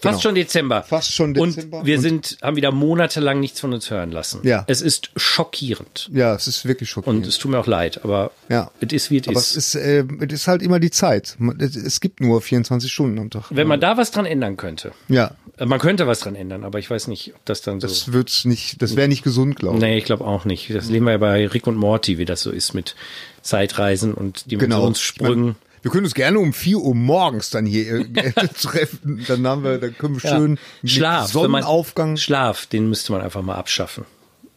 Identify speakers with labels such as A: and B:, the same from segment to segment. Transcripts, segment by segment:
A: Genau.
B: Fast schon Dezember.
A: Fast schon Dezember.
B: Und wir
A: Und-
B: sind, haben wieder monatelang nichts von uns hören lassen.
A: Ja.
B: Es ist schockierend.
A: Ja, es ist wirklich schockierend.
B: Und es tut mir auch leid, aber
A: Ja.
B: es ist, wie es
A: Aber
B: ist.
A: es ist, äh, es ist halt immer die Zeit. Es, es gibt nur 24 Stunden am Tag.
B: Wenn man da was dran ändern könnte.
A: ja,
B: Äh, Man könnte was dran ändern, aber ich weiß nicht, ob das dann so.
A: das wird's nicht, das wäre nicht gesund, glaube ich.
B: nee, ich glaube auch nicht. Das leben wir ja bei Rick und Morty, wie das so ist mit Zeitreisen und
A: Genau. Wir können uns gerne um 4 Uhr morgens dann hier äh, treffen. Dann haben wir, dann können wir
B: Ja.
A: schön mit
B: Schlaf. wenn man-
A: Sonnenaufgang.
B: Schlaf, den müsste man einfach mal abschaffen.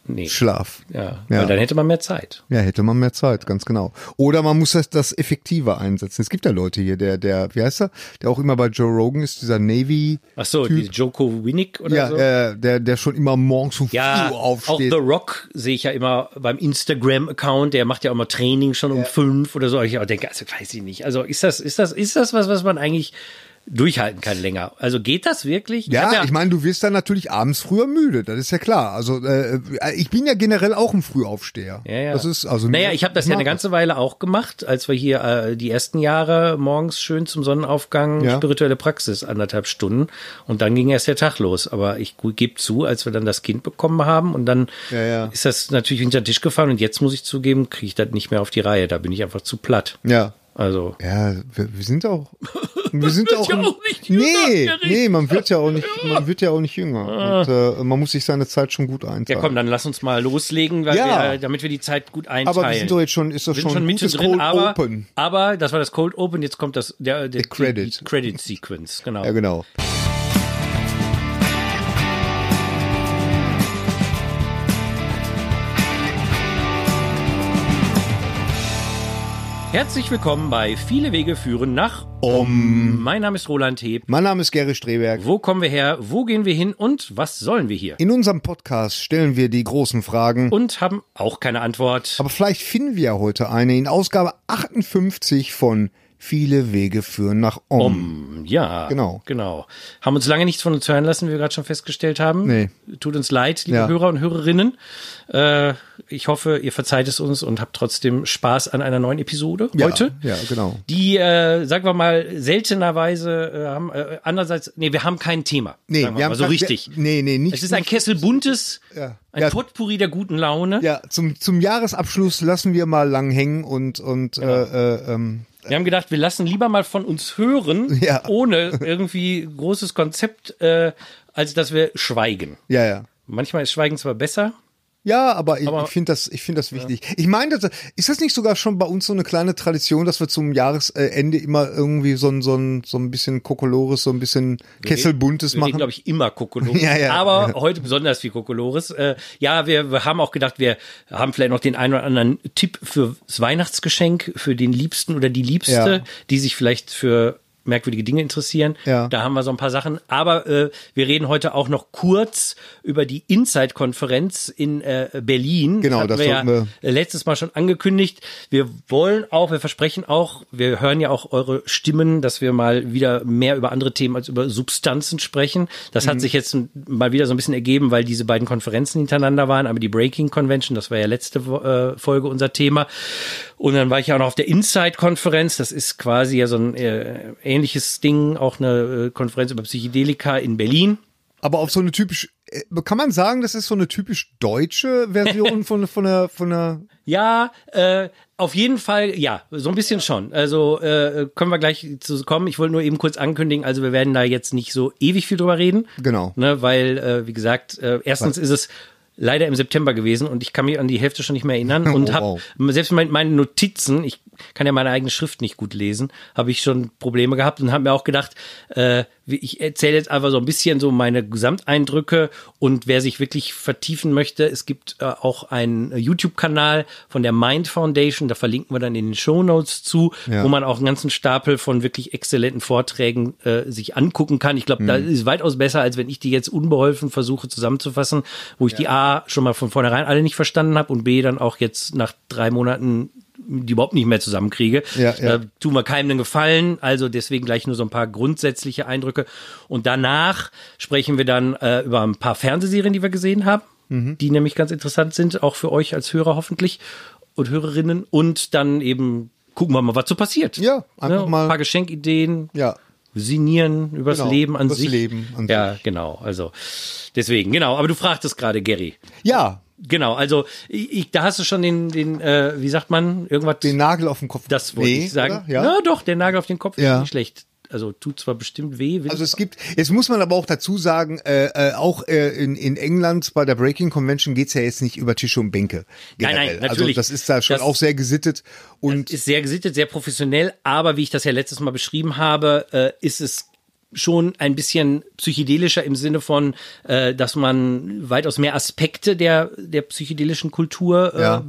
B: Nee.
A: Schlaf.
B: Ja,
A: Ja.
B: weil dann hätte man mehr Zeit.
A: Ja, hätte man mehr Zeit, ganz genau. Oder man muss das, das effektiver einsetzen. Es gibt ja Leute hier, der, der, wie heißt er, der auch immer bei Joe Rogan ist, dieser Navy.
B: Ach so,
A: Typ.
B: die Joko Winnick oder
A: Ja,
B: so?
A: äh, der, der schon immer morgens um
B: Ja,
A: 4 Uhr
B: auch
A: aufsteht.
B: The Rock sehe ich ja immer beim Instagram-Account, der macht ja auch mal Training schon um fünf oder so. Ich auch denke, also weiß ich nicht. Also ist das, ist das, ist das was, was man eigentlich durchhalten kann länger? Also geht das wirklich?
A: Ja,
B: hab
A: ich meine, du wirst dann natürlich abends früher müde, das ist ja klar. Also äh, ich bin ja generell auch ein Frühaufsteher.
B: Ja, ja.
A: Das ist also
B: naja, ich habe das ja eine ganze Weile auch gemacht, als wir hier äh, die ersten Jahre morgens schön zum Sonnenaufgang
A: Ja.
B: spirituelle Praxis anderthalb Stunden und dann ging erst der Tag los. Aber ich gebe zu, als wir dann das Kind bekommen haben und dann
A: Ja, ja.
B: ist das natürlich hinter den Tisch gefallen und jetzt muss ich zugeben, kriege ich das nicht mehr auf die Reihe. Da bin ich einfach zu platt.
A: Ja.
B: Also
A: Ja, wir, wir sind auch. Wir sind auch.
B: ja auch nicht jünger,
A: nee, nee, man wird ja auch nicht, man wird ja auch nicht jünger. Und, äh, man muss sich seine Zeit schon gut einteilen.
B: ja, komm, dann lass uns mal loslegen, weil
A: Ja.
B: wir, damit wir die Zeit gut einteilen.
A: aber wir sind doch jetzt schon, ist das schon,
B: schon
A: ein gutes Cold
B: aber,
A: Open.
B: aber das war das Cold Open, jetzt kommt das der, der
A: Der Credit.
B: die Credit Sequence, genau.
A: Ja, genau.
B: Herzlich willkommen bei Viele Wege führen nach Um. Mein Name ist Roland Heb.
A: Mein Name ist Gary Streberg.
B: Wo kommen wir her? Wo gehen wir hin? Und was sollen wir hier?
A: In unserem Podcast stellen wir die großen Fragen.
B: Und haben auch keine Antwort.
A: Aber vielleicht finden wir ja heute eine in Ausgabe 58 von Viele Wege führen nach Om.
B: Ja,
A: Genau.
B: genau. Haben uns lange nichts von uns hören lassen, wie wir gerade schon festgestellt haben.
A: Nee.
B: Tut uns leid, liebe
A: Ja.
B: Hörer und Hörerinnen. Äh, ich hoffe, ihr verzeiht es uns und habt trotzdem Spaß an einer neuen Episode
A: Ja,
B: heute.
A: Ja, genau.
B: Die, äh, sagen wir mal, seltenerweise äh, haben, äh, andererseits, nee, wir haben kein Thema.
A: Nee,
B: wir
A: wir haben
B: so richtig.
A: Nee, nee, nicht.
B: Es ist ein Kessel buntes,
A: Ja.
B: ein
A: Ja.
B: Potpourri der guten Laune.
A: Ja, zum, zum Jahresabschluss lassen wir mal lang hängen und, und
B: Genau.
A: äh, äh, ähm,
B: Wir haben gedacht, wir lassen lieber mal von uns hören,
A: Ja.
B: ohne irgendwie großes Konzept, äh, als dass wir schweigen.
A: ja, ja.
B: Manchmal ist Schweigen zwar besser.
A: Ja, aber ich, ich finde das, ich finde das wichtig. Ich meine, ist das nicht sogar schon bei uns so eine kleine Tradition, dass wir zum Jahresende immer irgendwie so ein, so ein, so ein bisschen Kokolores, so ein bisschen Kesselbuntes
B: Wir
A: machen?
B: glaube ich, immer Kokolores.
A: Ja, ja.
B: Aber heute besonders viel Kokolores. Äh, ja, wir, wir haben auch gedacht, wir haben vielleicht noch den einen oder anderen Tipp fürs Weihnachtsgeschenk für den Liebsten oder die Liebste,
A: Ja.
B: die sich vielleicht für merkwürdige Dinge interessieren.
A: Ja.
B: Da haben wir so ein paar Sachen. Aber äh, wir reden heute auch noch kurz über die Inside-Konferenz in äh, Berlin.
A: Genau,
B: hatten
A: das
B: wir ja
A: sollten
B: äh, letztes Mal schon angekündigt. Wir wollen auch, wir versprechen auch, wir hören ja auch eure Stimmen, dass wir mal wieder mehr über andere Themen als über Substanzen sprechen. Das
A: Mhm.
B: hat sich jetzt mal wieder so ein bisschen ergeben, weil diese beiden Konferenzen hintereinander waren. Aber die Breaking Convention, das war ja letzte äh, Folge unser Thema. Und dann war ich ja auch noch auf der Inside-Konferenz. Das ist quasi ja so ein äh, ähnliches Ding, auch eine äh, Konferenz über Psychedelika in Berlin.
A: Aber auf so eine typisch, äh, kann man sagen, das ist so eine typisch deutsche Version von, von der, von der,
B: Ja, äh, auf jeden Fall, ja, so ein bisschen schon. Also äh, können wir gleich zu kommen. Ich wollte nur eben kurz ankündigen, also wir werden da jetzt nicht so ewig viel drüber reden.
A: Genau.
B: Ne, weil, äh, wie gesagt, äh, erstens ist es leider im September gewesen und ich kann mich an die Hälfte schon nicht mehr erinnern und
A: Oh,
B: habe
A: wow.
B: selbst mein, meine Notizen, ich kann ja meine eigene Schrift nicht gut lesen, habe ich schon Probleme gehabt und habe mir auch gedacht, äh, ich erzähle jetzt einfach so ein bisschen so meine Gesamteindrücke und wer sich wirklich vertiefen möchte, es gibt äh, auch einen YouTube-Kanal von der Mind Foundation, da verlinken wir dann in den Show Notes zu,
A: Ja.
B: wo man auch einen ganzen Stapel von wirklich exzellenten Vorträgen äh, sich angucken kann. Ich glaube, da
A: Mhm.
B: ist weitaus besser, als wenn ich die jetzt unbeholfen versuche zusammenzufassen, wo ich die A schon mal von vornherein alle nicht verstanden habe und B dann auch jetzt nach drei Monaten die überhaupt nicht mehr zusammenkriege.
A: Ja, ja.
B: Äh, tun wir keinem einen Gefallen, also deswegen gleich nur so ein paar grundsätzliche Eindrücke. Und danach sprechen wir dann äh, über ein paar Fernsehserien, die wir gesehen haben,
A: Mhm.
B: die nämlich ganz interessant sind, auch für euch als Hörer hoffentlich und Hörerinnen. Und dann eben gucken wir mal, was so passiert.
A: Ja, einfach
B: ne?
A: mal-
B: Ein paar Geschenkideen,
A: ja.
B: sinnieren übers
A: Genau,
B: Leben an
A: übers
B: sich.
A: Leben an
B: ja, genau. Also deswegen, genau. Aber du fragtest gerade, Gary.
A: Ja,
B: Genau, also ich, da hast du schon den, den, äh, wie sagt man, irgendwas.
A: den Nagel auf den Kopf.
B: das wollte
A: Nee,
B: ich sagen.
A: oder? Ja.
B: Na doch, der Nagel auf den Kopf
A: Ja.
B: ist nicht schlecht. Also tut zwar bestimmt weh.
A: Also es gibt, jetzt muss man aber auch dazu sagen, äh, äh, auch äh, in, in England bei der Breaking Convention geht's ja jetzt nicht über Tische und Bänke.
B: Nein, nein,
A: generell.
B: natürlich.
A: Also das ist da schon
B: Das-
A: auch sehr gesittet und
B: ist sehr gesittet, sehr professionell, aber wie ich das ja letztes Mal beschrieben habe, äh, ist es schon ein bisschen psychedelischer im Sinne von, äh, dass man weitaus mehr Aspekte der, der psychedelischen Kultur äh,
A: Ja.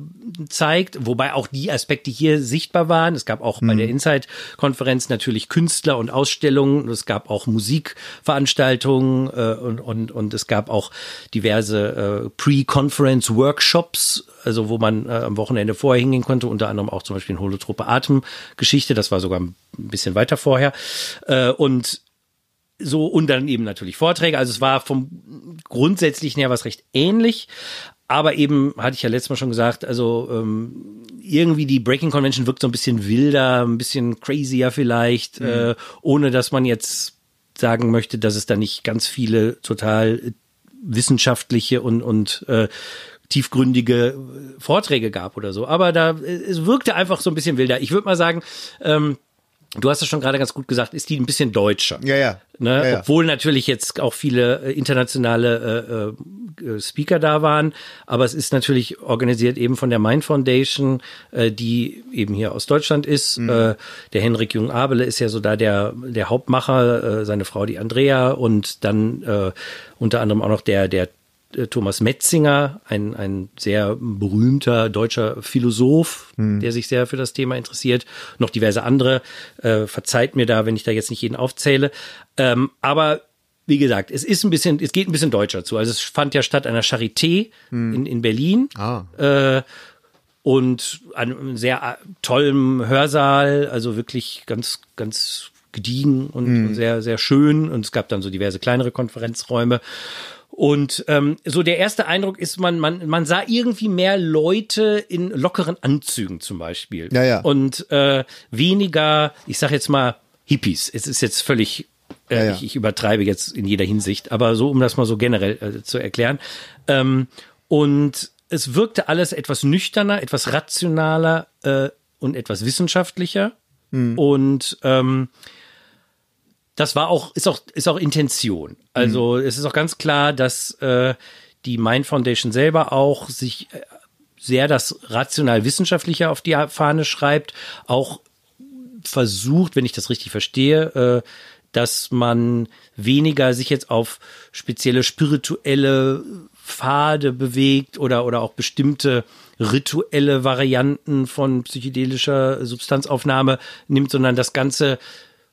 B: zeigt, wobei auch die Aspekte hier sichtbar waren. Es gab auch bei der Inside-Konferenz natürlich Künstler und Ausstellungen, es gab auch Musikveranstaltungen äh, und, und, und es gab auch diverse äh, Pre-Conference-Workshops, also wo man äh, am Wochenende vorher hingehen konnte, unter anderem auch zum Beispiel eine holotrope Atemgeschichte, das war sogar ein bisschen weiter vorher. Äh, und so und dann eben natürlich Vorträge. Also es war vom grundsätzlichen her was recht ähnlich. Aber eben, hatte ich ja letztes Mal schon gesagt, also ähm, irgendwie die Breaking Convention wirkt so ein bisschen wilder, ein bisschen crazier vielleicht, äh, ohne dass man jetzt sagen möchte, dass es da nicht ganz viele total äh, wissenschaftliche und, und äh, tiefgründige Vorträge gab oder so. Aber da äh, es wirkte einfach so ein bisschen wilder. Ich würde mal sagen, ähm, du hast es schon gerade ganz gut gesagt, ist die ein bisschen deutscher.
A: ja, ja.
B: Ne?
A: ja, ja.
B: Obwohl natürlich jetzt auch viele äh, internationale äh, äh, Speaker da waren, aber es ist natürlich organisiert eben von der Mind Foundation, äh, die eben hier aus Deutschland ist.
A: Mhm.
B: Äh, der Henrik Jung-Abele ist ja so da der der Hauptmacher, äh, seine Frau die Andrea und dann äh, unter anderem auch noch der der äh, Thomas Metzinger, ein, ein sehr berühmter deutscher Philosoph, der sich sehr für das Thema interessiert. Noch diverse andere. Äh, verzeiht mir da, wenn ich da jetzt nicht jeden aufzähle. Ähm, aber wie gesagt, es ist ein bisschen, es geht ein bisschen deutscher zu. Also es fand ja statt der Charité in, in Berlin.
A: Ah.
B: Äh, und einem sehr äh, tollen Hörsaal, also wirklich ganz, ganz gediegen und, und sehr, sehr schön. Und es gab dann so diverse kleinere Konferenzräume. Und ähm, so der erste Eindruck ist, man, man, man sah irgendwie mehr Leute in lockeren Anzügen zum Beispiel.
A: Ja, ja.
B: Und äh, weniger, ich sag jetzt mal, Hippies. Es ist jetzt völlig, äh,
A: Ja, ja.
B: Ich, ich übertreibe jetzt in jeder Hinsicht, aber so, um das mal so generell äh, zu erklären. Ähm, und es wirkte alles etwas nüchterner, etwas rationaler äh, und etwas wissenschaftlicher. Und ähm, das war auch, ist auch, ist auch Intention. Also es ist auch ganz klar, dass äh, die Mind Foundation selber auch sich äh, sehr das rational-wissenschaftliche auf die Fahne schreibt, auch versucht, wenn ich das richtig verstehe, äh, dass man weniger sich jetzt auf spezielle spirituelle Pfade bewegt oder, oder auch bestimmte rituelle Varianten von psychedelischer Substanzaufnahme nimmt, sondern das Ganze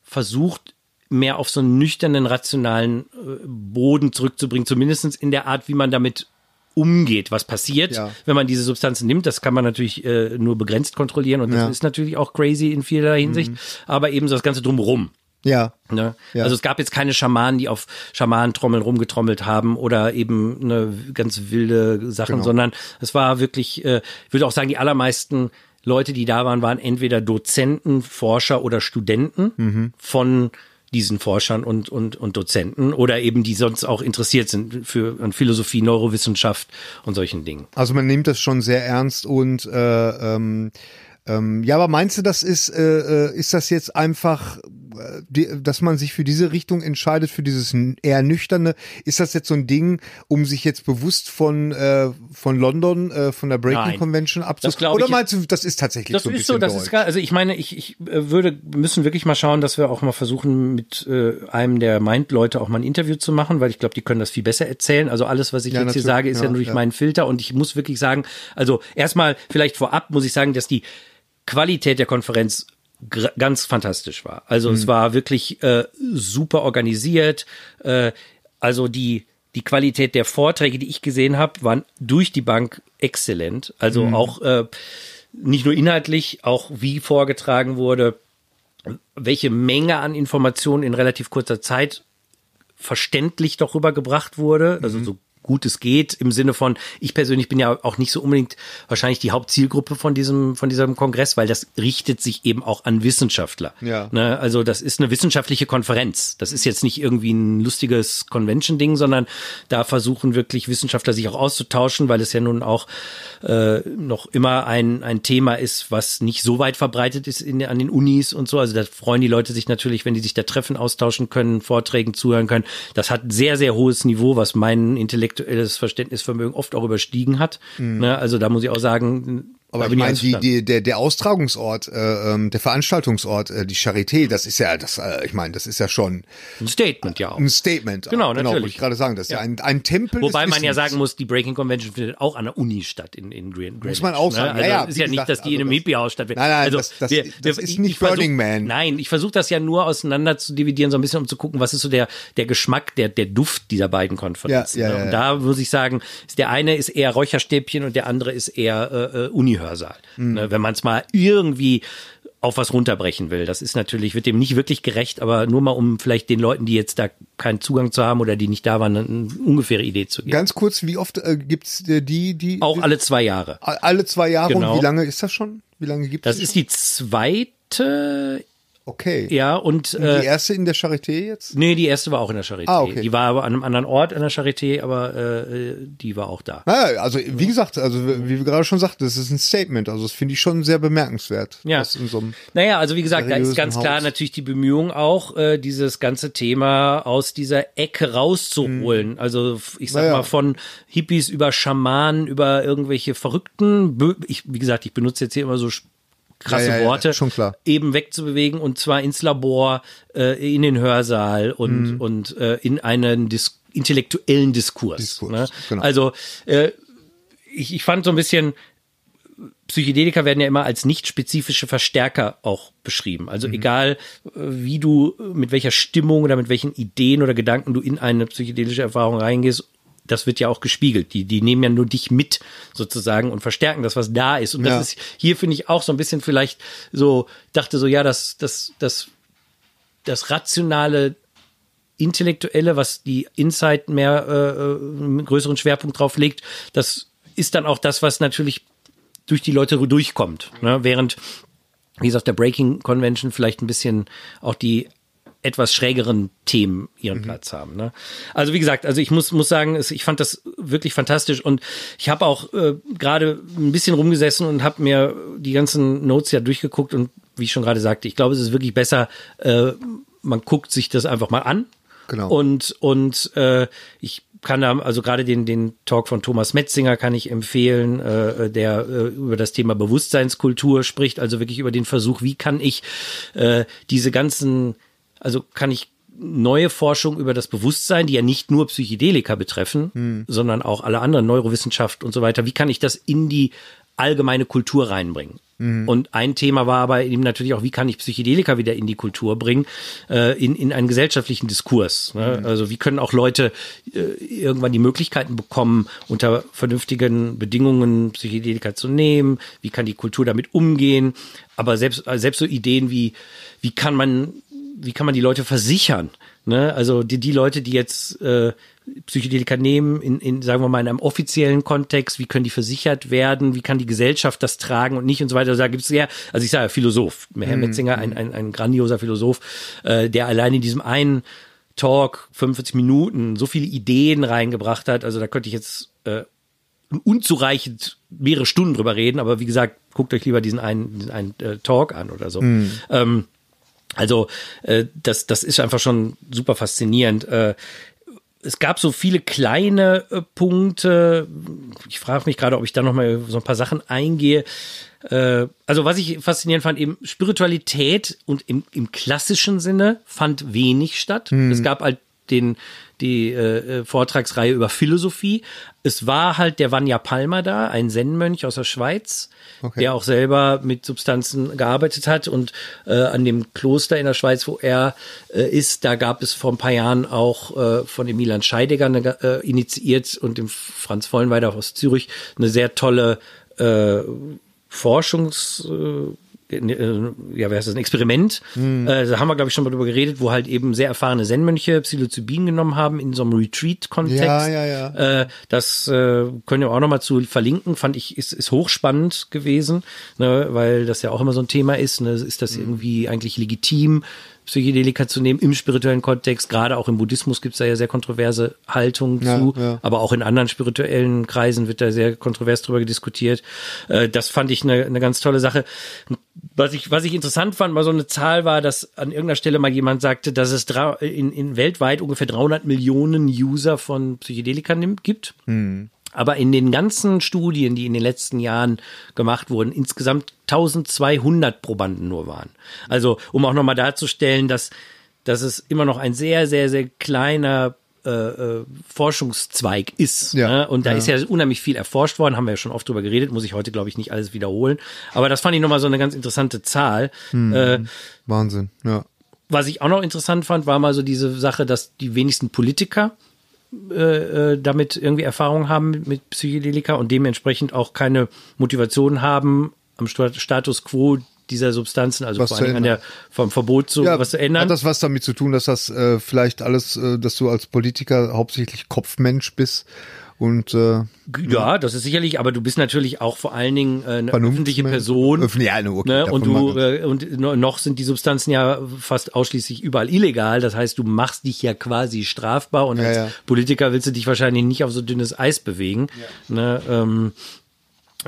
B: versucht, mehr auf so einen nüchternen, rationalen äh, Boden zurückzubringen, zumindestens in der Art, wie man damit umgeht, was passiert,
A: Ja.
B: wenn man diese Substanzen nimmt. Das kann man natürlich äh, nur begrenzt kontrollieren und das
A: Ja. Mhm.
B: ist natürlich auch crazy in vielerlei Hinsicht, aber eben so das Ganze drumherum.
A: Ja.
B: Ne?
A: Ja.
B: Also es gab jetzt keine Schamanen, die auf Schamanentrommeln rumgetrommelt haben oder eben eine ganz wilde Sachen,
A: Genau. sondern
B: sondern es war wirklich, äh, ich würde auch sagen, die allermeisten Leute, die da waren, waren entweder Dozenten, Forscher oder Studenten
A: Mhm.
B: von diesen Forschern und, und, und Dozenten oder eben die sonst auch interessiert sind für Philosophie, Neurowissenschaft und solchen Dingen.
A: Also man nimmt das schon sehr ernst und äh, ähm, ähm, ja, aber meinst du, das ist äh, äh, ist das jetzt einfach, die, dass man sich für diese Richtung entscheidet, für dieses eher nüchterne? Ist das jetzt so ein Ding, um sich jetzt bewusst von äh, von London, äh, von der Breaking
B: Nein.
A: Convention
B: glaub
A: Oder meinst du, das ist tatsächlich
B: Das
A: so ein
B: ist so, das
A: deutsch?
B: ist gar, also ich meine, ich, ich äh, würde, müssen wirklich mal schauen, dass wir auch mal versuchen, mit äh, einem der Mind-Leute auch mal ein Interview zu machen, weil ich glaube, die können das viel besser erzählen. Also alles, was ich
A: Ja,
B: jetzt hier sage, ist ja,
A: ja,
B: nur durch
A: ja.
B: meinen Filter und ich muss wirklich sagen, also erstmal vielleicht vorab muss ich sagen, dass die Qualität der Konferenz ganz fantastisch war. Also
A: Mhm.
B: es war wirklich äh, super organisiert. Äh, also die die Qualität der Vorträge, die ich gesehen habe, waren durch die Bank exzellent. Also
A: Mhm.
B: auch äh, nicht nur inhaltlich, auch wie vorgetragen wurde, welche Menge an Informationen in relativ kurzer Zeit verständlich doch rübergebracht wurde. Also so gut es geht im Sinne von ich persönlich bin ja auch nicht so unbedingt wahrscheinlich die Hauptzielgruppe von diesem von diesem Kongress, weil das richtet sich eben auch an Wissenschaftler.
A: Ja.
B: Ne? Also das ist eine wissenschaftliche Konferenz. Das ist jetzt nicht irgendwie ein lustiges Convention-Ding, sondern da versuchen wirklich Wissenschaftler sich auch auszutauschen, weil es ja nun auch äh, noch immer ein ein Thema ist, was nicht so weit verbreitet ist in, an den Unis und so. Also da freuen die Leute sich natürlich, wenn die sich da treffen, austauschen können, Vorträgen zuhören können. Das hat sehr sehr hohes Niveau, was mein Intellekt intellektuelles Verständnisvermögen oft auch überstiegen hat. Mhm. Ne, also da muss ich auch sagen,
A: aber ich meine, die, die, der, der Austragungsort, äh, ähm, der Veranstaltungsort, äh, die Charité, das ist ja, das, äh, ich meine, das ist ja schon
B: ein Statement, ja. Auch.
A: Ein Statement.
B: Genau,
A: genau
B: natürlich.
A: ich gerade sagen, das ist ja ein, ein Tempel.
B: Wobei man ja sagen muss, die Breaking Convention findet auch an der Uni statt in, in Greenwich.
A: Muss man auch sagen.
B: Ne? Also
A: ja, ja,
B: ist ja nicht, dass die
A: also
B: in einem Hippie-Haus stattfindet.
A: Nein, nein,
B: also,
A: das, das,
B: wir,
A: das ist nicht
B: versuch,
A: Burning Man.
B: Nein, ich versuche das ja nur auseinander zu dividieren, so ein bisschen, um zu gucken, was ist so der, der Geschmack, der, der Duft dieser beiden Konferenzen.
A: Ja, ja,
B: ne?
A: ja,
B: Und da muss ich sagen, ist der eine ist eher Räucherstäbchen und der andere ist eher äh, äh Unihörsaal. Mhm. Ne? Wenn man es mal irgendwie auf was runterbrechen will. Das ist natürlich, wird dem nicht wirklich gerecht, aber nur mal, um vielleicht den Leuten, die jetzt da keinen Zugang zu haben oder die nicht da waren, eine ungefähre Idee zu geben.
A: Ganz kurz, wie oft äh, gibt's äh, die, die?
B: Auch alle zwei Jahre.
A: Alle zwei Jahre.
B: Genau.
A: Und wie lange ist das schon? Wie lange gibt's
B: Das ist die zweite
A: Okay.
B: Ja, und,
A: und
B: äh,
A: die erste in der Charité jetzt?
B: Nee, die erste war auch in der Charité.
A: Ah, okay.
B: Die war aber an einem anderen Ort in der Charité, aber äh, die war auch da.
A: Naja, also wie gesagt, also wie wir gerade schon sagten, das ist ein Statement. Also das finde ich schon sehr bemerkenswert.
B: Ja.
A: So
B: Naja, also wie gesagt, da ist ganz klar
A: Haus.
B: natürlich die Bemühung auch, äh, dieses ganze Thema aus dieser Ecke rauszuholen. Also f- ich sag
A: Naja.
B: mal von Hippies über Schamanen, über irgendwelche Verrückten. Ich, wie gesagt, ich benutze jetzt hier immer so krasse
A: Ja, ja,
B: Worte,
A: schon klar.
B: eben wegzubewegen und zwar ins Labor, äh, in den Hörsaal und,
A: Mhm.
B: und äh, in einen Dis intellektuellen Diskurs.
A: Diskurs,
B: ne?
A: genau.
B: Also äh, ich, ich fand so ein bisschen, Psychedelika werden ja immer als nicht spezifische Verstärker auch beschrieben. Also
A: Mhm.
B: egal, äh, wie du, mit welcher Stimmung oder mit welchen Ideen oder Gedanken du in eine psychedelische Erfahrung reingehst, das wird ja auch gespiegelt. Die, die nehmen ja nur dich mit sozusagen und verstärken das, was da ist. Und das
A: Ja.
B: ist hier finde ich auch so ein bisschen vielleicht so, dachte so, ja, das, das, das, das rationale Intellektuelle, was die Insight mehr äh, äh, einen größeren Schwerpunkt drauf legt, das ist dann auch das, was natürlich durch die Leute durchkommt. Ne? Während, wie gesagt, der Breaking Convention vielleicht ein bisschen auch die etwas schrägeren Themen ihren Platz haben. Ne? Also wie gesagt, also ich muss muss sagen, ich fand das wirklich fantastisch und ich habe auch äh, gerade ein bisschen rumgesessen und habe mir die ganzen Notes ja durchgeguckt und wie ich schon gerade sagte, ich glaube, es ist wirklich besser, äh, man guckt sich das einfach mal an.
A: Genau.
B: Und und äh, ich kann da, also gerade den, den Talk von Thomas Metzinger kann ich empfehlen, äh, der äh, über das Thema Bewusstseinskultur spricht, also wirklich über den Versuch, wie kann ich äh, diese ganzen, also kann ich neue Forschung über das Bewusstsein, die ja nicht nur Psychedelika betreffen, sondern auch alle anderen Neurowissenschaft und so weiter, wie kann ich das in die allgemeine Kultur reinbringen? Und ein Thema war aber eben natürlich auch, wie kann ich Psychedelika wieder in die Kultur bringen, äh, in, in einen gesellschaftlichen Diskurs. Ne? Also wie können auch Leute äh, irgendwann die Möglichkeiten bekommen, unter vernünftigen Bedingungen Psychedelika zu nehmen, wie kann die Kultur damit umgehen, aber selbst, also selbst so Ideen wie, wie kann man wie kann man die Leute versichern? Ne? Also die, die Leute, die jetzt äh, Psychedelika nehmen, in, in, sagen wir mal, in einem offiziellen Kontext, wie können die versichert werden, wie kann die Gesellschaft das tragen und nicht und so weiter. Also da gibt es ja, also ich sage Philosoph, Herr Metzinger, ein, ein, ein grandioser Philosoph, äh, der allein in diesem einen Talk, 45 Minuten, so viele Ideen reingebracht hat. Also da könnte ich jetzt äh, unzureichend mehrere Stunden drüber reden, aber wie gesagt, guckt euch lieber diesen einen, diesen einen äh, Talk an oder so. Ähm, also äh, das, das ist einfach schon super faszinierend. Äh, es gab so viele kleine äh, Punkte. Ich frage mich gerade, ob ich da noch mal so ein paar Sachen eingehe. Äh, also was ich faszinierend fand, eben Spiritualität und im, im klassischen Sinne fand wenig statt. Es gab halt den die äh, Vortragsreihe über Philosophie. Es war halt der Vanya Palmer da, ein Zen-Mönch aus der Schweiz,
A: Okay.
B: der auch selber mit Substanzen gearbeitet hat und äh, an dem Kloster in der Schweiz, wo er äh, ist, da gab es vor ein paar Jahren auch äh, von dem Milan Scheidegger eine, äh, initiiert und dem Franz Vollenweider aus Zürich eine sehr tolle äh, Forschungs äh, äh, ja, wer ist das, ein Experiment. Mhm. Äh, da haben wir, glaube ich, schon mal drüber geredet, wo halt eben sehr erfahrene Zen-Mönche Psilocybin genommen haben in so einem Retreat-Kontext.
A: Ja, ja, ja.
B: Äh, das äh, können wir auch nochmal zu verlinken, fand ich, ist, ist hochspannend gewesen, ne, weil das ja auch immer so ein Thema ist. Ne, ist das irgendwie eigentlich legitim? Psychedelika zu nehmen im spirituellen Kontext. Gerade auch im Buddhismus gibt es da ja sehr kontroverse Haltungen ja, zu, ja. aber auch in anderen spirituellen Kreisen wird da sehr kontrovers drüber diskutiert. Äh, das fand ich eine, eine ganz tolle Sache. Was ich, was ich interessant fand, mal so eine Zahl war, dass an irgendeiner Stelle mal jemand sagte, dass es in, in weltweit ungefähr 300 Millionen User von Psychedelika gibt. Hm. Aber in den ganzen Studien, die in den letzten Jahren gemacht wurden, insgesamt 1200 Probanden nur waren. Also, um auch nochmal darzustellen, dass, dass es immer noch ein sehr, sehr, sehr kleiner äh, äh, Forschungszweig ist. Ja, ne? Und da ja. ist ja unheimlich viel erforscht worden, haben wir ja schon oft drüber geredet, muss ich heute, glaube ich, nicht alles wiederholen. Aber das fand ich nochmal so eine ganz interessante Zahl.
A: Hm, äh, Wahnsinn, ja.
B: Was ich auch noch interessant fand, war mal so diese Sache, dass die wenigsten Politiker äh, damit irgendwie Erfahrung haben mit Psychedelika und dementsprechend auch keine Motivation haben, am Status quo dieser Substanzen, also was vor allem an der vom Verbot so ja, was zu ändern.
A: Hat das was damit zu tun, dass das äh, vielleicht alles, äh, dass du als Politiker hauptsächlich Kopfmensch bist und äh,
B: ja, das ist sicherlich, aber du bist natürlich auch vor allen Dingen äh, eine öffentliche Person.
A: Öffentlich, ja, okay,
B: ne? Und du äh, und noch sind die Substanzen ja fast ausschließlich überall illegal. Das heißt, du machst dich ja quasi strafbar und ja, als ja. Politiker willst du dich wahrscheinlich nicht auf so dünnes Eis bewegen. Ja. Ne? Ähm,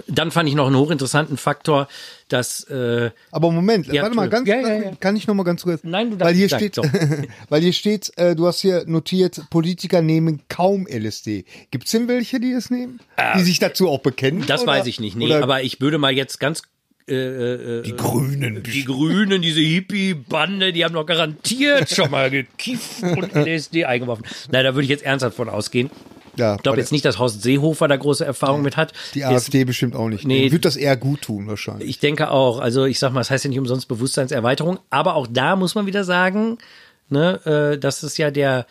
B: dann fand ich noch einen hochinteressanten Faktor, dass. Äh,
A: Aber Moment, ja, warte mal, ganz, ja, ja, kann ich noch mal ganz kurz? Nein, du darfst weil hier steht, weil hier steht, äh, du hast hier notiert, Politiker nehmen kaum LSD. Gibt's denn welche, die es nehmen, äh, die sich dazu auch bekennen?
B: Das oder? weiß ich nicht, nee. Oder? Aber ich würde mal jetzt ganz äh,
A: äh, die Grünen.
B: Die Grünen, diese Hippie-Bande, die haben doch garantiert schon mal gekifft und LSD eingeworfen. Nein, da würde ich jetzt ernsthaft von ausgehen. Ja, ich glaube jetzt nicht, dass Horst Seehofer da große Erfahrung nee, mit hat.
A: Die jetzt, AfD bestimmt auch nicht. Nee, wird das eher gut tun wahrscheinlich.
B: Ich denke auch. Also ich sag mal, es das heißt ja nicht umsonst Bewusstseinserweiterung, aber auch da muss man wieder sagen, ne, äh, dass es ja der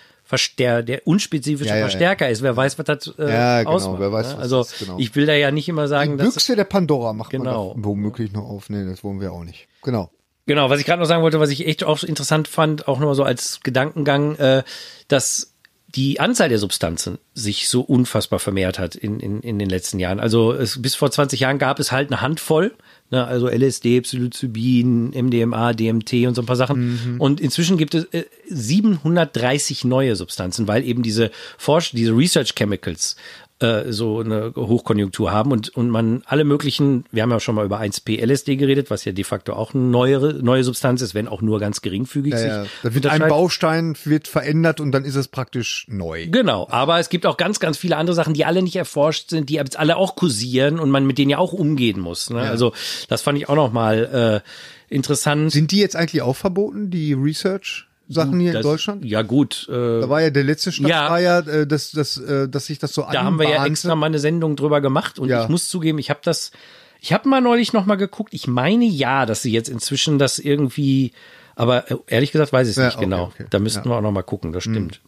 B: der, der unspezifische ja, ja, Verstärker ist. Wer weiß, was das äh, ja, genau, ausmacht. Wer weiß, ne? Also ist, genau. ich will da ja nicht immer sagen,
A: Die Büchse der Pandora macht genau. man womöglich noch auf. Nee, das wollen wir auch nicht. Genau.
B: Genau, was ich gerade noch sagen wollte, was ich echt auch interessant fand, auch nochmal so als Gedankengang, äh, dass die Anzahl der Substanzen sich so unfassbar vermehrt hat in, in, in den letzten Jahren. Also es, bis vor 20 Jahren gab es halt eine Handvoll, ne, also LSD, Psilocybin, MDMA, DMT und so ein paar Sachen. Mhm. Und inzwischen gibt es äh, 730 neue Substanzen, weil eben diese Forsch diese Research Chemicals äh, so eine Hochkonjunktur haben und, und man alle möglichen, wir haben ja schon mal über 1P LSD geredet, was ja de facto auch eine neuere, neue Substanz ist, wenn auch nur ganz geringfügig. Ja, ja.
A: Da wird ein Baustein wird verändert und dann ist es praktisch neu.
B: Genau, aber es gibt auch ganz, ganz viele andere Sachen, die alle nicht erforscht sind, die jetzt alle auch kursieren und man mit denen ja auch umgehen muss. Ne? Ja. Also das fand ich auch noch mal äh, interessant.
A: Sind die jetzt eigentlich auch verboten, die Research? Sachen hier das, in Deutschland?
B: Ja, gut.
A: Äh, da war ja der letzte Start, ja, war ja, äh, dass, dass, äh, dass sich das so
B: Da haben wir ja extra mal eine Sendung drüber gemacht und ja. ich muss zugeben, ich habe das, ich habe mal neulich noch mal geguckt. Ich meine ja, dass sie jetzt inzwischen das irgendwie, aber äh, ehrlich gesagt weiß ich es ja, nicht okay, genau. Okay. Da müssten ja. wir auch noch mal gucken. Das stimmt.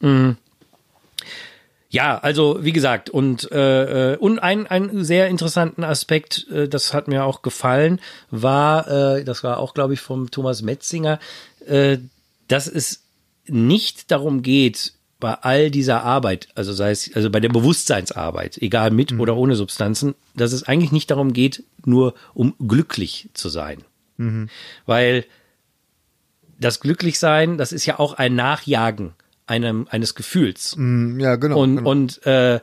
B: Mhm. Ja, also wie gesagt, und, äh, und ein, ein sehr interessanten Aspekt, äh, das hat mir auch gefallen, war, äh, das war auch, glaube ich, vom Thomas Metzinger, äh, dass es nicht darum geht, bei all dieser Arbeit, also sei es, also bei der Bewusstseinsarbeit, egal mit mhm. oder ohne Substanzen, dass es eigentlich nicht darum geht, nur um glücklich zu sein. Mhm. Weil das Glücklichsein, das ist ja auch ein Nachjagen einem, eines Gefühls.
A: Mhm, ja, genau.
B: Und,
A: genau.
B: und äh,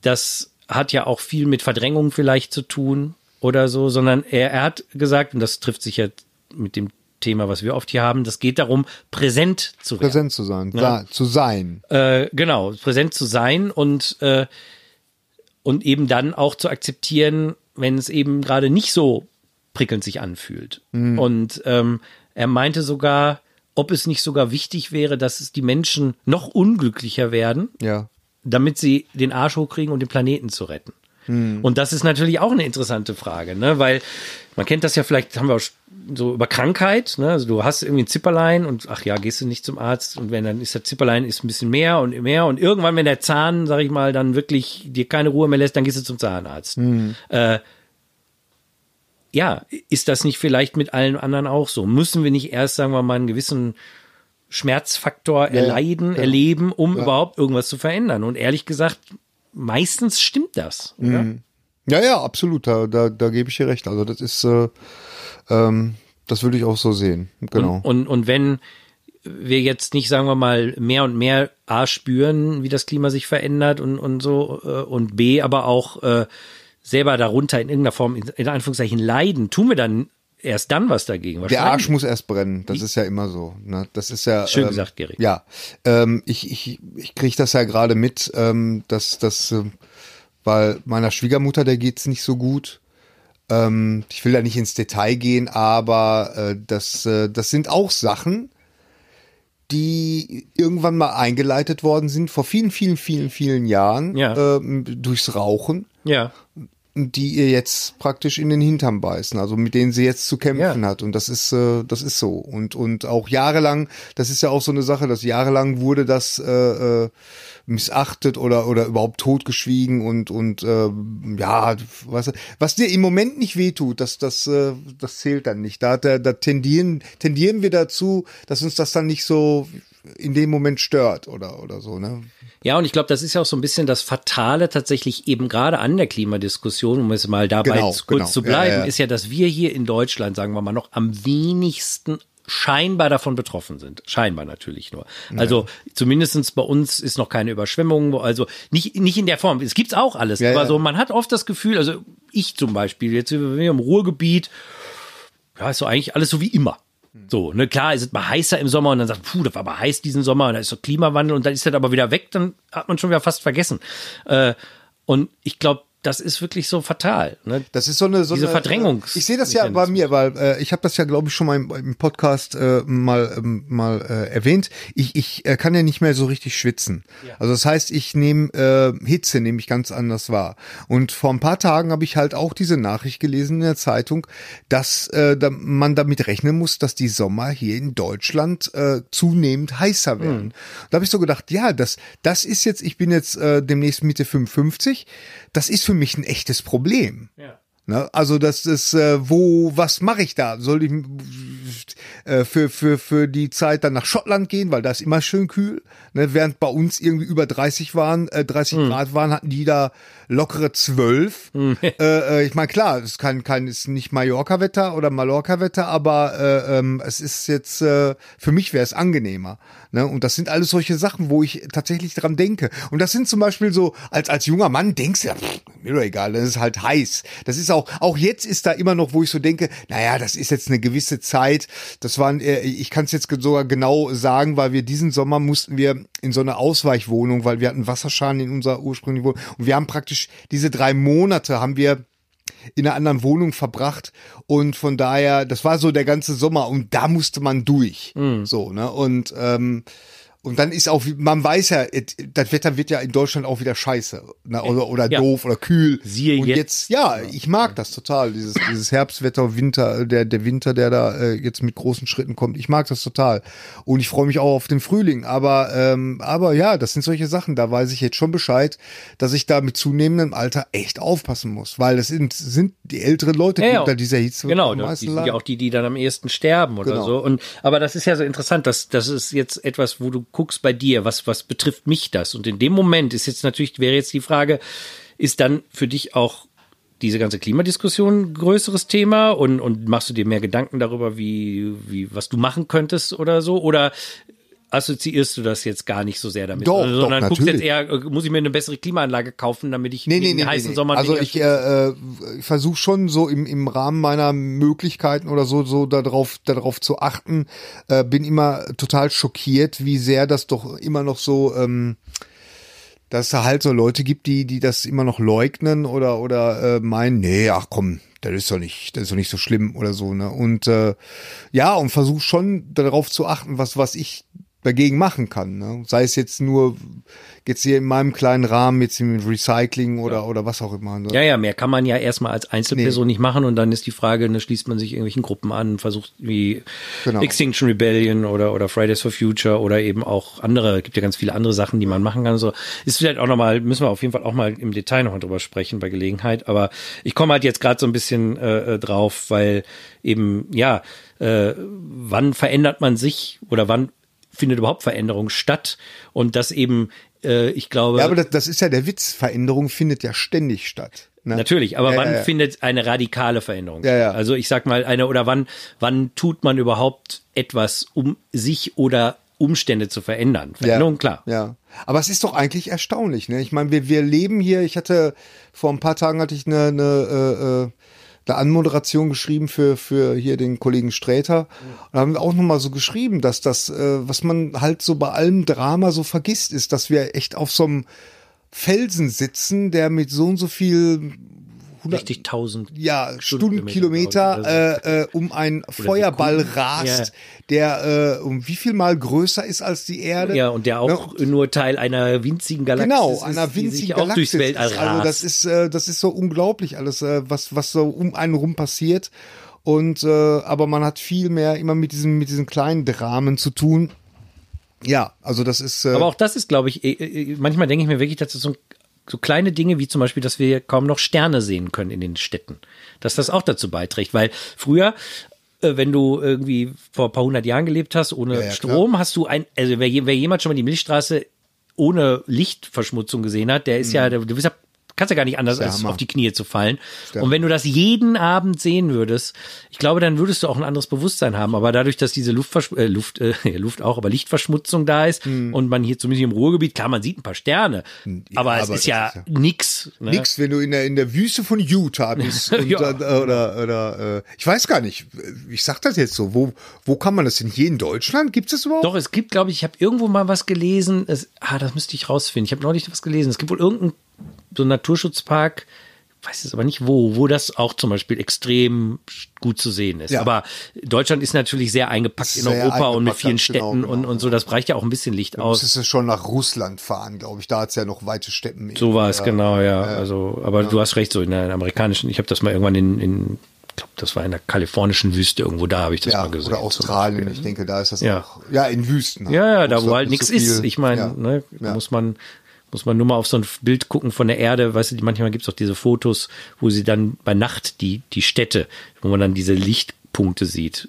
B: das hat ja auch viel mit Verdrängung vielleicht zu tun oder so, sondern er, er hat gesagt, und das trifft sich ja mit dem Thema, was wir oft hier haben. Das geht darum, präsent zu
A: werden. Präsent zu sein, ja? zu sein.
B: Äh, genau, präsent zu sein und, äh, und eben dann auch zu akzeptieren, wenn es eben gerade nicht so prickelnd sich anfühlt. Mhm. Und ähm, er meinte sogar, ob es nicht sogar wichtig wäre, dass es die Menschen noch unglücklicher werden,
A: ja.
B: damit sie den Arsch hochkriegen und den Planeten zu retten. Mhm. Und das ist natürlich auch eine interessante Frage, ne? weil man kennt das ja vielleicht, haben wir auch so über Krankheit, ne? Also du hast irgendwie ein Zipperlein und ach ja, gehst du nicht zum Arzt und wenn dann ist der Zipperlein ist ein bisschen mehr und mehr und irgendwann, wenn der Zahn, sag ich mal, dann wirklich dir keine Ruhe mehr lässt, dann gehst du zum Zahnarzt. Mhm. Äh, ja, ist das nicht vielleicht mit allen anderen auch so? Müssen wir nicht erst, sagen wir mal, einen gewissen Schmerzfaktor
A: Ja,
B: erleiden,
A: ja.
B: erleben, um
A: Ja.
B: überhaupt irgendwas zu verändern? Und ehrlich gesagt, meistens stimmt das. Oder?
A: Mhm. Ja, ja, absolut. Da, da, da gebe ich dir recht. Also das ist, äh, ähm, das würde ich auch so sehen. Genau.
B: Und, und wenn wir jetzt nicht, sagen wir mal, mehr und mehr A spüren, wie das Klima sich verändert und, und so, äh, und B aber auch äh, selber darunter in irgendeiner Form, in, in Anführungszeichen, leiden, tun wir dann erst dann was dagegen.
A: Der Arsch muss erst brennen. Das ist ja immer so. Ne? Das ist ja
B: Schön
A: ähm,
B: gesagt, Gary.
A: Ja, ähm, ich ich ich kriege das ja gerade mit, ähm, dass das, ähm, weil meiner Schwiegermutter der geht's nicht so gut. Ähm, ich will da nicht ins Detail gehen, aber äh, das äh, das sind auch Sachen, die irgendwann mal eingeleitet worden sind vor vielen vielen vielen vielen Jahren
B: Ja.
A: ähm, durchs Rauchen
B: Ja.
A: Die ihr jetzt praktisch in den Hintern beißen, also mit denen sie jetzt zu kämpfen
B: Ja.
A: hat. Und das ist, äh, das ist so. Und, und auch jahrelang, das ist ja auch so eine Sache, dass jahrelang wurde das äh, äh, missachtet oder, oder überhaupt totgeschwiegen und, und äh, ja, was, was dir im Moment nicht wehtut, das, das, äh, das zählt dann nicht. Da, da, da tendieren, tendieren wir dazu, dass uns das dann nicht so in dem Moment stört oder, oder so, ne?
B: Ja, und ich glaube, das ist ja auch so ein bisschen das Fatale tatsächlich eben gerade an der Klimadiskussion, um es mal dabei
A: Genau,
B: kurz
A: genau.
B: zu
A: Ja,
B: bleiben,
A: ja.
B: ist ja, dass wir hier in Deutschland, sagen wir mal, noch am wenigsten scheinbar davon betroffen sind. Scheinbar natürlich nur. Also zumindestens bei uns ist noch keine Überschwemmung, also nicht, nicht in der Form. Es gibt's auch alles,
A: Ja,
B: aber
A: ja.
B: so, man hat oft das Gefühl, also ich zum Beispiel, jetzt sind wir im Ruhrgebiet, ja, ist so eigentlich alles so wie immer. So, ne, klar, ist es mal heißer im Sommer und dann sagt, puh, das war aber heiß diesen Sommer und da ist so Klimawandel und dann ist das aber wieder weg, dann hat man schon wieder fast vergessen. Äh, und ich glaube, das ist wirklich so fatal. Ne?
A: Das ist so eine so
B: Diese
A: eine,
B: Verdrängungs-
A: Ich sehe das ja bei mir, weil äh, ich habe das ja glaube ich schon mal im, im Podcast äh, mal ähm, mal äh, erwähnt. Ich ich äh, kann ja nicht mehr so richtig schwitzen. Also das heißt, ich nehme äh, Hitze nehme ich ganz anders wahr. Und vor ein paar Tagen habe ich halt auch diese Nachricht gelesen in der Zeitung, dass äh, da, man damit rechnen muss, dass die Sommer hier in Deutschland äh, zunehmend heißer werden. Da habe ich so gedacht, ja, das das ist jetzt, ich bin jetzt äh, demnächst Mitte 55, das ist für mich ein echtes Problem.
B: Ja.
A: Ne? Also das ist, äh, wo, was mache ich da? Soll ich äh, für, für, für die Zeit dann nach Schottland gehen, weil da ist immer schön kühl. Ne? Während bei uns irgendwie über 30 waren, äh, 30 Grad waren, hatten die da lockere 12. äh, äh, ich meine, klar, es kann kein, ist nicht Mallorca-Wetter oder Mallorca-Wetter, aber äh, ähm, es ist jetzt, äh, für mich wäre es angenehmer. Ne? Und das sind alles solche Sachen, wo ich tatsächlich dran denke. Und das sind zum Beispiel so, als, als junger Mann denkst du, ja, pff, mir doch egal, das ist halt heiß. Das ist auch, auch jetzt ist da immer noch, wo ich so denke, naja, das ist jetzt eine gewisse Zeit. Das waren, äh, ich kann es jetzt sogar genau sagen, weil wir diesen Sommer mussten wir in so eine Ausweichwohnung, weil wir hatten Wasserschaden in unserer ursprünglichen Wohnung. Und wir haben praktisch diese drei Monate haben wir in einer anderen Wohnung verbracht und von daher, das war so der ganze Sommer und da musste man durch.
B: Mhm.
A: So, ne? Und ähm, und dann ist auch, man weiß ja, das Wetter wird ja in Deutschland auch wieder scheiße. Ne? Oder, oder
B: Ja.
A: doof oder kühl.
B: Siehe
A: und
B: jetzt.
A: jetzt, ja, ich mag das total, dieses, dieses Herbstwetter, Winter, der, der Winter, der da äh, jetzt mit großen Schritten kommt. Ich mag das total. Und ich freue mich auch auf den Frühling. Aber, ähm, aber ja, das sind solche Sachen, da weiß ich jetzt schon Bescheid, dass ich da mit zunehmendem Alter echt aufpassen muss. Weil das sind, sind die älteren Leute, die
B: Ja,
A: unter dieser Hitze
B: Genau,
A: am
B: die
A: meisten
B: sind ja auch die, die dann am ehesten sterben oder
A: Genau.
B: so. Und aber das ist ja so interessant, dass das ist jetzt etwas, wo du guckst bei dir, was was betrifft mich das? Und in dem Moment ist jetzt natürlich wäre jetzt die Frage, ist dann für dich auch diese ganze Klimadiskussion ein größeres Thema und und machst du dir mehr Gedanken darüber, wie wie was du machen könntest oder so oder assoziierst du das jetzt gar nicht so sehr damit,
A: Doch,
B: Also,
A: doch,
B: sondern guckst jetzt eher, äh, muss ich mir eine bessere Klimaanlage kaufen, damit ich
A: Nee, nee,
B: in
A: nee,
B: den heißen
A: nee.
B: Sommer
A: Also ich äh, äh, versuche schon so im, im Rahmen meiner Möglichkeiten oder so so darauf darauf zu achten. Äh, bin immer total schockiert, wie sehr das doch immer noch so ähm, dass da halt so Leute gibt, die die das immer noch leugnen oder oder äh, meinen, nee, ach komm, das ist doch nicht, das ist doch nicht so schlimm oder so, ne? Und äh, ja, und versuche schon darauf zu achten, was was ich dagegen machen kann. Ne? Sei es jetzt nur jetzt hier in meinem kleinen Rahmen, jetzt im Recycling oder, oder was auch immer. Ne?
B: Ja, ja, mehr kann man ja erstmal als Einzelperson nicht machen und dann ist die Frage, ne, schließt man sich irgendwelchen Gruppen an, versucht wie
A: Genau.
B: Extinction Rebellion oder, oder Fridays for Future oder eben auch andere, gibt ja ganz viele andere Sachen, die man machen kann. So ist vielleicht auch nochmal, müssen wir auf jeden Fall auch mal im Detail noch drüber sprechen bei Gelegenheit. Aber ich komme halt jetzt gerade so ein bisschen äh, drauf, weil eben, ja, äh, wann verändert man sich oder wann findet überhaupt Veränderung statt? Und das eben, äh, ich glaube.
A: Ja, aber das, das ist ja der Witz. Veränderung findet ja ständig statt. Ne?
B: Natürlich, aber
A: Ja,
B: wann
A: ja, ja.
B: findet eine radikale Veränderung
A: Ja,
B: statt?
A: ja.
B: Also ich sag mal eine oder wann wann tut man überhaupt etwas, um sich oder Umstände zu verändern? Veränderung, klar.
A: Ja. Aber es ist doch eigentlich erstaunlich, ne? Ich meine, wir, wir leben hier, ich hatte vor ein paar Tagen hatte ich eine, eine, äh, äh, eine Anmoderation geschrieben für, für hier den Kollegen Sträter. Und haben wir auch nochmal so geschrieben, dass das, äh, was man halt so bei allem Drama so vergisst, ist, dass wir echt auf so einem Felsen sitzen, der mit so und so viel
B: Richtig tausend.
A: ja,
B: Stundenkilometer,
A: Stundenkilometer äh, äh, um einen Feuerball
B: Sekunden.
A: rast, der äh, um wie viel mal größer ist als die Erde.
B: Ja, und der auch nur Teil einer winzigen Galaxis
A: Genau,
B: ist,
A: einer winzigen
B: auch durchs. Weltall
A: ist. Also das
B: rast.
A: ist, äh, das ist so unglaublich alles, äh, was, was so um einen rum passiert. Und äh, aber man hat viel mehr immer mit diesen, mit diesen kleinen Dramen zu tun. Ja, also das ist. Äh,
B: Aber auch das ist, glaube ich, eh, eh, manchmal denke ich mir wirklich, dass das so, so kleine Dinge wie zum Beispiel, dass wir kaum noch Sterne sehen können in den Städten, dass das auch dazu beiträgt, weil früher äh, wenn du irgendwie vor ein paar hundert Jahren gelebt hast, ohne
A: Ja, ja,
B: Strom, hast du ein, also wer, wer jemand schon mal die Milchstraße ohne Lichtverschmutzung gesehen hat, der ist ja, der, du bist ja, kannst ja gar nicht anders,
A: der
B: als
A: Mhm. Hammer.
B: auf die Knie zu fallen. Und wenn du das jeden Abend sehen würdest, ich glaube, dann würdest du auch ein anderes Bewusstsein haben. Aber dadurch, dass diese Luftversch äh, Luft, äh, Luft auch, aber Lichtverschmutzung da ist und man hier zumindest im Ruhrgebiet, klar, man sieht ein paar Sterne, aber es
A: aber
B: ist
A: das
B: ja,
A: ist ja-
B: nix. Ne?
A: Nix, wenn du in der, in der Wüste von Utah bist. Und
B: Ja.
A: dann, äh, oder, oder, äh, ich weiß gar nicht, ich sag das jetzt so, wo, wo kann man das denn? Hier in Deutschland? Gibt es das überhaupt?
B: Doch, es gibt, glaube ich, ich habe irgendwo mal was gelesen. Es, ah, das müsste ich rausfinden. Ich habe neulich was gelesen. Es gibt wohl irgendeinen so einen Naturschutzpark, weiß es aber nicht wo, wo das auch zum Beispiel extrem gut zu sehen ist.
A: Ja.
B: Aber Deutschland ist natürlich sehr eingepackt in
A: Sehr
B: Europa und mit
A: eingepackt,
B: vielen
A: ganz
B: Städten
A: genau,
B: und,
A: genau.
B: und so. Das reicht ja auch ein bisschen Licht aus.
A: Müsstest du schon nach Russland fahren, glaube ich. Da hat's ja noch weite Steppen.
B: So war es, genau, ja. Also, aber du hast recht, so in der amerikanischen, ich habe das mal irgendwann in, in ich glaube, das war in der kalifornischen Wüste irgendwo, da habe ich das
A: Ja,
B: mal gesehen.
A: oder Australien, ich denke, da ist das
B: Ja.
A: auch. Ja, in Wüsten. halt.
B: Ja, ja, da wo halt
A: nicht
B: nichts
A: so
B: ist. Ich meine,
A: ja.
B: ne,
A: Ja.
B: muss man muss man nur mal auf so ein Bild gucken von der Erde, weißt du, manchmal gibt's auch diese Fotos, wo sie dann bei Nacht die die Städte, wo man dann diese Lichtpunkte sieht.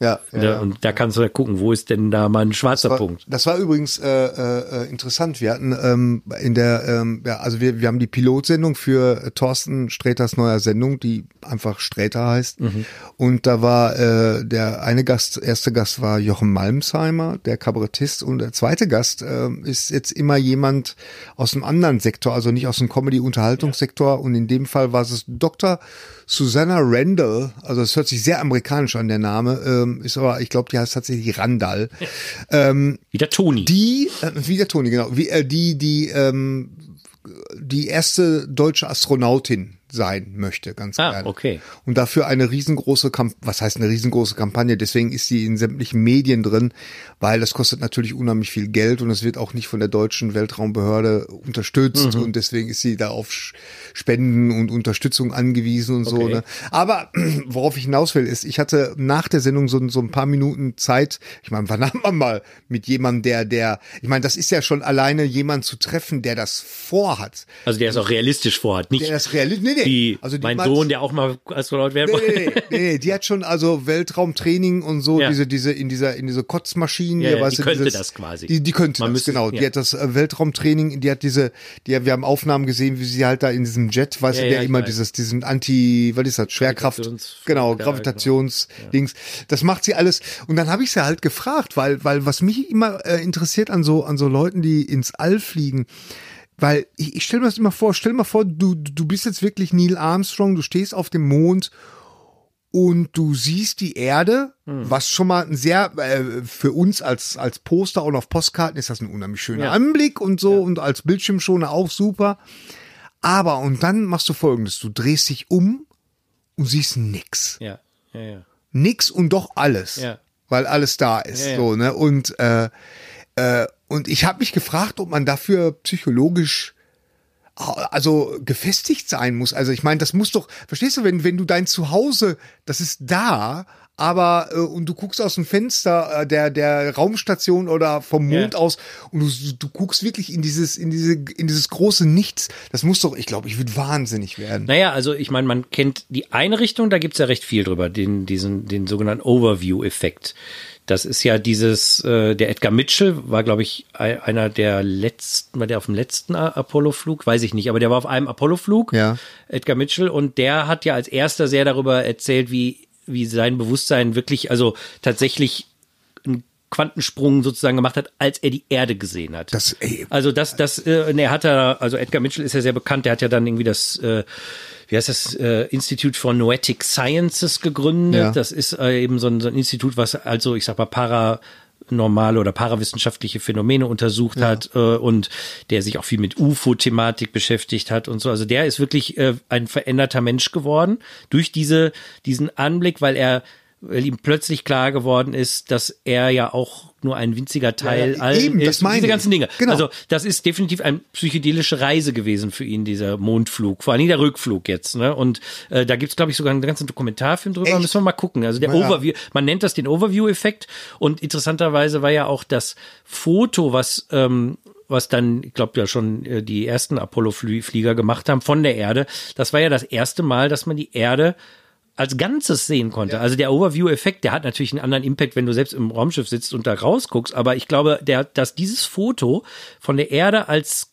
A: Ja, ja, ja.
B: Und da kannst du ja gucken, wo ist denn da mal ein schwarzer
A: war,
B: Punkt.
A: Das war übrigens äh, äh, interessant. Wir hatten ähm, in der, ähm, ja, also wir, wir haben die Pilotsendung für Thorsten Sträters neuer Sendung, die einfach Sträter heißt.
B: Mhm.
A: Und da war äh, der eine Gast, erste Gast war Jochen Malmsheimer, der Kabarettist, und der zweite Gast äh, ist jetzt immer jemand aus einem anderen Sektor, also nicht aus dem Comedy-Unterhaltungssektor. Und in dem Fall war es Dr. Susanna Randall, also es hört sich sehr amerikanisch an, der Name, ähm, ist aber, ich glaube, die heißt tatsächlich Randall. Ähm,
B: Wieder Toni.
A: die, äh, wie der Toni, genau, wie, äh, die, die, ähm, die erste deutsche Astronautin sein möchte, ganz
B: Ah,
A: gerne.
B: okay.
A: Und dafür eine riesengroße Kampagne, was heißt eine riesengroße Kampagne, deswegen ist sie in sämtlichen Medien drin, weil das kostet natürlich unheimlich viel Geld und es wird auch nicht von der deutschen Weltraumbehörde unterstützt
B: Mhm.
A: und deswegen ist sie da auf Spenden und Unterstützung angewiesen und so.
B: Okay.
A: Ne? Aber worauf ich hinaus will, ist, ich hatte nach der Sendung so, so ein paar Minuten Zeit, ich meine, wann hat man mal mit jemandem, der, der, ich meine, das ist ja schon alleine jemand zu treffen, der das vorhat.
B: Also der es auch realistisch vorhat, nicht
A: Der das realistisch, nee, nee.
B: wie
A: also die
B: mein
A: meint-
B: Sohn, der auch mal Astronaut werden wollte.
A: nee, nee, nee, nee, die hat schon also Weltraumtraining und so,
B: Ja.
A: diese, diese, in dieser, in diese Kotzmaschinen,
B: Ja, ja, die könnte
A: dieses,
B: das quasi.
A: Die, die könnte
B: Man
A: das,
B: müsste-
A: genau.
B: ja.
A: Die hat das äh, Weltraumtraining, die hat diese, die, wir haben Aufnahmen gesehen, wie sie halt da in diesem Jet, weißt
B: Ja,
A: du, der immer
B: weiß.
A: dieses, diesen Anti, was ist das, Schwerkraft, genau,
B: ja,
A: Gravitationsdings. Das macht sie alles. Und dann habe ich sie halt gefragt, weil, weil was mich immer äh, interessiert an so, an so Leuten, die ins All fliegen, weil ich, ich stelle mir das immer vor, stell mal vor, du, du bist jetzt wirklich Neil Armstrong, du stehst auf dem Mond und du siehst die Erde,
B: Hm.
A: was schon mal ein sehr, äh, für uns als, als Poster und auf Postkarten ist das ein unheimlich schöner
B: Ja.
A: Anblick und so und als Bildschirmschoner auch super. Aber und dann machst du folgendes, du drehst dich um und siehst nix.
B: Ja, ja, ja.
A: Nix und doch alles.
B: Ja.
A: Weil alles da ist.
B: Ja, ja.
A: So, ne? Und äh, Äh, und ich habe mich gefragt, ob man dafür psychologisch also gefestigt sein muss. Also ich meine, das muss doch, verstehst du, wenn, wenn du dein Zuhause, das ist da, aber äh, und du guckst aus dem Fenster äh, der der Raumstation oder vom Mond ja. aus und du, du guckst wirklich in dieses in diese in dieses große Nichts. Das muss doch, ich glaube, ich würde wahnsinnig werden.
B: Naja, also ich meine, man kennt die eine Richtung, da gibt's ja recht viel drüber, den diesen den sogenannten Overview-Effekt. Das ist ja dieses, äh, der Edgar Mitchell war, glaube ich, einer der letzten, war der auf dem letzten Apollo-Flug? Weiß ich nicht, aber der war auf einem Apollo-Flug,
A: ja.
B: Edgar Mitchell, und der hat ja als erster sehr darüber erzählt, wie wie sein Bewusstsein wirklich, also tatsächlich einen Quantensprung sozusagen gemacht hat, als er die Erde gesehen hat.
A: Das, ey.
B: Also das, das, äh, er hat da, also Edgar Mitchell ist ja sehr bekannt, der hat ja dann irgendwie das, äh, wie heißt das, äh, Institute for Noetic Sciences gegründet. Ja. Das ist äh, eben so ein, so ein Institut, was also, ich sag mal, para normale oder parawissenschaftliche Phänomene untersucht ja. hat äh, und der sich auch viel mit UFO-Thematik beschäftigt hat und so. Also der ist wirklich äh, ein veränderter Mensch geworden durch diese, diesen Anblick, weil er weil ihm plötzlich klar geworden ist, dass er ja auch nur ein winziger Teil ja, all
A: eben,
B: ist.
A: Das
B: diese ganzen Dinge.
A: Genau.
B: Also das ist definitiv eine psychedelische Reise gewesen für ihn, dieser Mondflug, vor allem der Rückflug jetzt. Ne? Und äh, da gibt's glaube ich, sogar einen ganzen Dokumentarfilm drüber. Echt? Müssen wir mal gucken. Also der ja. Overview, man nennt das den Overview-Effekt. Und interessanterweise war ja auch das Foto, was ähm, was dann, ich glaube ja schon äh, die ersten Apollo-Flieger gemacht haben von der Erde. Das war ja das erste Mal, dass man die Erde als Ganzes sehen konnte. Ja. Also der Overview-Effekt, der hat natürlich einen anderen Impact, wenn du selbst im Raumschiff sitzt und da rausguckst. Aber ich glaube, der, dass dieses Foto von der Erde als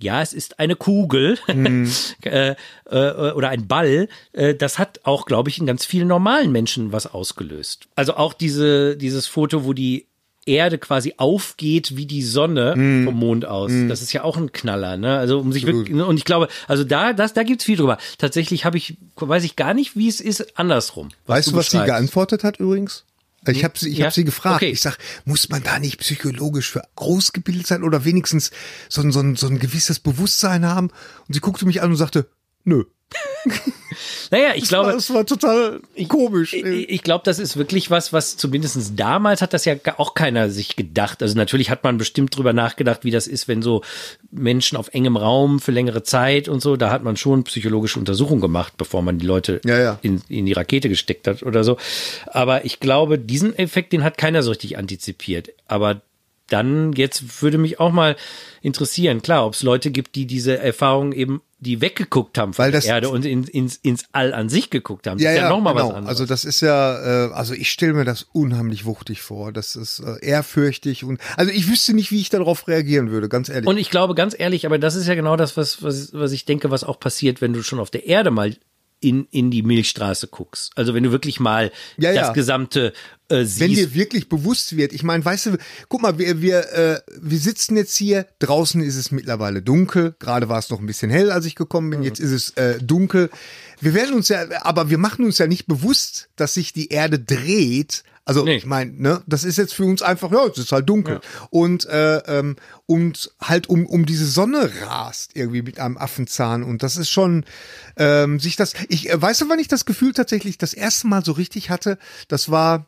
B: ja, es ist eine Kugel mhm. äh, äh, oder ein Ball. Äh, das hat auch, glaube ich, in ganz vielen normalen Menschen was ausgelöst. Also auch diese, dieses Foto, wo die Erde quasi aufgeht wie die Sonne mm. vom Mond aus. Mm. Das ist ja auch ein Knaller, ne? Also um sich wirklich, ne? und ich glaube, also da, das, da gibt's viel drüber. Tatsächlich habe ich, weiß ich gar nicht, wie es ist andersrum.
A: Weißt du, was sie geantwortet hat übrigens? Ich habe sie, ich ja? hab sie gefragt. Okay. Ich sag, muss man da nicht psychologisch für ausgebildet sein oder wenigstens so ein, so ein, so ein gewisses Bewusstsein haben? Und sie guckte mich an und sagte, nö.
B: naja, ich
A: das
B: glaube.
A: War, das war total komisch.
B: Ich, ich glaube, das ist wirklich was, was zumindest damals hat das ja auch keiner sich gedacht. Also natürlich hat man bestimmt drüber nachgedacht, wie das ist, wenn so Menschen auf engem Raum für längere Zeit und so, da hat man schon psychologische Untersuchungen gemacht, bevor man die Leute
A: ja, ja.
B: In, in die Rakete gesteckt hat oder so. Aber ich glaube, diesen Effekt, den hat keiner so richtig antizipiert. Aber dann jetzt würde mich auch mal interessieren, klar, ob es Leute gibt, die diese Erfahrung eben, die weggeguckt haben von
A: Weil das,
B: der Erde und in, ins, ins All an sich geguckt haben.
A: Das ja, ist ja, ja
B: nochmal
A: genau.
B: was anderes.
A: Also das ist ja, äh, also ich stelle mir das unheimlich wuchtig vor. Das ist äh, ehrfürchtig und also ich wüsste nicht, wie ich darauf reagieren würde, ganz ehrlich.
B: Und ich glaube, ganz ehrlich, aber das ist ja genau das, was, was, was ich denke, was auch passiert, wenn du schon auf der Erde mal in, in die Milchstraße guckst. Also wenn du wirklich mal
A: ja,
B: das
A: ja.
B: gesamte äh.
A: Wenn dir wirklich bewusst wird, ich meine, weißt du, guck mal, wir, wir, äh, wir sitzen jetzt hier, draußen ist es mittlerweile dunkel, gerade war es noch ein bisschen hell, als ich gekommen bin, mhm. jetzt ist es äh, dunkel. Wir werden uns ja, aber wir machen uns ja nicht bewusst, dass sich die Erde dreht. Also nee. ich meine, ne, das ist jetzt für uns einfach, ja, es ist halt dunkel. Ja. Und äh, ähm, und halt um um diese Sonne rast irgendwie mit einem Affenzahn und das ist schon ähm, sich das. Ich äh, weißt du, wann ich das Gefühl tatsächlich das erste Mal so richtig hatte? Das war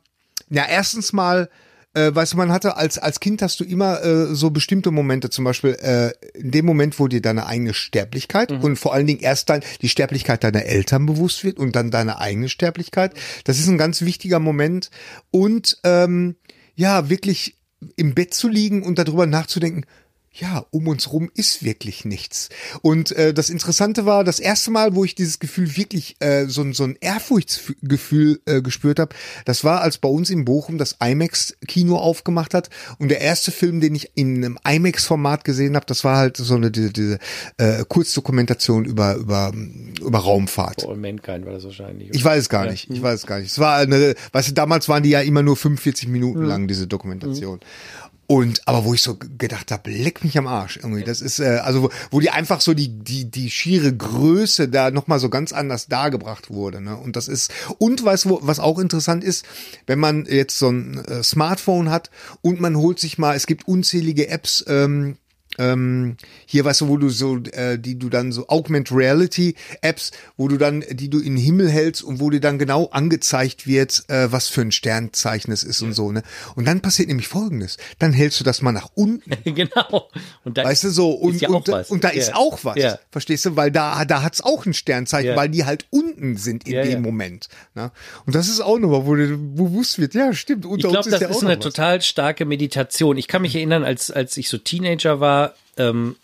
A: ja erstens mal äh, weißt du, man hatte als, als Kind hast du immer äh, so bestimmte Momente, zum Beispiel äh, in dem Moment, wo dir deine eigene Sterblichkeit mhm. und vor allen Dingen erst dann die Sterblichkeit deiner Eltern bewusst wird und dann deine eigene Sterblichkeit. Das ist ein ganz wichtiger Moment. Und ähm, ja, wirklich im Bett zu liegen und darüber nachzudenken, ja, um uns rum ist wirklich nichts. Und äh, das Interessante war, das erste Mal, wo ich dieses Gefühl wirklich, äh, so, so ein Ehrfurchtsgefühl äh, gespürt habe, das war, als bei uns in Bochum das IMAX-Kino aufgemacht hat. Und der erste Film, den ich in einem IMAX-Format gesehen habe, das war halt so eine diese, diese äh, Kurzdokumentation über, über, über Raumfahrt.
B: For Mankind war das wahrscheinlich.
A: Ich weiß es gar ja. nicht. Ich weiß es gar nicht. Es war eine, weißt du, damals waren die ja immer nur 45 Minuten mhm. lang, diese Dokumentation. Mhm. Und aber wo ich so gedacht habe, leck mich am Arsch irgendwie. Das ist äh, also wo, wo die einfach so die die die schiere Größe da noch mal so ganz anders dargebracht wurde. Ne? Und das ist und weißt du, was auch interessant ist, wenn man jetzt so ein äh, Smartphone hat und man holt sich mal, es gibt unzählige Apps. Ähm, ähm, hier weißt du, wo du so, äh, die du dann so Augmented Reality Apps, wo du dann, die du in den Himmel hältst und wo dir dann genau angezeigt wird, äh, was für ein Sternzeichen es ist ja. und so, ne? Und dann passiert nämlich Folgendes. Dann hältst du das mal nach unten.
B: genau.
A: Und da weißt du so, und, ist ja und, und, da ja. ist auch was. Ja. Verstehst du? Weil da, da hat's auch ein Sternzeichen, weil die halt unten sind in dem Moment. Ne? Und das ist auch nochmal, wo dir bewusst wird, ja, stimmt,
B: unter ich glaub, uns ist das ja auch ist eine total starke Meditation. Ich kann mich erinnern, als, als ich so Teenager war, ähm,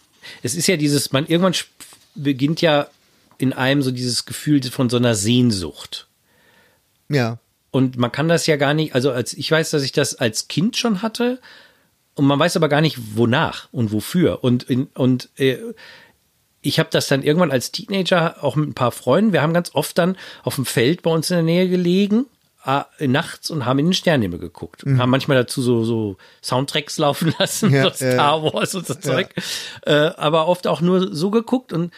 B: es ist ja dieses, man irgendwann beginnt ja in einem so dieses Gefühl von so einer Sehnsucht.
A: Ja.
B: Und man kann das ja gar nicht, also als ich weiß, dass ich das als Kind schon hatte und man weiß aber gar nicht wonach und wofür und in, und äh, ich habe das dann irgendwann als Teenager auch mit ein paar Freunden, wir haben ganz oft dann auf dem Feld bei uns in der Nähe gelegen nachts und haben in den Sternenhimmel geguckt. Mhm. Haben manchmal dazu so, so Soundtracks laufen lassen, ja, so Star ja, Wars und so Zeug. Ja. Äh, aber oft auch nur so geguckt und,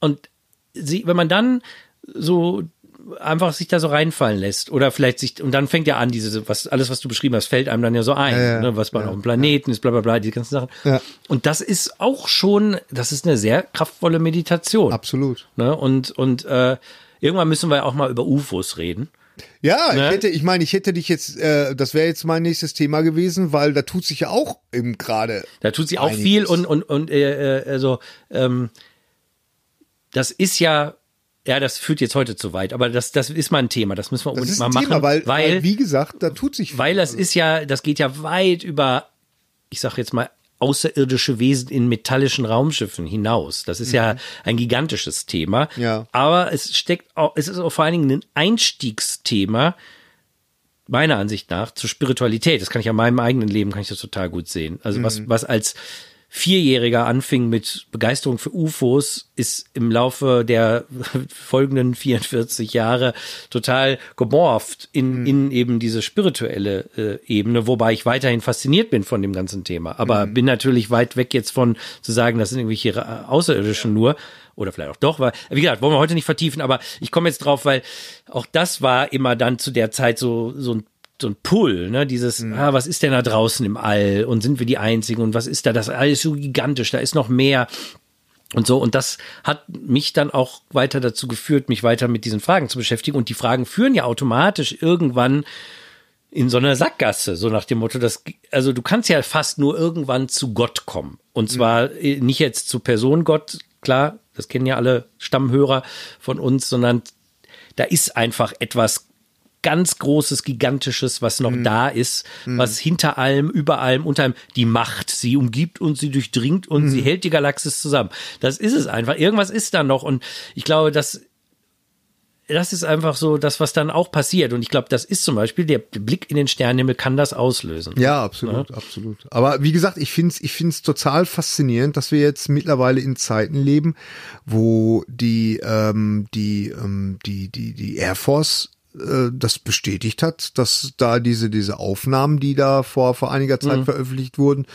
B: und sie, wenn man dann so einfach sich da so reinfallen lässt oder vielleicht sich und dann fängt ja an diese was alles was du beschrieben hast fällt einem dann ja so ein ja, ja, ne, was man ja, auf dem Planeten ist bla bla bla die ganzen Sachen und das ist auch schon das ist eine sehr kraftvolle Meditation
A: absolut
B: ne? und und äh, irgendwann müssen wir auch mal über UFOs reden
A: ja, ne? ich hätte, ich meine, ich hätte dich jetzt, äh, das wäre jetzt mein nächstes Thema gewesen, weil da tut sich ja auch eben gerade.
B: Da tut sich auch einiges. viel und und und äh, äh, also ähm, das ist ja ja, das führt jetzt heute zu weit, aber das, das ist mal ein Thema, das müssen wir unbedingt mal machen. Thema,
A: weil, weil, weil, wie gesagt, da tut sich
B: viel. Weil das ist ja, das geht ja weit über, ich sag jetzt mal, außerirdische Wesen in metallischen Raumschiffen hinaus. Das ist mhm. ja ein gigantisches Thema.
A: Ja.
B: Aber es steckt auch, es ist auch vor allen Dingen ein Einstiegsthema, meiner Ansicht nach, zur Spiritualität. Das kann ich an meinem eigenen Leben, kann ich das total gut sehen. Also mhm. was, was als Vierjähriger anfing mit Begeisterung für UFOs, ist im Laufe der folgenden 44 Jahre total gemorpht in, mhm. in eben diese spirituelle äh, Ebene, wobei ich weiterhin fasziniert bin von dem ganzen Thema. Aber mhm. bin natürlich weit weg jetzt von zu sagen, das sind irgendwelche Außerirdischen ja. nur oder vielleicht auch doch, weil, wie gesagt, wollen wir heute nicht vertiefen, aber ich komme jetzt drauf, weil auch das war immer dann zu der Zeit so, so ein so ein Pull, ne? Dieses, mhm. ah, was ist denn da draußen im All und sind wir die Einzigen und was ist da? Das alles so gigantisch, da ist noch mehr und so. Und das hat mich dann auch weiter dazu geführt, mich weiter mit diesen Fragen zu beschäftigen. Und die Fragen führen ja automatisch irgendwann in so einer Sackgasse, so nach dem Motto, dass, also du kannst ja fast nur irgendwann zu Gott kommen. Und zwar mhm. nicht jetzt zu Person Gott, klar, das kennen ja alle Stammhörer von uns, sondern da ist einfach etwas ganz Großes, Gigantisches, was noch mhm. da ist, mhm. was hinter allem, über allem, unter allem die Macht. Sie umgibt und sie durchdringt und mhm. sie hält die Galaxis zusammen. Das ist es einfach. Irgendwas ist da noch und ich glaube, dass das ist einfach so das, was dann auch passiert. Und ich glaube, das ist zum Beispiel, der Blick in den Sternenhimmel kann das auslösen.
A: Ja, absolut, ja? absolut. Aber wie gesagt, ich finde es ich find's total faszinierend, dass wir jetzt mittlerweile in Zeiten leben, wo die, ähm, die, ähm, die, die, die Air Force äh, das bestätigt hat, dass da diese, diese Aufnahmen, die da vor, vor einiger Zeit mhm. veröffentlicht wurden,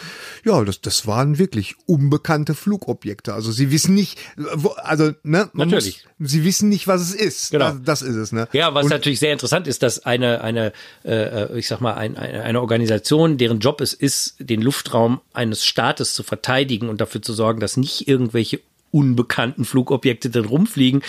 A: ja, das, das waren wirklich unbekannte Flugobjekte. Also sie wissen nicht, wo, also, ne,
B: natürlich.
A: Muss, sie wissen nicht, was es ist.
B: Genau.
A: Das, das ist es, ne?
B: Ja, was Und, natürlich sehr interessant ist, dass eine, eine, äh, ich sag mal, ein, eine, eine Organisation, deren Job es ist, den Luftraum eines Staates zu verteidigen und dafür zu sorgen, dass nicht irgendwelche unbekannten Flugobjekte drin rumfliegen,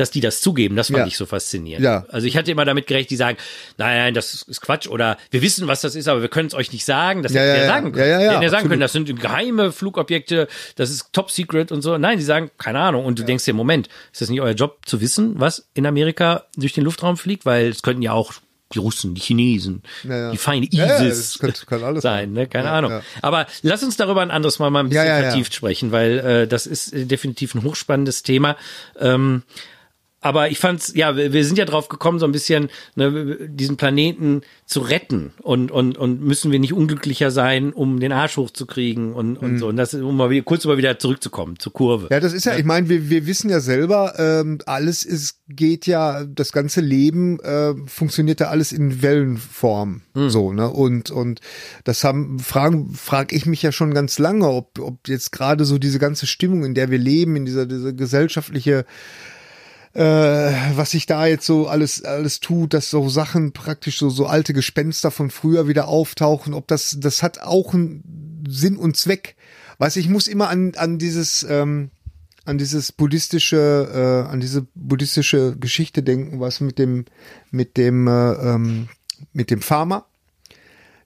B: dass die das zugeben. Das fand ja. ich so faszinierend.
A: Ja.
B: Also ich hatte immer damit gerechnet, die sagen, nein, nein, das ist Quatsch oder wir wissen, was das ist, aber wir können es euch nicht sagen. Das
A: ja,
B: hätten
A: ja,
B: wir sagen können.
A: Ja, ja, ja,
B: ja sagen können, das sind geheime Flugobjekte, das ist top secret und so. Nein, die sagen, keine Ahnung. Und du denkst dir, Moment, ist das nicht euer Job zu wissen, was in Amerika durch den Luftraum fliegt? Weil es könnten ja auch die Russen, die Chinesen, ja, ja. die feine ISIS ja, das
A: könnte, kann alles
B: sein, ne? keine Ahnung. Aber lass uns darüber ein anderes Mal mal ein bisschen vertieft sprechen, weil äh, das ist äh, definitiv ein hochspannendes Thema. Ähm, aber ich fand's, ja, wir sind ja drauf gekommen, so ein bisschen ne, diesen Planeten zu retten und, und, und müssen wir nicht unglücklicher sein, um den Arsch hochzukriegen und, und mhm. so. Und das, um mal wieder, kurz mal wieder zurückzukommen zur Kurve.
A: Ja, das ist ja, ich meine, wir, wir wissen ja selber, ähm, alles ist, geht ja, das ganze Leben äh, funktioniert ja alles in Wellenform. Mhm. So, ne? Und, und das haben, fragen, frag ich mich ja schon ganz lange, ob, ob jetzt gerade so diese ganze Stimmung, in der wir leben, in dieser, dieser gesellschaftliche äh, was sich da jetzt so alles alles tut, dass so Sachen praktisch so so alte Gespenster von früher wieder auftauchen, ob das das hat auch einen Sinn und Zweck, Weiß ich muss immer an, an dieses, ähm, an dieses buddhistische, äh, an diese buddhistische Geschichte denken, was mit dem, mit dem, äh, ähm, mit dem Farmer,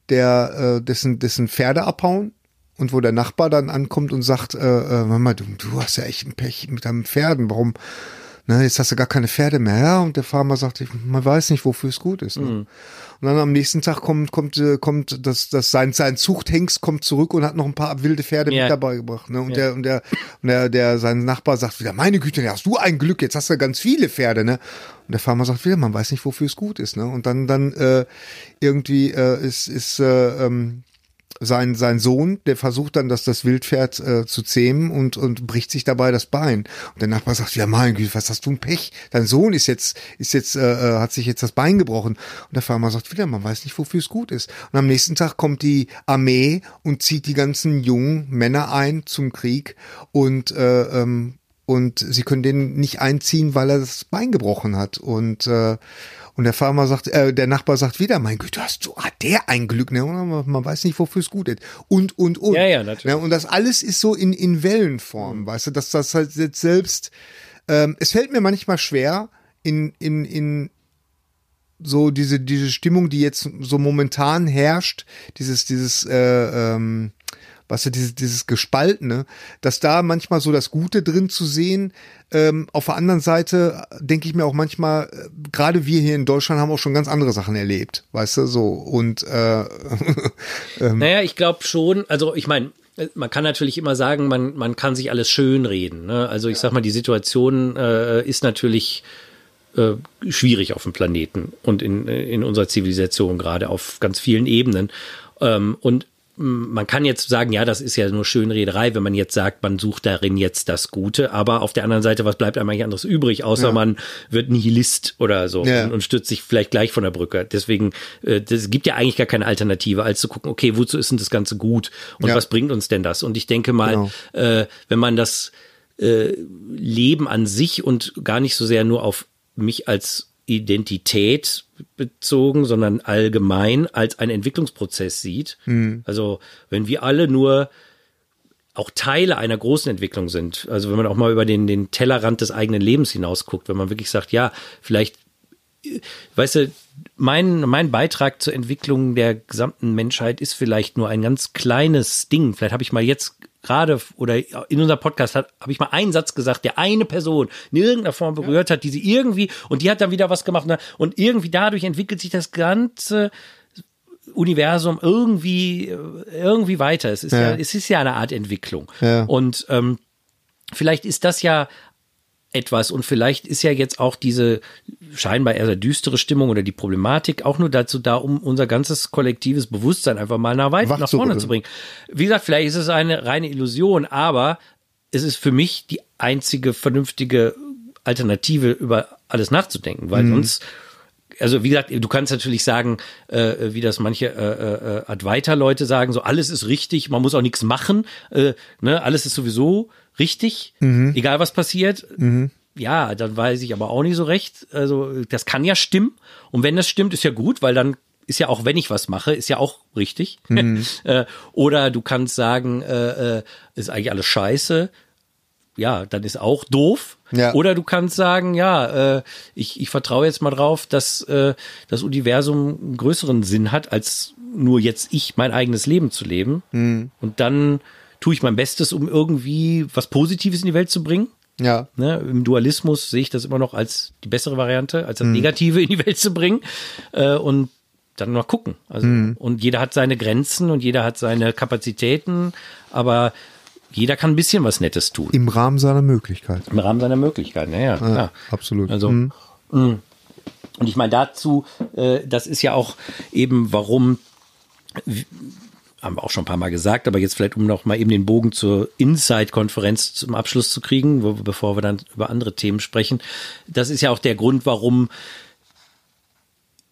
A: der, äh, dessen, dessen Pferde abhauen und wo der Nachbar dann ankommt und sagt, äh, äh, Mama, du, du hast ja echt ein Pech mit deinen Pferden, warum, ne, jetzt hast du gar keine Pferde mehr, ja, und der Farmer sagt, man weiß nicht, wofür es gut ist. Ne?
B: Mhm.
A: Und dann am nächsten Tag kommt, kommt, äh, kommt das, das sein, sein Zuchthengst kommt zurück und hat noch ein paar wilde Pferde
B: Ja.
A: mit dabei gebracht. Ne? Und
B: Ja.
A: der, und der, und der, der, sein Nachbar sagt wieder, meine Güte, hast du ein Glück, jetzt hast du ganz viele Pferde, ne? Und der Farmer sagt wieder, man weiß nicht, wofür es gut ist, ne? Und dann, dann, äh, irgendwie, äh, ist, ist, äh, ähm, sein, sein Sohn, der versucht dann, dass das Wildpferd äh, zu zähmen und, und bricht sich dabei das Bein. Und der Nachbar sagt, ja mein Güte, was hast du ein Pech? Dein Sohn ist jetzt, ist jetzt, äh, äh, hat sich jetzt das Bein gebrochen. Und der Farmer sagt wieder, man weiß nicht, wofür es gut ist. Und am nächsten Tag kommt die Armee und zieht die ganzen jungen Männer ein zum Krieg und äh, ähm, und sie können den nicht einziehen, weil er das Bein gebrochen hat. Und äh, und der Farmer sagt, äh, der Nachbar sagt wieder, mein Güte, hast du, hat der ein Glück, ne? Man, weiß nicht, wofür es gut ist. Und, und, und.
B: Ja, ja, natürlich.
A: Ne? Und das alles ist so in, in Wellenform, weißt du, dass das halt jetzt selbst, ähm, es fällt mir manchmal schwer, in, in, in so diese, diese Stimmung, die jetzt so momentan herrscht, dieses, dieses, äh, ähm, was ja dieses, dieses Gespaltene, dass da manchmal so das Gute drin zu sehen. Ähm, auf der anderen Seite denke ich mir auch manchmal, äh, gerade wir hier in Deutschland haben auch schon ganz andere Sachen erlebt, weißt du, so und äh,
B: Naja, ich glaube schon, also ich meine, man kann natürlich immer sagen, man, man kann sich alles schönreden. Ne? Also ich sag mal, die Situation äh, ist natürlich äh, schwierig auf dem Planeten und in, in unserer Zivilisation gerade auf ganz vielen Ebenen. Ähm, und man kann jetzt sagen, ja, das ist ja nur Schönrederei, wenn man jetzt sagt, man sucht darin jetzt das Gute, aber auf der anderen Seite, was bleibt einem eigentlich anderes übrig, außer
A: Ja.
B: man wird Nihilist oder so
A: Ja.
B: und, und stürzt sich vielleicht gleich von der Brücke. Deswegen, äh, das gibt ja eigentlich gar keine Alternative, als zu gucken, okay, wozu ist denn das Ganze gut und
A: Ja.
B: was bringt uns denn das? Und ich denke mal,
A: Genau.
B: äh, wenn man das äh, Leben an sich und gar nicht so sehr nur auf mich als Identität bezogen, sondern allgemein als einen Entwicklungsprozess sieht. Also wenn wir alle nur auch Teile einer großen Entwicklung sind, also wenn man auch mal über den, den Tellerrand des eigenen Lebens hinaus guckt, wenn man wirklich sagt, ja, vielleicht weißt du, mein, mein Beitrag zur Entwicklung der gesamten Menschheit ist vielleicht nur ein ganz kleines Ding. Vielleicht habe ich mal jetzt gerade oder in unserem Podcast hat, habe ich mal einen Satz gesagt, der eine Person in irgendeiner Form berührt hat, die sie irgendwie und die hat dann wieder was gemacht ne? und irgendwie dadurch entwickelt sich das ganze Universum irgendwie irgendwie weiter. Es ist ja,
A: Ja.
B: es ist ja eine Art Entwicklung.
A: Ja.
B: Und ähm, vielleicht ist das ja etwas. Und vielleicht ist ja jetzt auch diese scheinbar eher düstere Stimmung oder die Problematik auch nur dazu da, um unser ganzes kollektives Bewusstsein einfach mal nach weit
A: Wach
B: nach vorne zu bringen. Wie gesagt, vielleicht ist es eine reine Illusion, aber es ist für mich die einzige vernünftige Alternative, über alles nachzudenken, weil sonst also wie gesagt, du kannst natürlich sagen, äh, wie das manche äh, äh, Advaita-Leute sagen, so alles ist richtig, man muss auch nichts machen, äh, ne, alles ist sowieso richtig, egal was passiert. Ja, dann weiß ich aber auch nicht so recht. Also das kann ja stimmen und wenn das stimmt, ist ja gut, weil dann ist ja auch, wenn ich was mache, ist ja auch richtig. äh, oder du kannst sagen, äh, äh, ist eigentlich alles scheiße. Ja, dann ist auch doof.
A: Ja.
B: Oder du kannst sagen, ja, äh, ich, ich vertraue jetzt mal drauf, dass äh, das Universum einen größeren Sinn hat, als nur jetzt ich mein eigenes Leben zu leben. Und dann tue ich mein Bestes, um irgendwie was Positives in die Welt zu bringen.
A: ja,
B: Ne, Im Dualismus sehe ich das immer noch als die bessere Variante, als das Negative in die Welt zu bringen. Äh, und dann mal gucken. Also, Und jeder hat seine Grenzen und jeder hat seine Kapazitäten, aber jeder kann ein bisschen was Nettes tun.
A: im Rahmen seiner Möglichkeiten.
B: Im Rahmen seiner Möglichkeiten, ja, ja, klar.
A: absolut.
B: Also,
A: Mhm.
B: mh. und ich meine dazu, äh, das ist ja auch eben, warum, haben wir auch schon ein paar Mal gesagt, aber jetzt vielleicht, um noch mal eben den Bogen zur Inside-Konferenz zum Abschluss zu kriegen, wo, bevor wir dann über andere Themen sprechen. Das ist ja auch der Grund, warum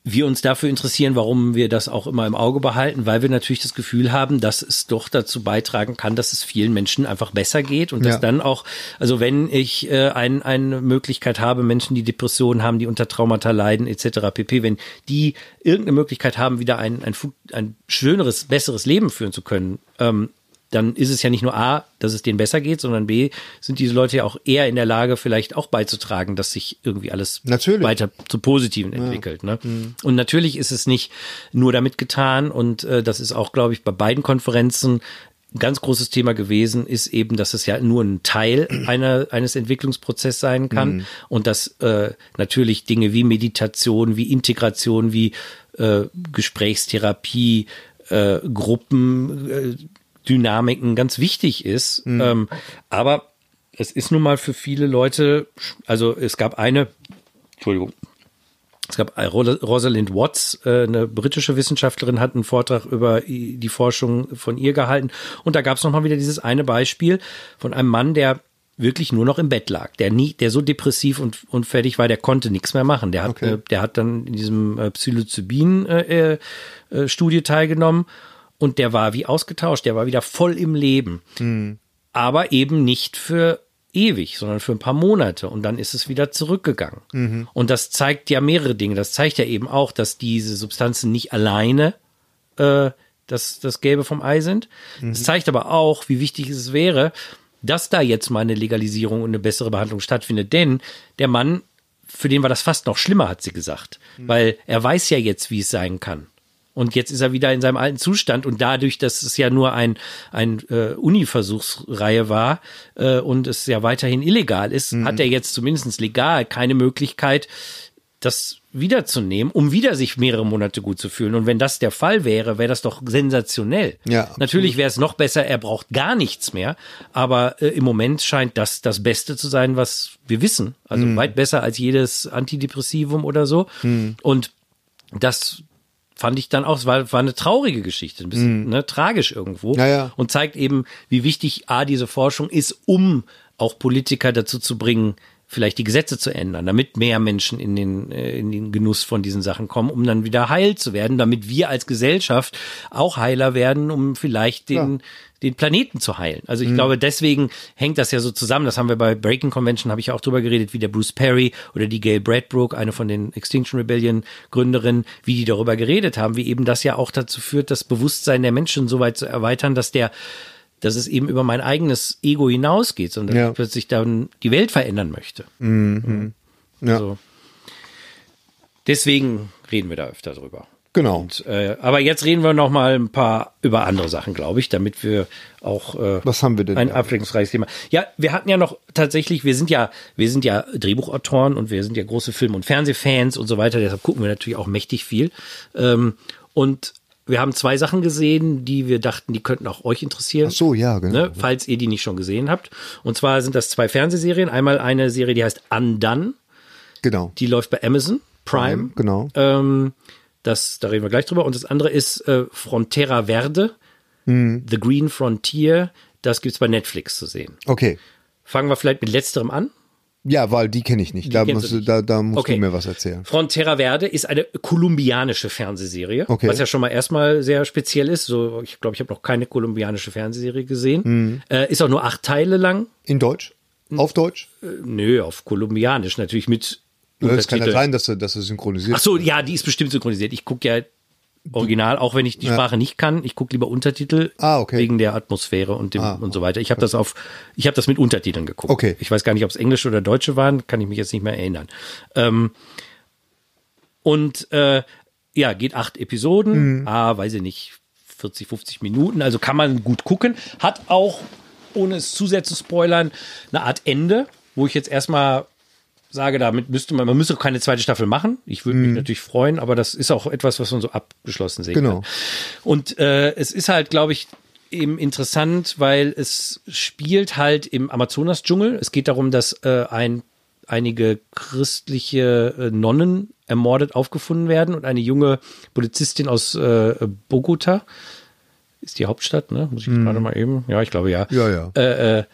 B: wir uns dafür interessieren, warum wir das auch immer im Auge behalten, weil wir natürlich das Gefühl haben, dass es doch dazu beitragen kann, dass es vielen Menschen einfach besser geht und
A: Ja.
B: dass dann auch, also wenn ich äh, ein, eine Möglichkeit habe, Menschen, die Depressionen haben, die unter Traumata leiden etc. pp, wenn die irgendeine Möglichkeit haben, wieder ein, ein, ein schöneres, besseres Leben führen zu können, ähm, dann ist es ja nicht nur A, dass es denen besser geht, sondern B, sind diese Leute ja auch eher in der Lage, vielleicht auch beizutragen, dass sich irgendwie alles
A: Natürlich.
B: weiter zu Positiven entwickelt. Ne? Und natürlich ist es nicht nur damit getan und äh, das ist auch, glaube ich, bei beiden Konferenzen ein ganz großes Thema gewesen, ist eben, dass es ja nur ein Teil einer, eines Entwicklungsprozesses sein kann und dass äh, natürlich Dinge wie Meditation, wie Integration, wie äh, Gesprächstherapie, äh, Gruppen, äh, Dynamiken ganz wichtig ist. Ähm, aber es ist nun mal für viele Leute, also es gab eine, Entschuldigung, es gab Ro- Rosalind Watts, äh, eine britische Wissenschaftlerin, hat einen Vortrag über die Forschung von ihr gehalten. Und da gab es nochmal wieder dieses eine Beispiel von einem Mann, der wirklich nur noch im Bett lag, der nie, der so depressiv und, und fertig war, der konnte nichts mehr machen. Der hat,
A: Okay.
B: äh, der hat dann in diesem äh, Psilocybin-Studie Studie teilgenommen und der war wie ausgetauscht, der war wieder voll im Leben. Aber eben nicht für ewig, sondern für ein paar Monate und dann ist es wieder zurückgegangen. Und das zeigt ja mehrere Dinge. Das zeigt ja eben auch, dass diese Substanzen nicht alleine äh, das, das Gelbe vom Ei sind. Es zeigt aber auch, wie wichtig es wäre, dass da jetzt mal eine Legalisierung und eine bessere Behandlung stattfindet. Denn der Mann, für den war das fast noch schlimmer, hat sie gesagt. Weil er weiß ja jetzt, wie es sein kann. Und jetzt ist er wieder in seinem alten Zustand und dadurch, dass es ja nur ein, ein äh, Uni-Versuchsreihe war äh, und es ja weiterhin illegal ist, hat er jetzt zumindest legal keine Möglichkeit, das wiederzunehmen, um wieder sich mehrere Monate gut zu fühlen. Und wenn das der Fall wäre, wäre das doch sensationell.
A: Ja, absolut.
B: Natürlich wäre es noch besser, er braucht gar nichts mehr. Aber äh, im Moment scheint das das Beste zu sein, was wir wissen. Also
A: Mhm.
B: weit besser als jedes Antidepressivum oder so. Und das fand ich dann auch, es war, war eine traurige Geschichte, ein bisschen ne, tragisch irgendwo.
A: Ja, ja.
B: Und zeigt eben, wie wichtig A, diese Forschung ist, um auch Politiker dazu zu bringen, vielleicht die Gesetze zu ändern, damit mehr Menschen in den, äh, in den Genuss von diesen Sachen kommen, um dann wieder heil zu werden, damit wir als Gesellschaft auch heiler werden, um vielleicht den, den Planeten zu heilen. Also ich glaube, deswegen hängt das ja so zusammen. Das haben wir bei Breaking Convention, habe ich ja auch drüber geredet, wie der Bruce Perry oder die Gail Bradbrook, eine von den Extinction Rebellion Gründerinnen, wie die darüber geredet haben, wie eben das ja auch dazu führt, das Bewusstsein der Menschen so weit zu erweitern, dass der dass es eben über mein eigenes Ego hinausgeht, sondern
A: Ja.
B: dass ich plötzlich dann die Welt verändern möchte.
A: Ja,
B: So. Deswegen reden wir da öfter drüber.
A: genau.
B: Und, äh, aber jetzt reden wir noch mal ein paar über andere Sachen, glaube ich, damit wir auch äh,
A: Was haben wir denn
B: ein
A: da?
B: abwechslungsreiches Thema. Ja, wir hatten ja noch tatsächlich, wir sind ja, wir sind ja Drehbuchautoren und wir sind ja große Film- und Fernsehfans und so weiter. Deshalb gucken wir natürlich auch mächtig viel. Ähm, und wir haben zwei Sachen gesehen, die wir dachten, die könnten auch euch interessieren.
A: Ach so, ja, genau.
B: Ne, falls ihr die nicht schon gesehen habt. Und zwar sind das zwei Fernsehserien. Einmal eine Serie, die heißt Undone.
A: Genau.
B: Die läuft bei Amazon Prime.
A: Genau.
B: Ähm, das, da reden wir gleich drüber. Und das andere ist äh, Frontera Verde,
A: Mhm.
B: The Green Frontier. Das gibt's bei Netflix zu sehen.
A: Okay.
B: Fangen wir vielleicht mit letzterem an.
A: Ja, weil die kenne ich nicht. Da musst,
B: du nicht.
A: da, da musst
B: Okay.
A: du mir was erzählen.
B: Frontera Verde ist eine kolumbianische Fernsehserie,
A: Okay.
B: was ja schon mal erstmal sehr speziell ist. So, ich glaube, ich habe noch keine kolumbianische Fernsehserie gesehen.
A: Mhm.
B: Äh, ist auch nur acht Teile lang.
A: In Deutsch? Auf Deutsch?
B: Äh, nö, auf kolumbianisch natürlich mit
A: Es kann ja sein, dass du, dass du synchronisiert
B: Ach so, ja, die ist bestimmt synchronisiert. Ich gucke ja original, auch wenn ich die Sprache nicht kann. Ich gucke lieber Untertitel
A: Ah, okay.
B: wegen der Atmosphäre und dem und so weiter. Ich habe das auf, ich habe das mit Untertiteln geguckt.
A: Okay.
B: Ich weiß gar nicht, ob es Englische oder Deutsche waren, kann ich mich jetzt nicht mehr erinnern. Ähm, und äh, ja, geht acht Episoden, ah, weiß ich nicht, 40, 50 Minuten, also kann man gut gucken. Hat auch, ohne es zu sehr zu spoilern, eine Art Ende, wo ich jetzt erstmal sage, damit müsste man, man müsste auch keine zweite Staffel machen. Ich würde mich natürlich freuen, aber das ist auch etwas, was man so abgeschlossen sehen
A: Genau.
B: kann. Und äh, es ist halt, glaube ich, eben interessant, weil es spielt halt im Amazonas-Dschungel. Es geht darum, dass äh, ein, einige christliche äh, Nonnen ermordet aufgefunden werden und eine junge Polizistin aus äh, Bogota ist die Hauptstadt, ne? Muss ich gerade mal eben? Ja, ich glaube ja.
A: Ja, ja.
B: Äh, äh,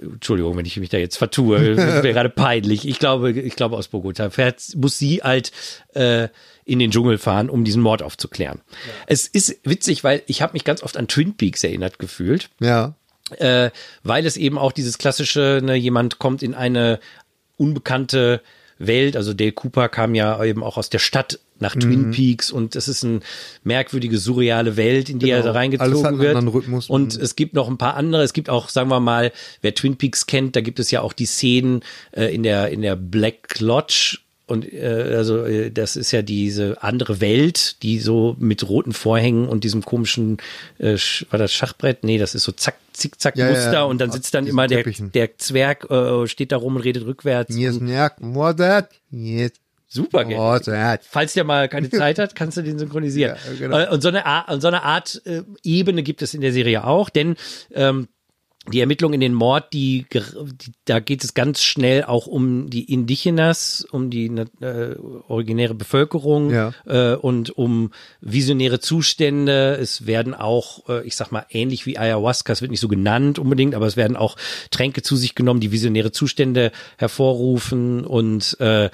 B: Entschuldigung, wenn ich mich da jetzt vertue, das wäre gerade peinlich. Ich glaube, ich glaube aus Bogota fährt, muss sie halt äh, in den Dschungel fahren, um diesen Mord aufzuklären. Es ist witzig, weil ich habe mich ganz oft an Twin Peaks erinnert gefühlt
A: Ja.
B: äh, weil es eben auch dieses klassische, ne, jemand kommt in eine unbekannte Welt, also Dale Cooper kam ja eben auch aus der Stadt nach
A: Mhm.
B: Twin Peaks und es ist eine merkwürdige, surreale Welt, in die er
A: Genau.
B: da
A: Alles hat
B: reingezogen
A: einen
B: wird. Und es gibt noch ein paar andere. Es gibt auch, sagen wir mal, wer Twin Peaks kennt, da gibt es ja auch die Szenen äh, in der in der Black Lodge. Und äh, also äh, das ist ja diese andere Welt, die so mit roten Vorhängen und diesem komischen, äh, war das Schachbrett? Nee, das ist so zack, zickzack-Muster
A: Ja, ja, ja.
B: und dann sitzt dann
A: Diesen
B: immer der,
A: Teppichen.
B: der Zwerg, äh, steht da rum und redet rückwärts.
A: Yes, that? Yes,
B: Super, gell?
A: what that?
B: Falls der mal keine Zeit hat, kannst du den synchronisieren.
A: Ja, genau.
B: Äh, Und so eine Art, und so eine Art äh, Ebene gibt es in der Serie auch, denn ähm, die Ermittlung in den Mord, die, die da geht es ganz schnell auch um die Indigenas, um die äh, originäre Bevölkerung
A: Ja.
B: äh, und um visionäre Zustände. Es werden auch, äh, ich sag mal, ähnlich wie Ayahuasca, es wird nicht so genannt unbedingt, aber es werden auch Tränke zu sich genommen, die visionäre Zustände hervorrufen und äh,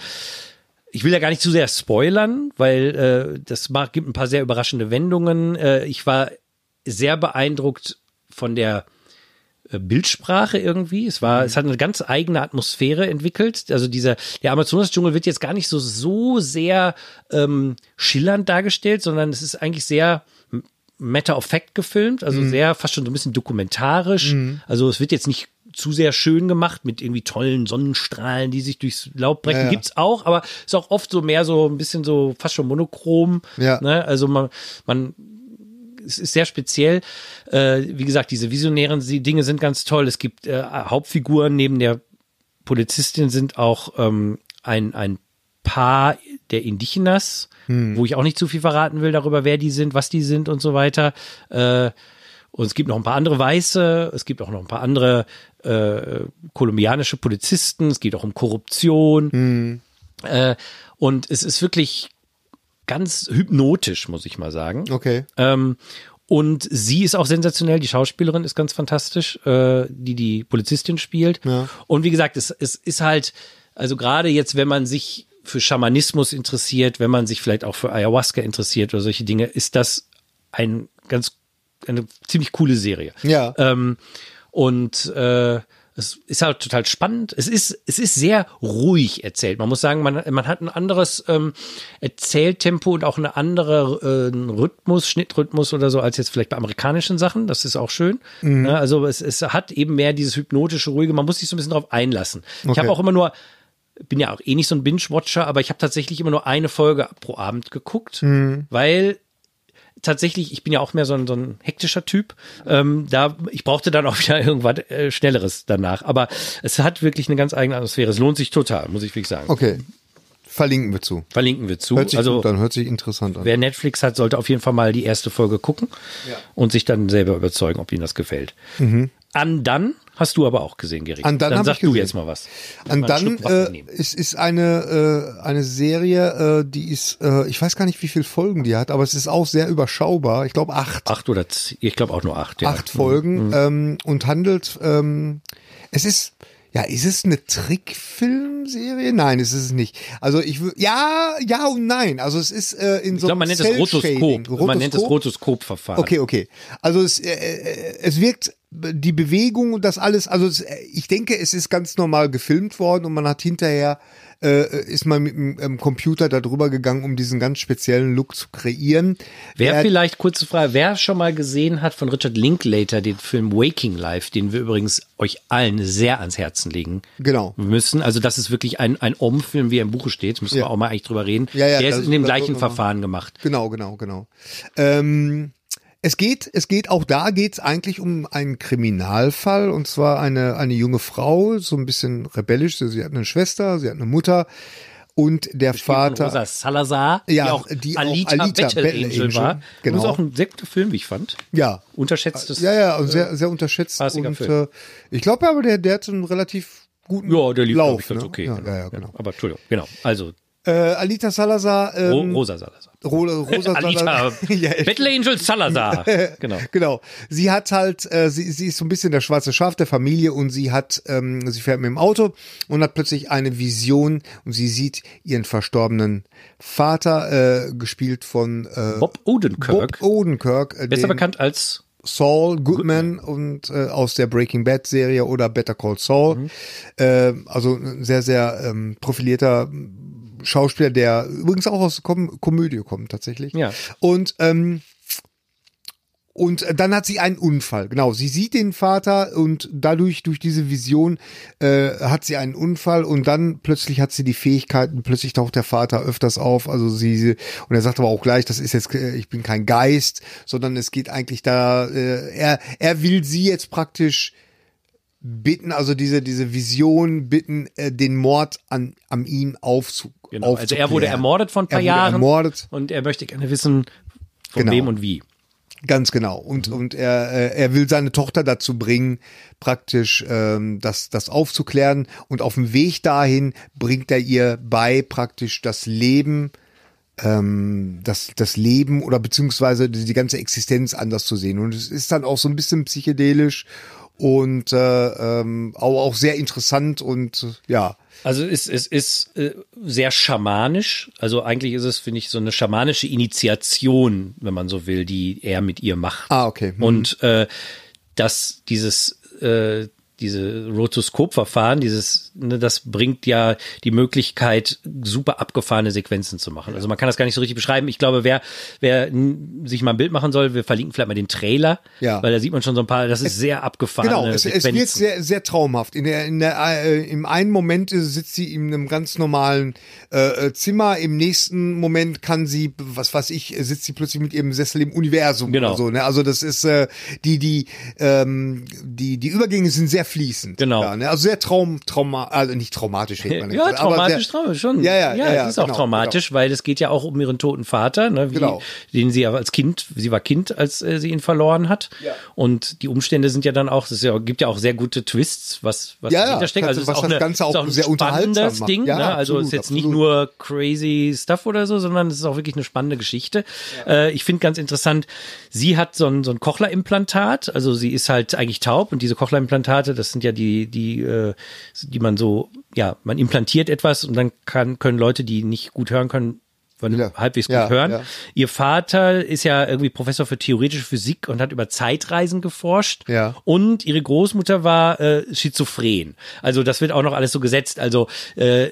B: ich will ja gar nicht zu sehr spoilern, weil äh, das macht, gibt ein paar sehr überraschende Wendungen. Äh, ich war sehr beeindruckt von der äh, Bildsprache irgendwie. Es war, es hat eine ganz eigene Atmosphäre entwickelt. Also dieser, der Amazonas-Dschungel wird jetzt gar nicht so, so sehr ähm, schillernd dargestellt, sondern es ist eigentlich sehr matter of fact gefilmt, also sehr fast schon so ein bisschen dokumentarisch. Also es wird jetzt nicht zu sehr schön gemacht mit irgendwie tollen Sonnenstrahlen, die sich durchs Laub brechen.
A: Ja, ja.
B: Gibt's auch, aber ist auch oft so mehr so ein bisschen so fast schon monochrom.
A: Ja.
B: Ne? Also man, man es ist sehr speziell. Äh, wie gesagt, diese visionären Dinge sind ganz toll. Es gibt äh, Hauptfiguren neben der Polizistin sind auch ähm, ein, ein Paar der Indigenas, wo ich auch nicht zu viel verraten will darüber, wer die sind, was die sind und so weiter. Äh, und es gibt noch ein paar andere Weiße, es gibt auch noch ein paar andere äh, kolumbianische Polizisten, es geht auch um Korruption. Äh, und es ist wirklich ganz hypnotisch, muss ich mal sagen.
A: Okay.
B: Ähm, und sie ist auch sensationell, die Schauspielerin ist ganz fantastisch, äh, die die Polizistin spielt.
A: Ja.
B: Und wie gesagt, es, es ist halt, also gerade jetzt, wenn man sich für Schamanismus interessiert, wenn man sich vielleicht auch für Ayahuasca interessiert oder solche Dinge, ist das ein ganz, eine ziemlich coole Serie.
A: Ja.
B: Ähm, und äh, es ist halt total spannend. Es ist, es ist sehr ruhig erzählt. Man muss sagen, man, man hat ein anderes ähm, Erzähltempo und auch eine andere äh, Rhythmus, Schnittrhythmus oder so, als jetzt vielleicht bei amerikanischen Sachen. Das ist auch schön. Ja, also es, es hat eben mehr dieses hypnotische, ruhige. Man muss sich so ein bisschen drauf einlassen. Ich
A: Okay.
B: habe auch immer nur bin ja auch eh nicht so ein Binge-Watcher, aber ich habe tatsächlich immer nur eine Folge pro Abend geguckt, weil tatsächlich, ich bin ja auch mehr so ein, so ein hektischer Typ. Ähm, da, ich brauchte dann auch wieder irgendwas äh, Schnelleres danach. Aber es hat wirklich eine ganz eigene Atmosphäre. Es lohnt sich total, muss ich wirklich sagen.
A: Okay. Verlinken wir zu.
B: Verlinken wir zu.
A: Hört sich
B: also
A: an, hört sich interessant an.
B: wer Netflix hat, sollte auf jeden Fall mal die erste Folge gucken und sich dann selber überzeugen, ob ihm das gefällt. An dann hast du aber auch gesehen.
A: Mhm. An dann
B: dann sag du jetzt mal was.
A: Und dann, äh, es ist eine, äh, eine Serie, äh, die ist, äh, ich weiß gar nicht, wie viele Folgen die hat, aber es ist auch sehr überschaubar. Ich glaube acht,
B: acht oder ich glaube auch nur acht. Ja.
A: acht Folgen ähm, und handelt, ähm, es ist, ja, ist es eine Trickfilmserie? Nein, es ist es nicht. Also ich ja, ja und nein. Also es ist äh, in
B: Ich
A: so
B: glaube, man nennt es
A: Cell-Shading.
B: Rotoskop. Man nennt es Rotoskop-Verfahren.
A: Okay, okay. Also es, äh, äh, es wirkt die Bewegung und das alles, also ich denke, es ist ganz normal gefilmt worden und man hat hinterher, äh, ist man mit dem ähm, Computer da drüber gegangen, um diesen ganz speziellen Look zu kreieren.
B: Wer
A: Der-
B: vielleicht, kurze Frage, wer schon mal gesehen hat von Richard Linklater den Film Waking Life, den wir übrigens euch allen sehr ans Herzen legen
A: Genau.
B: müssen. Also das ist wirklich ein, ein Om-Film, wie er im Buche steht. Müssen
A: Ja.
B: wir auch mal eigentlich drüber reden.
A: Ja, ja,
B: Der ist in dem gleichen
A: wir
B: Verfahren gemacht.
A: Genau, genau, genau. Ähm, es geht, es geht, auch da geht's eigentlich um einen Kriminalfall und zwar eine, eine junge Frau, so ein bisschen rebellisch. Sie hat eine Schwester, sie hat eine Mutter und der Vater.
B: Rosa Salazar,
A: Ja,
B: die auch
A: die auch
B: Alita,
A: Alita
B: Battle,
A: Battle
B: Angel,
A: Angel,
B: war.
A: genau.
B: Das ist auch ein sehr guter Film, wie ich fand.
A: Ja,
B: Unterschätztes.
A: Ja, ja, und sehr, sehr unterschätzt. Und
B: Film.
A: äh, ich glaube aber, der, der hat einen relativ guten
B: Ja, der lief,
A: Lauf.
B: glaube ich, ganz
A: ne?
B: okay.
A: Ja,
B: genau.
A: ja, ja, genau.
B: Aber Entschuldigung, genau. Also,
A: Äh, Alita Salazar. Ähm,
B: Rosa Salazar.
A: Ro Rosa
B: Alita,
A: Salazar. ja,
B: Battle Angel Salazar. genau.
A: Genau. Sie hat halt, äh, sie, sie ist so ein bisschen der schwarze Schaf der Familie und sie hat, ähm, sie fährt mit dem Auto und hat plötzlich eine Vision und sie sieht ihren verstorbenen Vater, äh, gespielt von äh,
B: Bob Odenkirk.
A: Bob Odenkirk, äh,
B: besser bekannt als
A: Saul Goodman und äh, aus der Breaking Bad Serie oder Better Call Saul. Äh, also ein sehr, sehr ähm, profilierter Schauspieler, der übrigens auch aus Kom Komödie kommt tatsächlich.
B: Ja.
A: Und ähm, und dann hat sie einen Unfall. Genau, sie sieht den Vater und dadurch, durch diese Vision, äh, hat sie einen Unfall und dann plötzlich hat sie die Fähigkeiten, plötzlich taucht der Vater öfters auf. Also sie, und er sagt aber auch gleich, das ist jetzt, äh, ich bin kein Geist, sondern es geht eigentlich da, äh, er, er will sie jetzt praktisch bitten, also diese, diese Vision bitten, äh, den Mord an, an ihm aufzu
B: Genau. Also er wurde ermordet vor ein paar
A: Er wurde
B: Jahren
A: ermordet.
B: und er möchte gerne wissen, von
A: Genau.
B: wem und wie.
A: Ganz genau. Und, und er, äh, er will seine Tochter dazu bringen, praktisch ähm, das, das aufzuklären. Und auf dem Weg dahin bringt er ihr bei, praktisch das Leben, ähm, das, das Leben oder beziehungsweise die ganze Existenz anders zu sehen. Und es ist dann auch so ein bisschen psychedelisch und äh, ähm, auch, auch sehr interessant und äh, ja.
B: Also es, es ist äh, sehr schamanisch. Also eigentlich ist es, finde ich, so eine schamanische Initiation, wenn man so will, die er mit ihr macht.
A: Ah, okay. Mhm.
B: Und äh, dass dieses äh, diese Rotoskop-Verfahren, dieses, ne, das bringt ja die Möglichkeit, super abgefahrene Sequenzen zu machen. Also man kann das gar nicht so richtig beschreiben. Ich glaube, wer, wer sich mal ein Bild machen soll, wir verlinken vielleicht mal den Trailer,
A: Ja.
B: weil da sieht man schon so ein paar, das ist sehr abgefahrene
A: Genau, es, es wird sehr, sehr traumhaft. In der, in der, äh, Im einen Moment sitzt sie in einem ganz normalen äh, äh, Zimmer, im nächsten Moment kann sie, was weiß ich, sitzt sie plötzlich mit ihrem Sessel im Universum
B: Genau.
A: so. Ne? Also das ist äh, die, die, ähm, die, die Übergänge sind sehr fließend.
B: Genau.
A: Da, ne? Also sehr traum, trauma, also nicht traumatisch, man
B: Ja,
A: aber
B: traumatisch,
A: sehr,
B: traumatisch schon.
A: Ja, ja, ja, ja,
B: es ist auch
A: genau,
B: traumatisch, weil es geht ja auch um ihren toten Vater, ne, wie,
A: Genau.
B: den sie ja als Kind, sie war Kind, als äh, sie ihn verloren hat.
A: Ja.
B: Und die Umstände sind ja dann auch, es ja, gibt ja auch sehr gute Twists, was, was
A: Ja, ja,
B: dahinter steckt. Also
A: was
B: ist auch,
A: das
B: eine,
A: Ganze auch
B: ist auch ein
A: sehr
B: spannendes
A: macht.
B: Ding.
A: Ja,
B: ne? Also es ist
A: absolut,
B: jetzt nicht
A: absolut.
B: nur crazy Stuff oder so, sondern es ist auch wirklich eine spannende Geschichte. Äh, ich finde ganz interessant, sie hat so ein, so ein Cochlea-Implantat, also sie ist halt eigentlich taub und diese Cochlea-Implantate, das sind ja die, die, äh, die man so, ja, man implantiert etwas und dann kann, können Leute, die nicht gut hören können,
A: Ja.
B: halbwegs gut
A: Ja,
B: hören.
A: ja.
B: Ihr Vater ist ja irgendwie Professor für theoretische Physik und hat über Zeitreisen geforscht.
A: Ja.
B: Und ihre Großmutter war äh, schizophren. Also das wird auch noch alles so gesetzt. Also äh,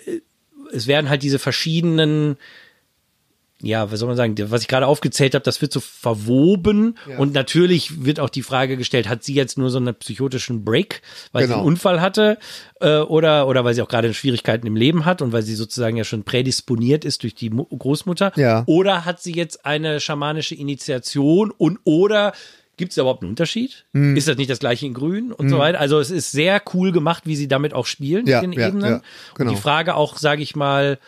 B: es werden halt diese verschiedenen ja, was soll man sagen, was ich gerade aufgezählt habe, das wird so verwoben
A: Ja.
B: und natürlich wird auch die Frage gestellt, hat sie jetzt nur so einen psychotischen Break, weil sie
A: Genau.
B: einen Unfall hatte äh, oder oder weil sie auch gerade Schwierigkeiten im Leben hat und weil sie sozusagen ja schon prädisponiert ist durch die Mu Großmutter
A: Ja.
B: oder hat sie jetzt eine schamanische Initiation und oder Gibt es überhaupt einen Unterschied?
A: Hm.
B: Ist das nicht das gleiche in Grün und so weiter? Also es ist sehr cool gemacht, wie sie damit auch spielen
A: Ja,
B: mit den
A: ja,
B: Ebenen.
A: ja, genau.
B: Und die Frage auch, sage ich mal,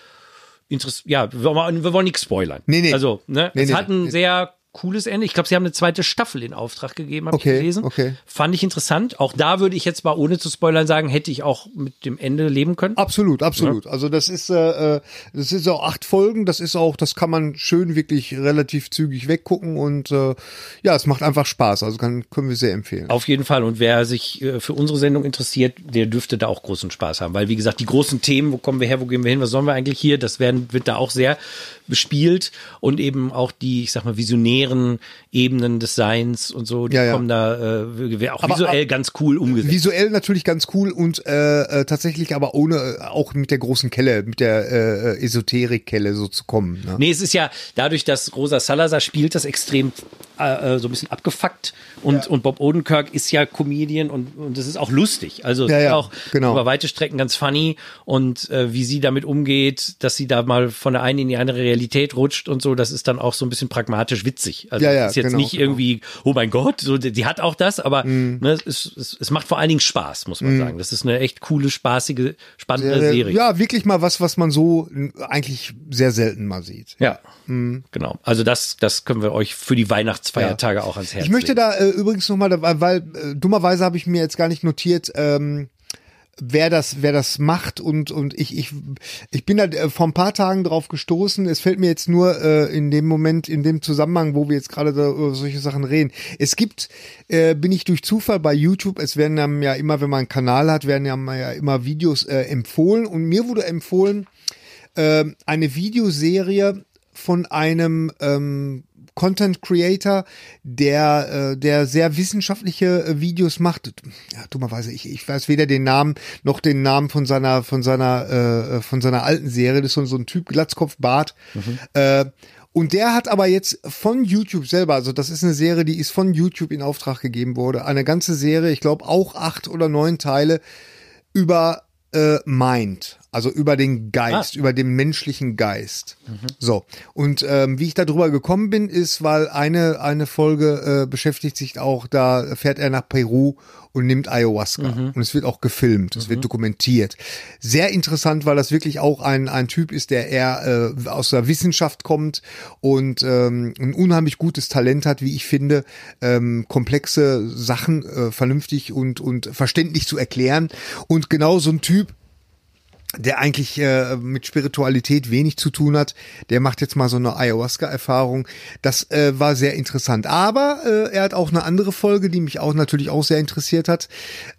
B: ja, wir wollen, wir wollen nichts spoilern.
A: Nee, nee.
B: Also, ne,
A: Nee,
B: es
A: nee.
B: hat ein sehr cooles Ende. Ich glaube, sie haben eine zweite Staffel in Auftrag gegeben, habe
A: Okay,
B: ich gelesen.
A: okay.
B: Fand ich interessant. Auch da würde ich jetzt mal ohne zu spoilern sagen, hätte ich auch mit dem Ende leben können.
A: Absolut, absolut. Also das ist, äh, äh, das ist auch acht Folgen. Das ist auch, das kann man schön wirklich relativ zügig weggucken und äh, ja, es macht einfach Spaß. Also kann, können wir sehr empfehlen.
B: Auf jeden Fall. Und wer sich äh, für unsere Sendung interessiert, der dürfte da auch großen Spaß haben. Weil, wie gesagt, die großen Themen, wo kommen wir her, wo gehen wir hin, was sollen wir eigentlich hier, das werden, wird da auch sehr bespielt. Und eben auch die, ich sag mal, visionären Ebenen des Seins und so, die
A: Ja, ja.
B: kommen da äh, auch
A: Aber-
B: visuell ganz cool umgesetzt.
A: Visuell natürlich ganz cool und äh, äh, tatsächlich aber ohne äh, auch mit der großen Kelle, mit der äh, Esoterik-Kelle so zu kommen. Ne?
B: Nee, es ist ja dadurch, dass Rosa Salazar spielt, das extrem äh, äh, so ein bisschen abgefuckt und, und Bob Odenkirk ist ja Comedian und, und das ist auch lustig. Also es
A: Ja,
B: ist
A: ja,
B: auch
A: genau.
B: über weite Strecken ganz funny und äh, wie sie damit umgeht, dass sie da mal von der einen in die andere Realität rutscht und so, das ist dann auch so ein bisschen pragmatisch witzig. Also
A: Ja, ja,
B: ist jetzt
A: genau,
B: nicht
A: genau.
B: irgendwie, oh mein Gott, so, die, hat auch das, aber
A: Mhm.
B: ne, es, es, es macht vor allen Dingen Spaß, muss man sagen. Das ist eine echt coole, spaßige, spannende
A: Äh,
B: Serie.
A: Ja, wirklich mal was, was man so eigentlich sehr selten mal sieht.
B: Ja, genau. Also das, das können wir euch für die Weihnachtsfeiertage auch ans Herz
A: Ich möchte
B: legen.
A: da äh, übrigens nochmal, weil, weil äh, dummerweise habe ich mir jetzt gar nicht notiert, ähm, wer das, wer das macht und und ich ich ich bin da äh, vor ein paar Tagen drauf gestoßen. Es fällt mir jetzt nur äh, in dem Moment, in dem Zusammenhang, wo wir jetzt gerade über solche Sachen reden. Es gibt, äh, bin ich durch Zufall bei YouTube. Es werden einem ja immer, wenn man einen Kanal hat, werden ja immer Videos äh, empfohlen und mir wurde empfohlen ähm, eine Videoserie von einem ähm, Content Creator, der, äh, der sehr wissenschaftliche äh, Videos macht. Ja, dummerweise, ich, ich weiß weder den Namen noch den Namen von seiner, von seiner, äh, von seiner alten Serie. Das ist so, so ein Typ, Glatzkopf, Bart. Mhm. Äh, und der hat aber jetzt von YouTube selber, also das ist eine Serie, die ist von YouTube in Auftrag gegeben wurde, eine ganze Serie, ich glaube auch acht oder neun Teile über äh, Mind, also über den Geist, ah. über den menschlichen Geist. Mhm. So. Und ähm, wie ich da drüber gekommen bin, ist, weil eine, eine Folge äh, beschäftigt sich auch, da fährt er nach Peru und nimmt Ayahuasca. Mhm. Und es wird auch gefilmt, es mhm. wird dokumentiert. Sehr interessant, weil das wirklich auch ein, ein Typ ist, der eher äh, aus der Wissenschaft kommt und ähm, ein unheimlich gutes Talent hat, wie ich finde, ähm, komplexe Sachen äh, vernünftig und, und verständlich zu erklären. Und genau so ein Typ, der eigentlich äh, mit Spiritualität wenig zu tun hat, der macht jetzt mal so eine Ayahuasca-Erfahrung. Das äh, war sehr interessant. Aber äh, er hat auch eine andere Folge, die mich auch natürlich auch sehr interessiert hat.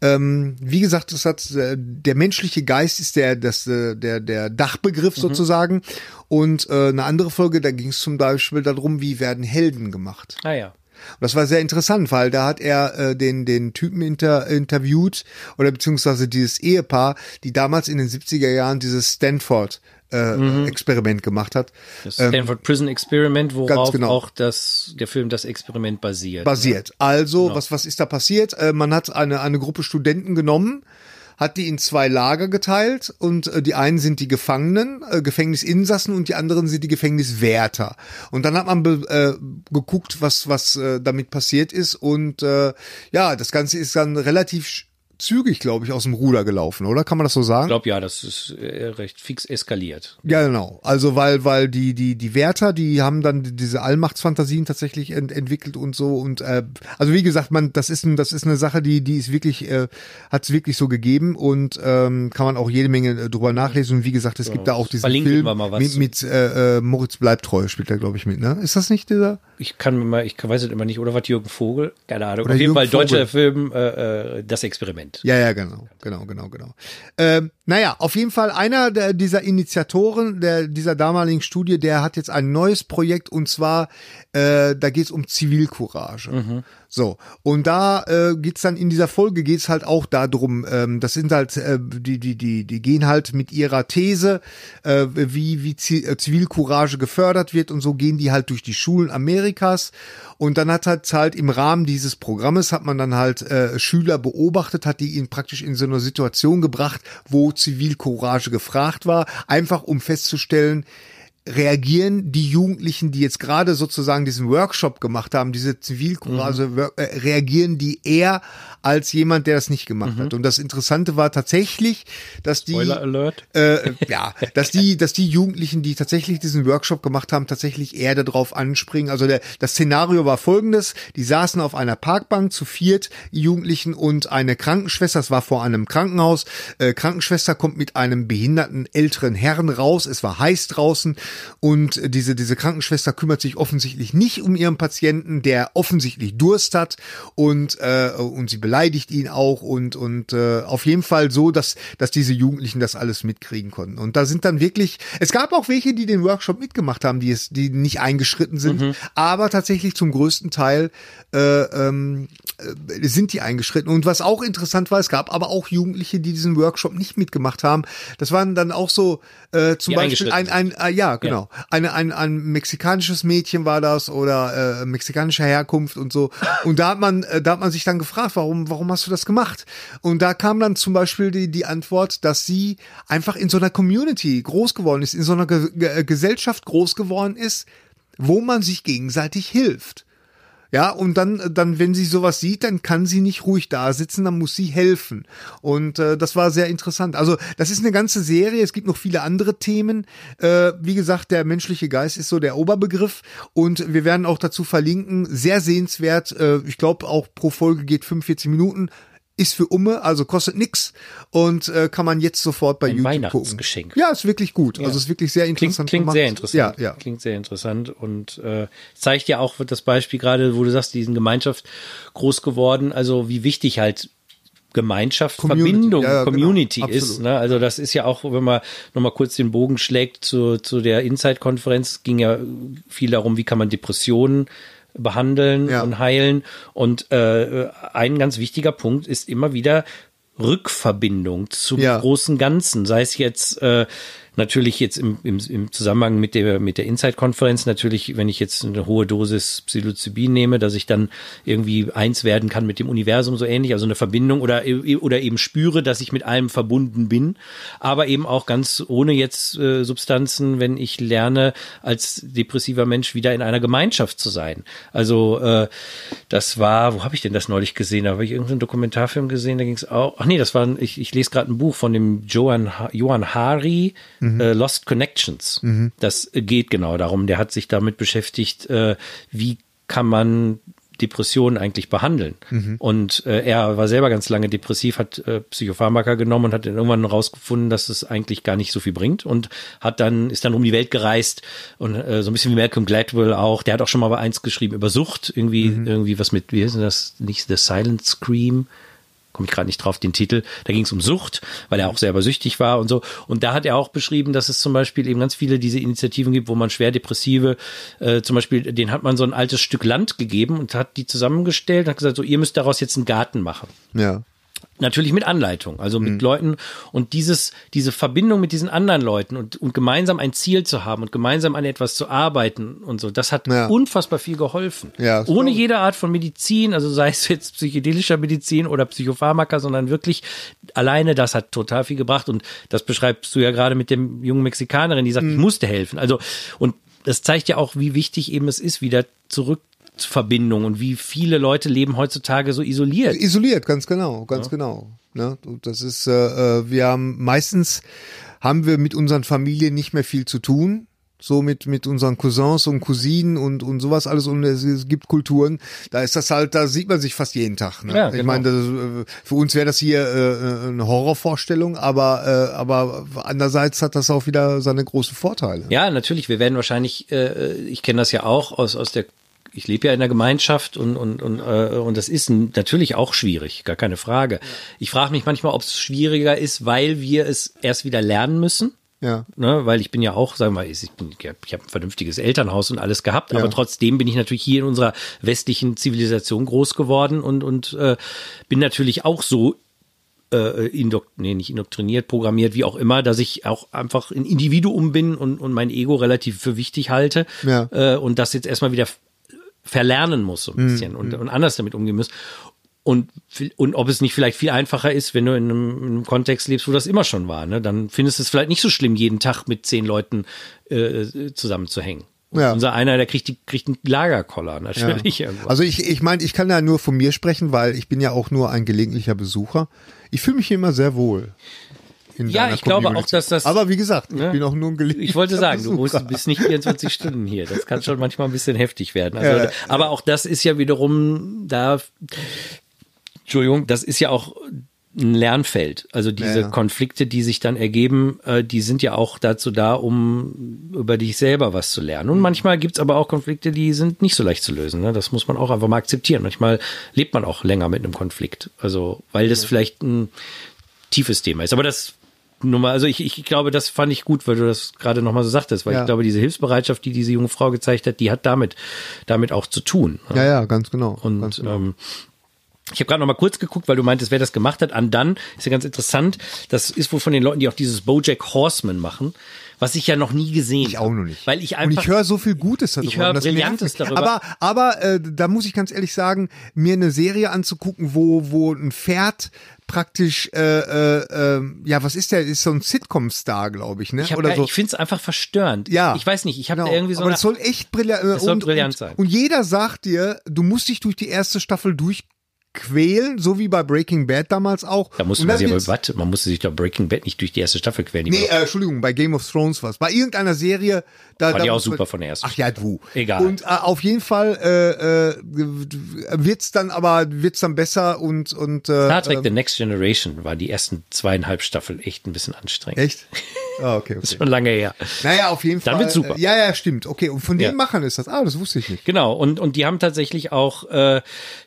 A: Ähm, wie gesagt, das hat äh, der menschliche Geist ist der das äh, der der Dachbegriff mhm. sozusagen. Und äh, eine andere Folge, da ging es zum Beispiel darum, wie werden Helden gemacht.
B: Ah ja.
A: Und das war sehr interessant, weil da hat er äh, den, den Typen inter, interviewt oder beziehungsweise dieses Ehepaar, die damals in den 70er Jahren dieses Stanford äh, mhm. Experiment gemacht hat.
B: Das ähm, Stanford ähm, Prison Experiment, worauf genau. auch das, der Film das Experiment basiert.
A: Basiert. Ne? Also, genau. was, was ist da passiert? Äh, man hat eine, eine Gruppe Studenten genommen, hat die in zwei Lager geteilt und äh, die einen sind die Gefangenen, äh, Gefängnisinsassen und die anderen sind die Gefängniswärter. Und dann hat man äh, geguckt, was was äh, damit passiert ist und äh, ja, das Ganze ist dann relativ zügig, glaube ich, aus dem Ruder gelaufen, oder? Kann man das so sagen?
B: Ich glaube ja, das ist äh, recht fix eskaliert.
A: Ja, genau. Also weil weil die die die Wärter, die haben dann diese Allmachtsfantasien tatsächlich ent entwickelt und so und äh, also wie gesagt, man das ist ein, das ist eine Sache, die die ist wirklich äh, hat es wirklich so gegeben und ähm, kann man auch jede Menge äh, drüber nachlesen und wie gesagt, es ja, gibt da auch diesen
B: Verlinken
A: Film mit, mit äh, äh, Moritz bleibt treu spielt da glaube ich mit, ne? Ist das nicht dieser?
B: Ich kann mir mal, ich weiß es immer nicht, oder was Jürgen Vogel? Keine Ahnung. Oder Auf jeden Jürgen Fall deutscher Film äh, das Experiment.
A: Ja, ja, genau, genau, genau, genau. Ähm, naja, auf jeden Fall einer der, dieser Initiatoren der, dieser damaligen Studie, der hat jetzt ein neues Projekt und zwar, äh, da geht es um Zivilcourage. Mhm. So, und da äh, geht's dann in dieser Folge geht's halt auch darum, ähm, das sind halt, äh, die, die, die, die gehen halt mit ihrer These, äh, wie, wie äh, Zivilcourage gefördert wird und so gehen die halt durch die Schulen Amerikas. Und dann hat halt halt im Rahmen dieses Programmes hat man dann halt äh, Schüler beobachtet, hat die ihn praktisch in so eine Situation gebracht, wo Zivilcourage gefragt war, einfach um festzustellen, reagieren die Jugendlichen, die jetzt gerade sozusagen diesen Workshop gemacht haben, diese Zivilcourage, mhm. äh, reagieren die eher als jemand, der das nicht gemacht mhm. hat. Und das Interessante war tatsächlich, dass die, äh, ja, dass die, dass die Jugendlichen, die tatsächlich diesen Workshop gemacht haben, tatsächlich eher darauf anspringen. Also der, das Szenario war folgendes: Die saßen auf einer Parkbank zu viert, Jugendlichen und eine Krankenschwester. Das war vor einem Krankenhaus. Äh, Krankenschwester kommt mit einem behinderten älteren Herrn raus. Es war heiß draußen und diese, diese Krankenschwester kümmert sich offensichtlich nicht um ihren Patienten, der offensichtlich Durst hat und, äh, und sie beleidigt ihn auch und, und äh, auf jeden Fall so, dass, dass diese Jugendlichen das alles mitkriegen konnten. Und da sind dann wirklich, es gab auch welche, die den Workshop mitgemacht haben, die es, die nicht eingeschritten sind, mhm. aber tatsächlich zum größten Teil äh, ähm, äh, sind die eingeschritten. Und was auch interessant war, es gab aber auch Jugendliche, die diesen Workshop nicht mitgemacht haben. Das waren dann auch so äh, zum die Beispiel ein, ein, äh, ja, genau. Ja. Eine, ein, ein mexikanisches Mädchen war das oder äh, mexikanischer Herkunft und so. Und da hat man, äh, da hat man sich dann gefragt, warum, warum hast du das gemacht? Und da kam dann zum Beispiel die, die Antwort, dass sie einfach in so einer Community groß geworden ist, in so einer Ge Ge Gesellschaft groß geworden ist, wo man sich gegenseitig hilft. Ja, und dann, dann, wenn sie sowas sieht, dann kann sie nicht ruhig da sitzen, dann muss sie helfen. Und äh, das war sehr interessant. Also, das ist eine ganze Serie. Es gibt noch viele andere Themen. Äh, wie gesagt, der menschliche Geist ist so der Oberbegriff. Und wir werden auch dazu verlinken. Sehr sehenswert. Äh, ich glaube, auch pro Folge geht 45 Minuten ist für Umme, also kostet nix und äh, kann man jetzt sofort bei
B: Ein
A: YouTube
B: Weihnachtsgeschenk.
A: gucken. Ja, ist wirklich gut. Ja. Also ist wirklich sehr interessant.
B: Klingt, klingt sehr interessant. Ja, ja. Klingt sehr interessant und äh, zeigt ja auch das Beispiel gerade, wo du sagst, diesen Gemeinschaft groß geworden, also wie wichtig halt Gemeinschaft,
A: Community,
B: Verbindung,
A: ja, ja, genau.
B: Community
A: Absolut.
B: ist. Ne? Also das ist ja auch, wenn man nochmal kurz den Bogen schlägt zu, zu der Inside-Konferenz, ging ja viel darum, wie kann man Depressionen behandeln
A: Ja.
B: und heilen. Und äh, ein ganz wichtiger Punkt ist immer wieder Rückverbindung zum
A: Ja.
B: großen Ganzen. Sei es jetzt äh, natürlich jetzt im, im, im Zusammenhang mit der, mit der Inside-Konferenz, natürlich, wenn ich jetzt eine hohe Dosis Psilocybin nehme, dass ich dann irgendwie eins werden kann mit dem Universum, so ähnlich, also eine Verbindung oder, oder eben spüre, dass ich mit allem verbunden bin, aber eben auch ganz ohne jetzt äh, Substanzen, wenn ich lerne, als depressiver Mensch wieder in einer Gemeinschaft zu sein. Also äh, das war, wo habe ich denn das neulich gesehen? Da habe ich irgendeinen Dokumentarfilm gesehen, da ging es auch, ach nee, das war, ich, ich lese gerade ein Buch von dem Johan, Ha- Johan Hari, äh, Lost Connections. Das geht genau darum. Der hat sich damit beschäftigt, äh, wie kann man Depressionen eigentlich behandeln. Und äh, er war selber ganz lange depressiv, hat äh, Psychopharmaka genommen und hat dann irgendwann herausgefunden, dass es eigentlich gar nicht so viel bringt und hat dann ist dann um die Welt gereist und äh, so ein bisschen wie Malcolm Gladwell auch. Der hat auch schon mal eins geschrieben über Sucht, irgendwie irgendwie was mit wie ist denn das nicht The Silent Scream komme ich gerade nicht drauf, den Titel. Da ging es um Sucht, weil er auch selber süchtig war und so. Und da hat er auch beschrieben, dass es zum Beispiel eben ganz viele diese Initiativen gibt, wo man schwer Depressive, äh, zum Beispiel, den hat man so ein altes Stück Land gegeben und hat die zusammengestellt und hat gesagt, so, ihr müsst daraus jetzt einen Garten machen.
A: Ja.
B: Natürlich mit Anleitung, also mit Leuten und dieses, diese Verbindung mit diesen anderen Leuten und, und gemeinsam ein Ziel zu haben und gemeinsam an etwas zu arbeiten und so, das hat
A: Ja.
B: unfassbar viel geholfen.
A: Ja,
B: Ohne
A: ich.
B: jede Art von Medizin, also sei es jetzt psychedelischer Medizin oder Psychopharmaka, sondern wirklich alleine das hat total viel gebracht und das beschreibst du ja gerade mit dem jungen Mexikanerin, die sagt, ich musste helfen. Also und das zeigt ja auch, wie wichtig eben es ist, wieder zurück zur Verbindung und wie viele Leute leben heutzutage so isoliert.
A: Isoliert, ganz genau, ganz genau. Ne? Das ist, äh, äh, wir haben meistens haben wir mit unseren Familien nicht mehr viel zu tun. So mit, mit unseren Cousins und Cousinen und, und sowas alles. Und es, es gibt Kulturen, da ist das halt, da sieht man sich fast jeden Tag. Ne?
B: Ja,
A: Ich
B: genau.
A: meine, das, äh, für uns wäre das hier äh, eine Horrorvorstellung, aber, äh, aber andererseits hat das auch wieder seine großen Vorteile.
B: Ja, natürlich. Wir werden wahrscheinlich, äh, ich kenne das ja auch aus, aus der, ich lebe ja in der Gemeinschaft und, und, und, äh, und das ist natürlich auch schwierig, gar keine Frage. Ich frage mich manchmal, ob es schwieriger ist, weil wir es erst wieder lernen müssen.
A: Ja.
B: Ne, weil ich bin ja auch, sagen wir mal, ich, bin, ich habe ein vernünftiges Elternhaus und alles gehabt, aber
A: Ja.
B: trotzdem bin ich natürlich hier in unserer westlichen Zivilisation groß geworden und, und äh, bin natürlich auch so äh, indok nee, nicht indoktriniert, programmiert, wie auch immer, dass ich auch einfach ein Individuum bin und, und mein Ego relativ für wichtig halte
A: Ja.
B: äh, und das jetzt erstmal wieder verlernen muss so ein bisschen und, und anders damit umgehen muss. Und, und ob es nicht vielleicht viel einfacher ist, wenn du in einem, in einem Kontext lebst, wo das immer schon war, ne? dann findest du es vielleicht nicht so schlimm, jeden Tag mit zehn Leuten äh, zusammenzuhängen. Und
A: Ja.
B: unser einer, der kriegt, die, kriegt einen Lagerkoller, natürlich. irgendwann.
A: Also ich, ich meine, ich kann ja nur von mir sprechen, weil ich bin ja auch nur ein gelegentlicher Besucher. Ich fühle mich hier immer sehr wohl. In
B: Ja, ich glaube
A: Community.
B: auch, dass das-
A: Aber wie gesagt, ich
B: Ne?
A: bin auch nur ein gelegentlicher
B: Ich wollte sagen, du
A: Besucher.
B: musst, bist nicht 24 Stunden hier. Das kann schon manchmal ein bisschen heftig werden. Also,
A: Ja.
B: Aber auch das ist ja wiederum da, Entschuldigung, das ist ja auch ein Lernfeld. Also diese
A: Ja.
B: Konflikte, die sich dann ergeben, äh, die sind ja auch dazu da, um über dich selber was zu lernen. Und manchmal gibt's aber auch Konflikte, die sind nicht so leicht zu lösen. Ne? Das muss man auch einfach mal akzeptieren. Manchmal lebt man auch länger mit einem Konflikt. Also, weil das vielleicht ein tiefes Thema ist. Aber das nur mal, also ich, ich glaube, das fand ich gut, weil du das gerade nochmal so sagtest, weil
A: Ja.
B: ich glaube, diese Hilfsbereitschaft, die diese junge Frau gezeigt hat, die hat damit, damit auch zu tun.
A: Ja, ja, ganz genau.
B: Und
A: ganz genau.
B: ähm, ich habe gerade noch mal kurz geguckt, weil du meintest, wer das gemacht hat. An dann ist ja ganz interessant. Das ist wohl von den Leuten, die auch dieses BoJack Horseman machen, was ich ja noch nie gesehen
A: Ich auch noch nicht.
B: Weil ich
A: und
B: einfach
A: ich höre so viel Gutes darüber.
B: Ich höre
A: und
B: Brillantes darüber.
A: Aber, aber äh, da muss ich ganz ehrlich sagen, mir eine Serie anzugucken, wo, wo ein Pferd praktisch, äh, äh, äh, ja, was ist der? Ist so ein Sitcom-Star, glaube ich, ne?
B: ich, hab,
A: Oder so.
B: ich finde es einfach verstörend.
A: Ja.
B: Ich weiß nicht, ich habe
A: Genau.
B: da irgendwie so
A: Aber das soll echt brillant, äh,
B: soll
A: und,
B: brillant
A: und,
B: sein.
A: Und jeder sagt dir, du musst dich durch die erste Staffel durchquälen, so wie bei Breaking Bad damals auch.
B: da musste man sich aber, warte, man musste sich doch Breaking Bad nicht durch die erste Staffel quälen. Die
A: Nee,
B: war
A: äh, Entschuldigung, bei Game of Thrones was. Bei irgendeiner Serie, da.
B: Fand
A: da
B: ich auch
A: muss man-
B: super von der ersten
A: Ach ja, du.
B: Egal.
A: Und äh, auf jeden Fall äh, äh, wird's dann aber wird's dann besser und und äh,
B: Star Trek
A: äh,
B: The Next Generation war die ersten zweieinhalb Staffeln echt ein bisschen anstrengend.
A: echt. Ah, okay,
B: Ist
A: okay.
B: schon lange her.
A: Naja, auf jeden
B: Dann
A: Fall.
B: wird's super.
A: äh, Ja, ja, stimmt. Okay, und von den
B: Ja.
A: Machern ist das. Ah, das wusste ich nicht.
B: Genau, und, und die haben tatsächlich auch, äh,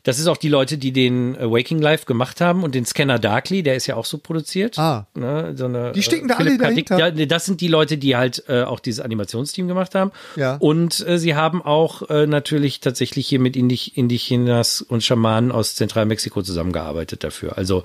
B: das ist auch die Leute, die den äh, Waking Life gemacht haben und den Scanner Darkly, der ist ja auch so produziert.
A: Ah.
B: Ne, so eine,
A: Die stecken da
B: Philipp
A: alle
B: K. Dick,
A: dahinter.
B: ja, das sind die Leute, die halt äh, auch dieses Animationsteam gemacht haben.
A: Ja.
B: Und äh, sie haben auch äh, natürlich tatsächlich hier mit Indich, Indigenas und Schamanen aus Zentralmexiko zusammengearbeitet dafür. Also,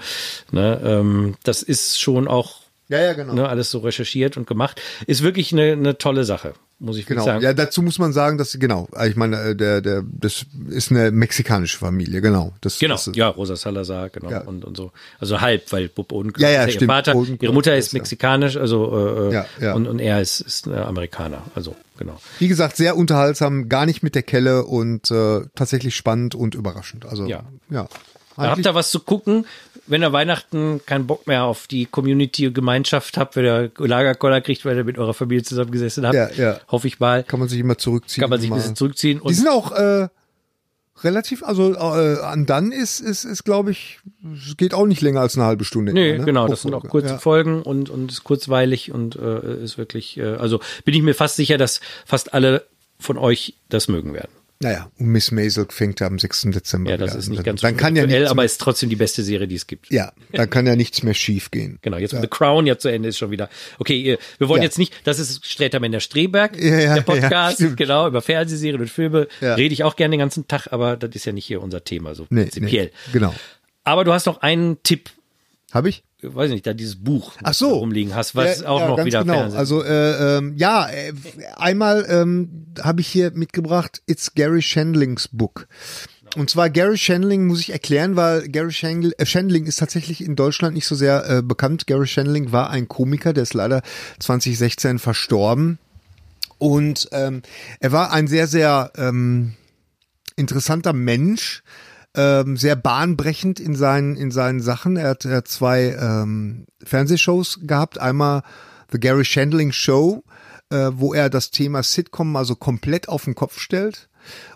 B: ne, ähm, das ist schon auch
A: Ja, ja, genau.
B: ne, alles so recherchiert und gemacht. Ist wirklich eine, eine tolle Sache, muss ich
A: Genau.
B: sagen.
A: Ja, dazu muss man sagen, dass genau, ich meine, äh, der der das ist eine mexikanische Familie, genau. Das
B: Genau,
A: das ist,
B: ja, Rosa Salazar, genau,
A: Ja.
B: und, und so. Also halb, weil Bub Odenkirk
A: Ja, ja,
B: ist ihr. Vater,
A: Odenkirk
B: ihre Mutter ist
A: ja.
B: mexikanisch, also äh,
A: Ja, ja.
B: Und, und er ist, ist äh, Amerikaner, also genau.
A: Wie gesagt, sehr unterhaltsam, gar nicht mit der Kelle und äh, tatsächlich spannend und überraschend. Also
B: Ja.
A: ja.
B: Da habt ihr was zu gucken, wenn ihr Weihnachten keinen Bock mehr auf die Community und Gemeinschaft habt, wenn ihr Lagerkoller kriegt, weil ihr mit eurer Familie zusammengesessen habt,
A: Ja, ja.
B: hoffe ich mal,
A: kann man sich immer zurückziehen.
B: kann man sich ein bisschen zurückziehen
A: Die sind auch äh, relativ, also äh, an dann ist, ist, ist glaube ich, es geht auch nicht länger als eine halbe Stunde.
B: Nee,
A: immer, ne?
B: genau, das sind auch kurze
A: Ja.
B: Folgen und, und ist kurzweilig und äh, ist wirklich, äh, also bin ich mir fast sicher, dass fast alle von euch das mögen werden.
A: Naja, und Miss Maisel fängt ja am 6. Dezember
B: Ja, das ist nicht ganz
A: dann kann ja nichts
B: aber ist trotzdem die beste Serie, die es gibt.
A: Ja, dann kann ja nichts mehr schief gehen.
B: Genau, jetzt The Crown ja zu Ende ist schon wieder. Okay, wir wollen
A: Ja.
B: jetzt nicht, das ist Strätermänner Streberg,
A: Ja, ja,
B: der Podcast,
A: ja,
B: genau, über Fernsehserien und Filme
A: Ja.
B: rede ich auch gerne den ganzen Tag, aber das ist ja nicht hier unser Thema, so
A: Nee,
B: prinzipiell.
A: nee, genau.
B: Aber du hast noch einen Tipp,
A: Habe ich?
B: Weiß ich nicht, da dieses Buch
A: Ach so.
B: rumliegen hast, was
A: Ja,
B: auch
A: ja,
B: noch wieder
A: genau.
B: Fernsehen.
A: Also äh, ähm, ja, äh, einmal ähm, habe ich hier mitgebracht, It's Gary Shandlings Book. Und zwar Gary Shandling muss ich erklären, weil Gary Shandling, äh, Shandling ist tatsächlich in Deutschland nicht so sehr äh, bekannt. Gary Shandling war ein Komiker, der ist leider 2016 verstorben. Und ähm, er war ein sehr, sehr ähm, interessanter Mensch, ähm, sehr bahnbrechend in seinen, in seinen Sachen. Er hat, er hat zwei ähm, Fernsehshows gehabt. Einmal The Gary Shandling Show, äh, wo er das Thema Sitcom also komplett auf den Kopf stellt.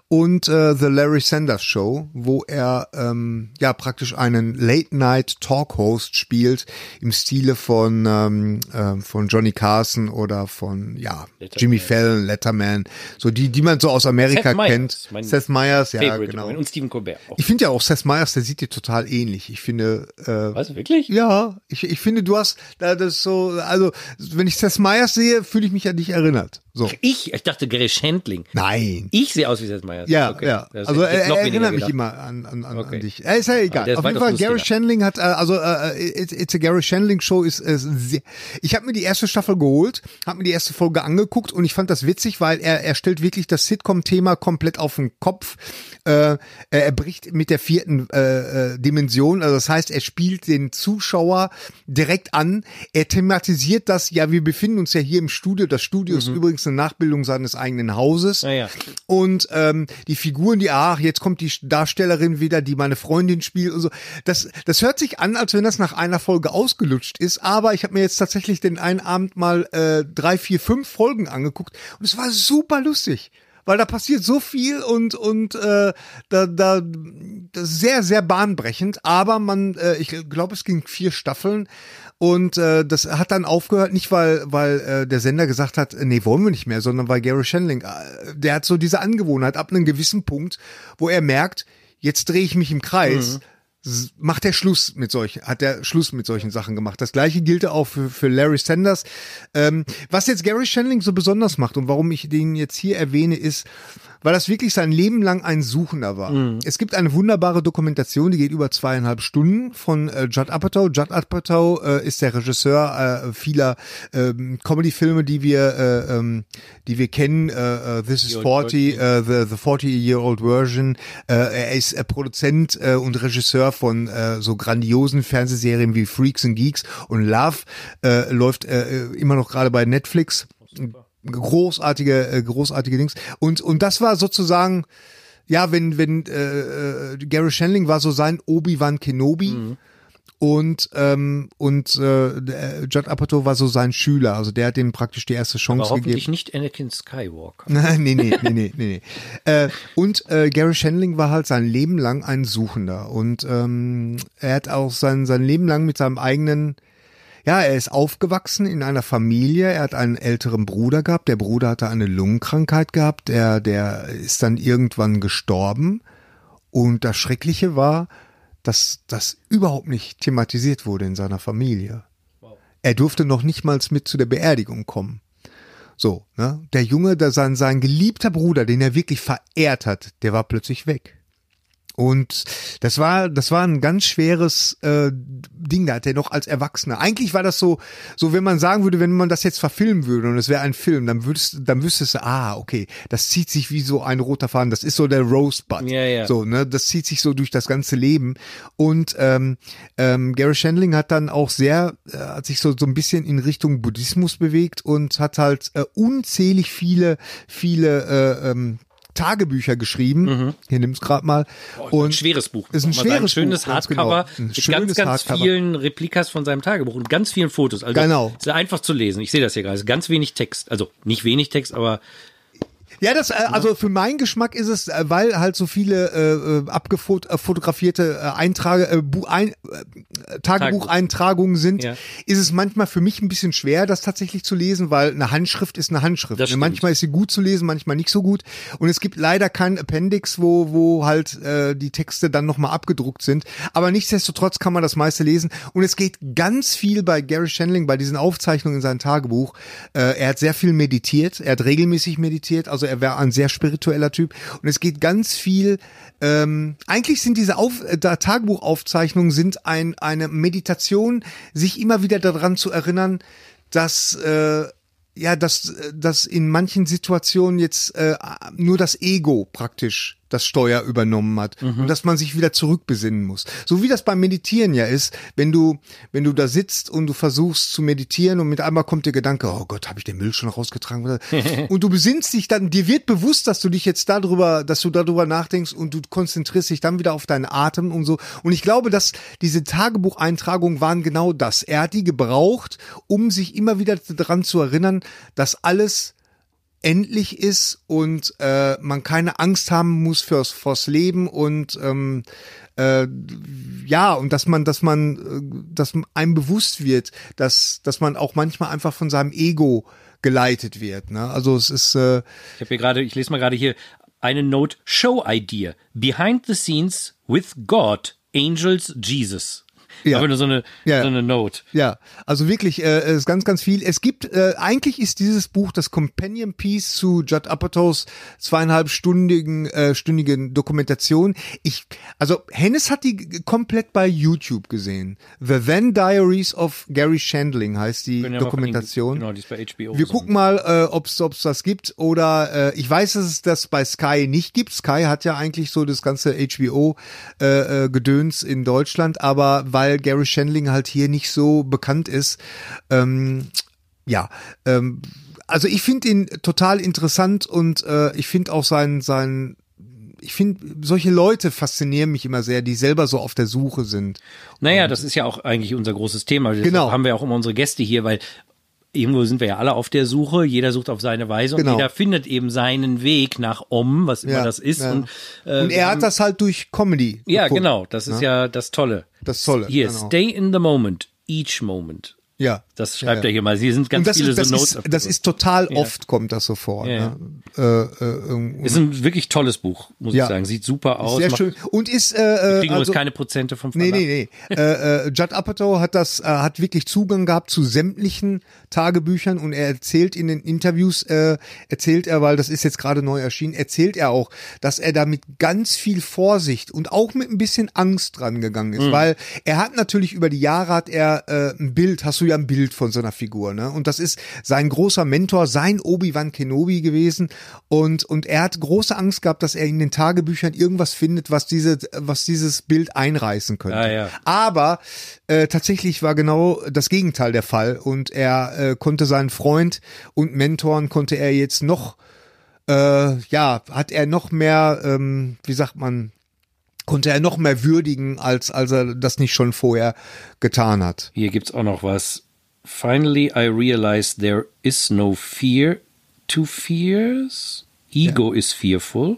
A: Und äh, The Larry Sanders Show, wo er ähm, ja praktisch einen Late-Night-Talk-Host spielt im Stile von, ähm, äh, von Johnny Carson oder von ja Jimmy Fallon, Letterman, so die, die man so aus Amerika
B: Seth
A: kennt.
B: mein
A: Seth Meyers, ja
B: Favorite
A: genau.
B: und Stephen Colbert. Auch.
A: Ich finde ja auch Seth Meyers, der sieht dir total ähnlich. Ich finde, äh,
B: Was, wirklich?
A: ja, ich, ich finde, du hast da das so, also wenn ich Seth Meyers sehe, fühle ich mich an dich erinnert. So.
B: Ich, ich dachte Gary Shandling.
A: Nein.
B: Ich sehe aus wie Seth Meyers.
A: Ja,
B: Okay.
A: ja.
B: Das
A: Also er,
B: jetzt
A: er erinnert mich
B: gedacht.
A: immer an, an, an,
B: Okay.
A: an dich. Äh, ist ja egal.
B: ist
A: Auf jeden Fall, Gary. Shandling hat, äh, also äh, it's, it's a Gary Shandling Show ist äh, sehr, ich habe mir die erste Staffel geholt, habe mir die erste Folge angeguckt und ich fand das witzig, weil er, er stellt wirklich das Sitcom-Thema komplett auf den Kopf. Äh, er bricht mit der vierten äh, äh, Dimension, also das heißt, er spielt den Zuschauer direkt an. Er thematisiert das, ja, wir befinden uns ja hier im Studio. Das Studio ist übrigens eine Nachbildung seines eigenen Hauses.
B: Ah, ja.
A: Und ähm, die Figuren, die, ach, jetzt kommt die Darstellerin wieder, die meine Freundin spielt und so. Das, das hört sich an, als wenn das nach einer Folge ausgelutscht ist, aber ich habe mir jetzt tatsächlich den einen Abend mal äh, drei, vier, fünf Folgen angeguckt und es war super lustig. Weil da passiert so viel und und äh, da, da sehr sehr bahnbrechend, aber man äh, ich glaube es ging vier Staffeln und äh, das hat dann aufgehört, nicht weil, weil äh, der Sender gesagt hat, äh, nee, wollen wir nicht mehr, sondern weil Gary Shandling, äh, der hat so diese Angewohnheit ab einem gewissen Punkt, wo er merkt, jetzt drehe ich mich im Kreis, s- macht er Schluss mit solchen, hat er Schluss mit solchen Sachen gemacht. Das gleiche gilt auch für, für Larry Sanders. Ähm, was jetzt Gary Shandling so besonders macht und warum ich den jetzt hier erwähne, ist, weil das wirklich sein Leben lang ein Suchender war. Es gibt eine wunderbare Dokumentation, die geht über zweieinhalb Stunden von äh, Judd Apatow. Judd Apatow äh, ist der Regisseur äh, vieler ähm, Comedy-Filme, die wir, äh, ähm, die wir kennen. Äh, äh, This is
B: Old
A: 40, äh, the, the 40-Year-Old Version. Äh, er ist äh, Produzent äh, und Regisseur von äh, so grandiosen Fernsehserien wie Freaks and Geeks und Love äh, läuft äh, immer noch gerade bei Netflix großartige, äh, großartige Dings. Und, und das war sozusagen, ja, wenn, wenn äh, äh, Gary Shandling war so sein Obi-Wan Kenobi. Und ähm, und äh, der Judd Apatow war so sein Schüler, also der hat ihm praktisch die erste
B: Aber
A: Chance gegeben.
B: hoffentlich nicht Anakin Skywalker.
A: Nein, nee, nee, nee, nee, nee. nee. Äh, und äh, Gary Shandling war halt sein Leben lang ein Suchender und ähm, er hat auch sein sein Leben lang mit seinem eigenen Ja, er ist aufgewachsen in einer Familie. Er hat einen älteren Bruder gehabt. Der Bruder hatte eine Lungenkrankheit gehabt. Der, der ist dann irgendwann gestorben. Und das Schreckliche war, dass das überhaupt nicht thematisiert wurde in seiner Familie. Er durfte noch nicht mal mit zu der Beerdigung kommen. So, ne? Der Junge, der sein, sein geliebter Bruder, den er wirklich verehrt hat, der war plötzlich weg. Und das war, das war ein ganz schweres äh, Ding, da hat er noch als Erwachsener. Eigentlich war das so, so wenn man sagen würde, wenn man das jetzt verfilmen würde und es wäre ein Film, dann würdest, dann wüsstest du, ah, okay, das zieht sich wie so ein roter Faden. Das ist so der Rosebud.
B: Ja, ja.
A: So, ne, das zieht sich so durch das ganze Leben. Und ähm, ähm, Gary Shandling hat dann auch sehr, äh, hat sich so so ein bisschen in Richtung Buddhismus bewegt und hat halt äh, unzählig viele, viele äh, ähm, Tagebücher geschrieben.
B: Mhm.
A: Hier nimm's gerade mal.
B: Und ein schweres Buch.
A: Ist ein
B: man sagen.
A: schweres
B: schönes
A: Buch,
B: Hardcover
A: genau. Ein
B: mit
A: schönes
B: ganz, ganz
A: Hardcover.
B: vielen Replikas von seinem Tagebuch und ganz vielen Fotos. Also
A: Genau.
B: Ist einfach zu lesen. Ich sehe das hier gerade. Ist Ganz wenig Text. Also nicht wenig Text, aber
A: Ja, das, äh, also für meinen Geschmack ist es, äh, weil halt so viele äh, äh, abgefotografierte äh, Eintrage, äh, Bu ein, äh, Tagebucheintragungen sind,
B: Ja.
A: ist es manchmal für mich ein bisschen schwer, das tatsächlich zu lesen, weil eine Handschrift ist eine Handschrift. Ne, manchmal ist sie gut zu lesen, manchmal nicht so gut. Und es gibt leider kein Appendix, wo, wo halt äh, die Texte dann nochmal abgedruckt sind. Aber nichtsdestotrotz kann man das meiste lesen. Und es geht ganz viel bei Gary Shandling, bei diesen Aufzeichnungen in seinem Tagebuch. Äh, er hat sehr viel meditiert, er hat regelmäßig meditiert, also er war ein sehr spiritueller Typ. Und es geht ganz viel, ähm, eigentlich sind diese Auf äh, Tagebuchaufzeichnungen sind ein, eine Meditation, sich immer wieder daran zu erinnern, dass äh, ja, dass, dass in manchen Situationen jetzt äh, nur das Ego praktisch das Steuer übernommen hat und dass man sich wieder zurückbesinnen muss. So wie das beim Meditieren ja ist, wenn du wenn du da sitzt und du versuchst zu meditieren und mit einmal kommt der Gedanke, oh Gott, habe ich den Müll schon rausgetragen? und du besinnst dich dann, dir wird bewusst, dass du dich jetzt darüber, dass du darüber nachdenkst und du konzentrierst dich dann wieder auf deinen Atem und so. Und ich glaube, dass diese Tagebucheintragungen waren genau das. Er hat die gebraucht, um sich immer wieder daran zu erinnern, dass alles endlich ist und äh, man keine Angst haben muss fürs, fürs Leben und ähm, äh, ja und dass man dass man äh, dass einem bewusst wird dass dass man auch manchmal einfach von seinem Ego geleitet wird ne? Also es ist äh,
B: ich habe hier gerade, ich lese mal gerade hier eine Note. Show Idea. Behind the Scenes with God Angels Jesus.
A: Ja.
B: Aber nur so eine
A: Ja.
B: so eine Note.
A: Ja, also wirklich, äh, es ist ganz, ganz viel. Es gibt, äh, eigentlich ist dieses Buch das Companion Piece zu Judd Apatows zweieinhalbstündigen äh, stündigen Dokumentation. Ich, also Hennes hat die komplett bei YouTube gesehen. The Then Diaries of Gary Shandling heißt die
B: ja
A: Dokumentation.
B: Genau, die ist bei HBO.
A: Wir
B: so.
A: gucken mal, äh, ob es das gibt oder äh, ich weiß, dass es das bei Sky nicht gibt. Sky hat ja eigentlich so das ganze HBO äh, äh, Gedöns in Deutschland, aber weil Gary Shandling halt hier nicht so bekannt ist, ähm, ja, ähm, also ich finde ihn total interessant und äh, ich finde auch sein sein ich finde, solche Leute faszinieren mich immer sehr, die selber so auf der Suche sind.
B: Naja, das ist ja auch eigentlich unser großes Thema. Deshalb
A: Genau.
B: haben wir auch immer unsere Gäste hier, weil irgendwo sind wir ja alle auf der Suche. Jeder sucht auf seine Weise und
A: Genau.
B: jeder findet eben seinen Weg nach Om, was immer
A: Ja,
B: das ist.
A: ja.
B: Und, äh,
A: Und er hat das halt durch Comedy.
B: Ja,
A: gefunden.
B: genau. Das ist ja, das Tolle.
A: Das Tolle,
B: Hier,
A: genau.
B: stay in the moment, each moment.
A: Ja.
B: Das schreibt
A: ja,
B: er hier mal. Hier sind ganz viele
A: ist, das,
B: so Notes.
A: ist, das ist total
B: Ja.
A: oft kommt das so vor.
B: Ja,
A: Ne? Äh, äh,
B: ist ein wirklich tolles Buch, muss ich sagen. Sieht super aus.
A: sehr schön. Und ist äh,
B: Wir
A: äh,
B: kriegen
A: also,
B: keine Prozente vom
A: Nee,
B: Verlag.
A: nee, nee. äh, äh, Judd Apatow hat das, äh, hat wirklich Zugang gehabt zu sämtlichen Tagebüchern und er erzählt in den Interviews, äh, erzählt er, weil das ist jetzt gerade neu erschienen, erzählt er auch, dass er da mit ganz viel Vorsicht und auch mit ein bisschen Angst dran gegangen ist, weil er hat natürlich über die Jahre hat er äh, ein Bild, hast du ja ein Bild von so einer Figur, ne? Und das ist sein großer Mentor, sein Obi-Wan Kenobi gewesen und und er hat große Angst gehabt, dass er in den Tagebüchern irgendwas findet, was diese was dieses Bild einreißen könnte.
B: Ah, ja.
A: Aber äh, tatsächlich war genau das Gegenteil der Fall und er äh, konnte seinen Freund und Mentoren konnte er jetzt noch äh, ja hat er noch mehr ähm, wie sagt man konnte er noch mehr würdigen als als er das nicht schon vorher getan hat.
B: Hier gibt's auch noch was. Finally, I realized there is no fear to fears. Ego is fearful.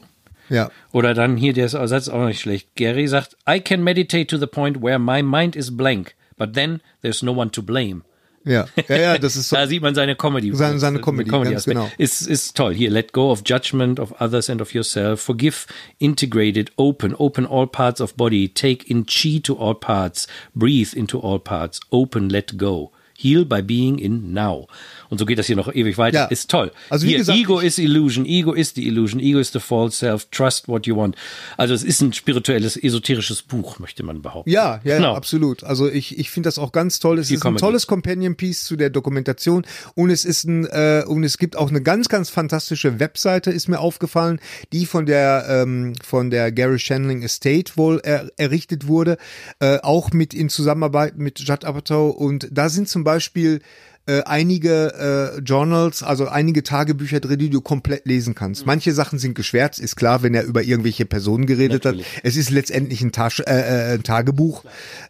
A: Ja.
B: Oder dann hier, der Satz auch nicht schlecht. Gary sagt, I can meditate to the point where my mind is blank, but then there's no one to blame.
A: Ja, ja, ja, das ist so.
B: da sieht man seine Comedy.
A: Seine, seine Comedy,
B: Comedy
A: ganz genau.
B: Ist, ist toll. Hier, let go of judgment of others and of yourself. Forgive, integrated, open, open all parts of body. Take in chi to all parts. Breathe into all parts. Open, let go. Heal by being in now. Und so geht das hier noch ewig weiter.
A: Ja.
B: Ist toll.
A: Also wie
B: hier,
A: gesagt,
B: Ego is illusion. Ego is the illusion. Ego is the false self. Trust what you want. Also es ist ein spirituelles, esoterisches Buch, möchte man behaupten.
A: Ja, ja,
B: Genau.
A: absolut. Also ich, ich finde das auch ganz toll. Es
B: Viel
A: ist ein tolles Companion Piece zu der Dokumentation und es ist ein äh, und es gibt auch eine ganz, ganz fantastische Webseite, ist mir aufgefallen, die von der ähm, von der Gary Shandling Estate wohl er, errichtet wurde, äh, auch mit in Zusammenarbeit mit Judd Apatow und da sind zum Beispiel äh, einige äh, Journals, also einige Tagebücher drin, die du komplett lesen kannst. Manche Sachen sind geschwärzt, ist klar, wenn er über irgendwelche Personen geredet
B: Natürlich.
A: hat. Es ist letztendlich ein, Tasche, äh, äh, ein Tagebuch,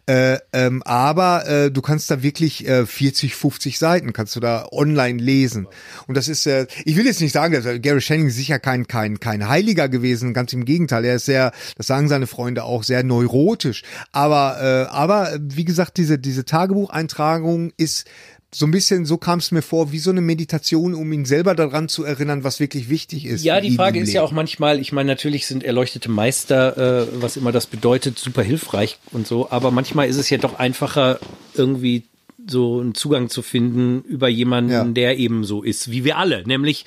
A: äh, ähm, aber äh, du kannst da wirklich äh, 40, 50 Seiten kannst du da online lesen. Und das ist, äh, ich will jetzt nicht sagen, dass Gary Shanning ist sicher kein kein kein Heiliger gewesen, ganz im Gegenteil. Er ist sehr, das sagen seine Freunde auch, sehr neurotisch. Aber äh, aber äh, wie gesagt, diese diese Tagebucheintragung ist so ein bisschen, so kam es mir vor, wie so eine Meditation, um ihn selber daran zu erinnern, was wirklich wichtig ist.
B: Ja, die Frage ist ja auch manchmal, ich meine, natürlich sind erleuchtete Meister, äh, was immer das bedeutet, super hilfreich und so, aber manchmal ist es ja doch einfacher, irgendwie so einen Zugang zu finden über jemanden,
A: Ja.
B: der eben so ist, wie wir alle, nämlich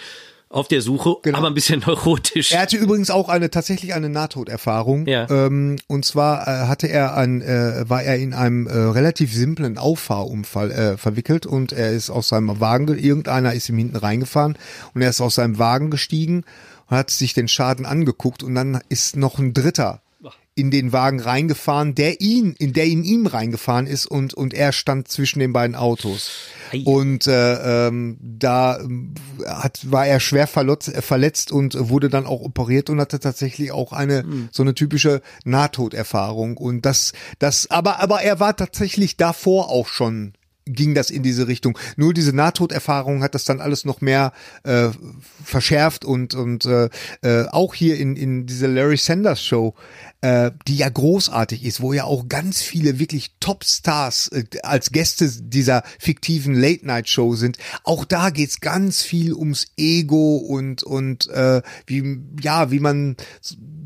B: auf der Suche,
A: Genau.
B: aber ein bisschen neurotisch.
A: Er hatte übrigens auch eine tatsächlich eine Nahtoderfahrung.
B: Ja.
A: Ähm, und zwar äh, hatte er ein, äh, war er in einem äh, relativ simplen Auffahrunfall äh, verwickelt und er ist aus seinem Wagen, ge- irgendeiner ist ihm hinten reingefahren und er ist aus seinem Wagen gestiegen und hat sich den Schaden angeguckt und dann ist noch ein Dritter in den Wagen reingefahren, der ihn, in der in ihm reingefahren ist und und er stand zwischen den beiden Autos.
B: Ei.
A: Und äh, ähm, da ähm, hat, war er schwer verletzt, verletzt und wurde dann auch operiert und hatte tatsächlich auch eine
B: Hm.
A: so eine typische Nahtoderfahrung. Und das, das, aber, aber er war tatsächlich davor auch schon ging das in diese Richtung. Nur diese Nahtoderfahrung hat das dann alles noch mehr äh, verschärft und und äh, äh, auch hier in in dieser Larry Sanders Show, äh, die ja großartig ist, wo ja auch ganz viele wirklich Topstars äh, als Gäste dieser fiktiven Late Night Show sind. Auch da geht's ganz viel ums Ego und und äh, wie ja wie man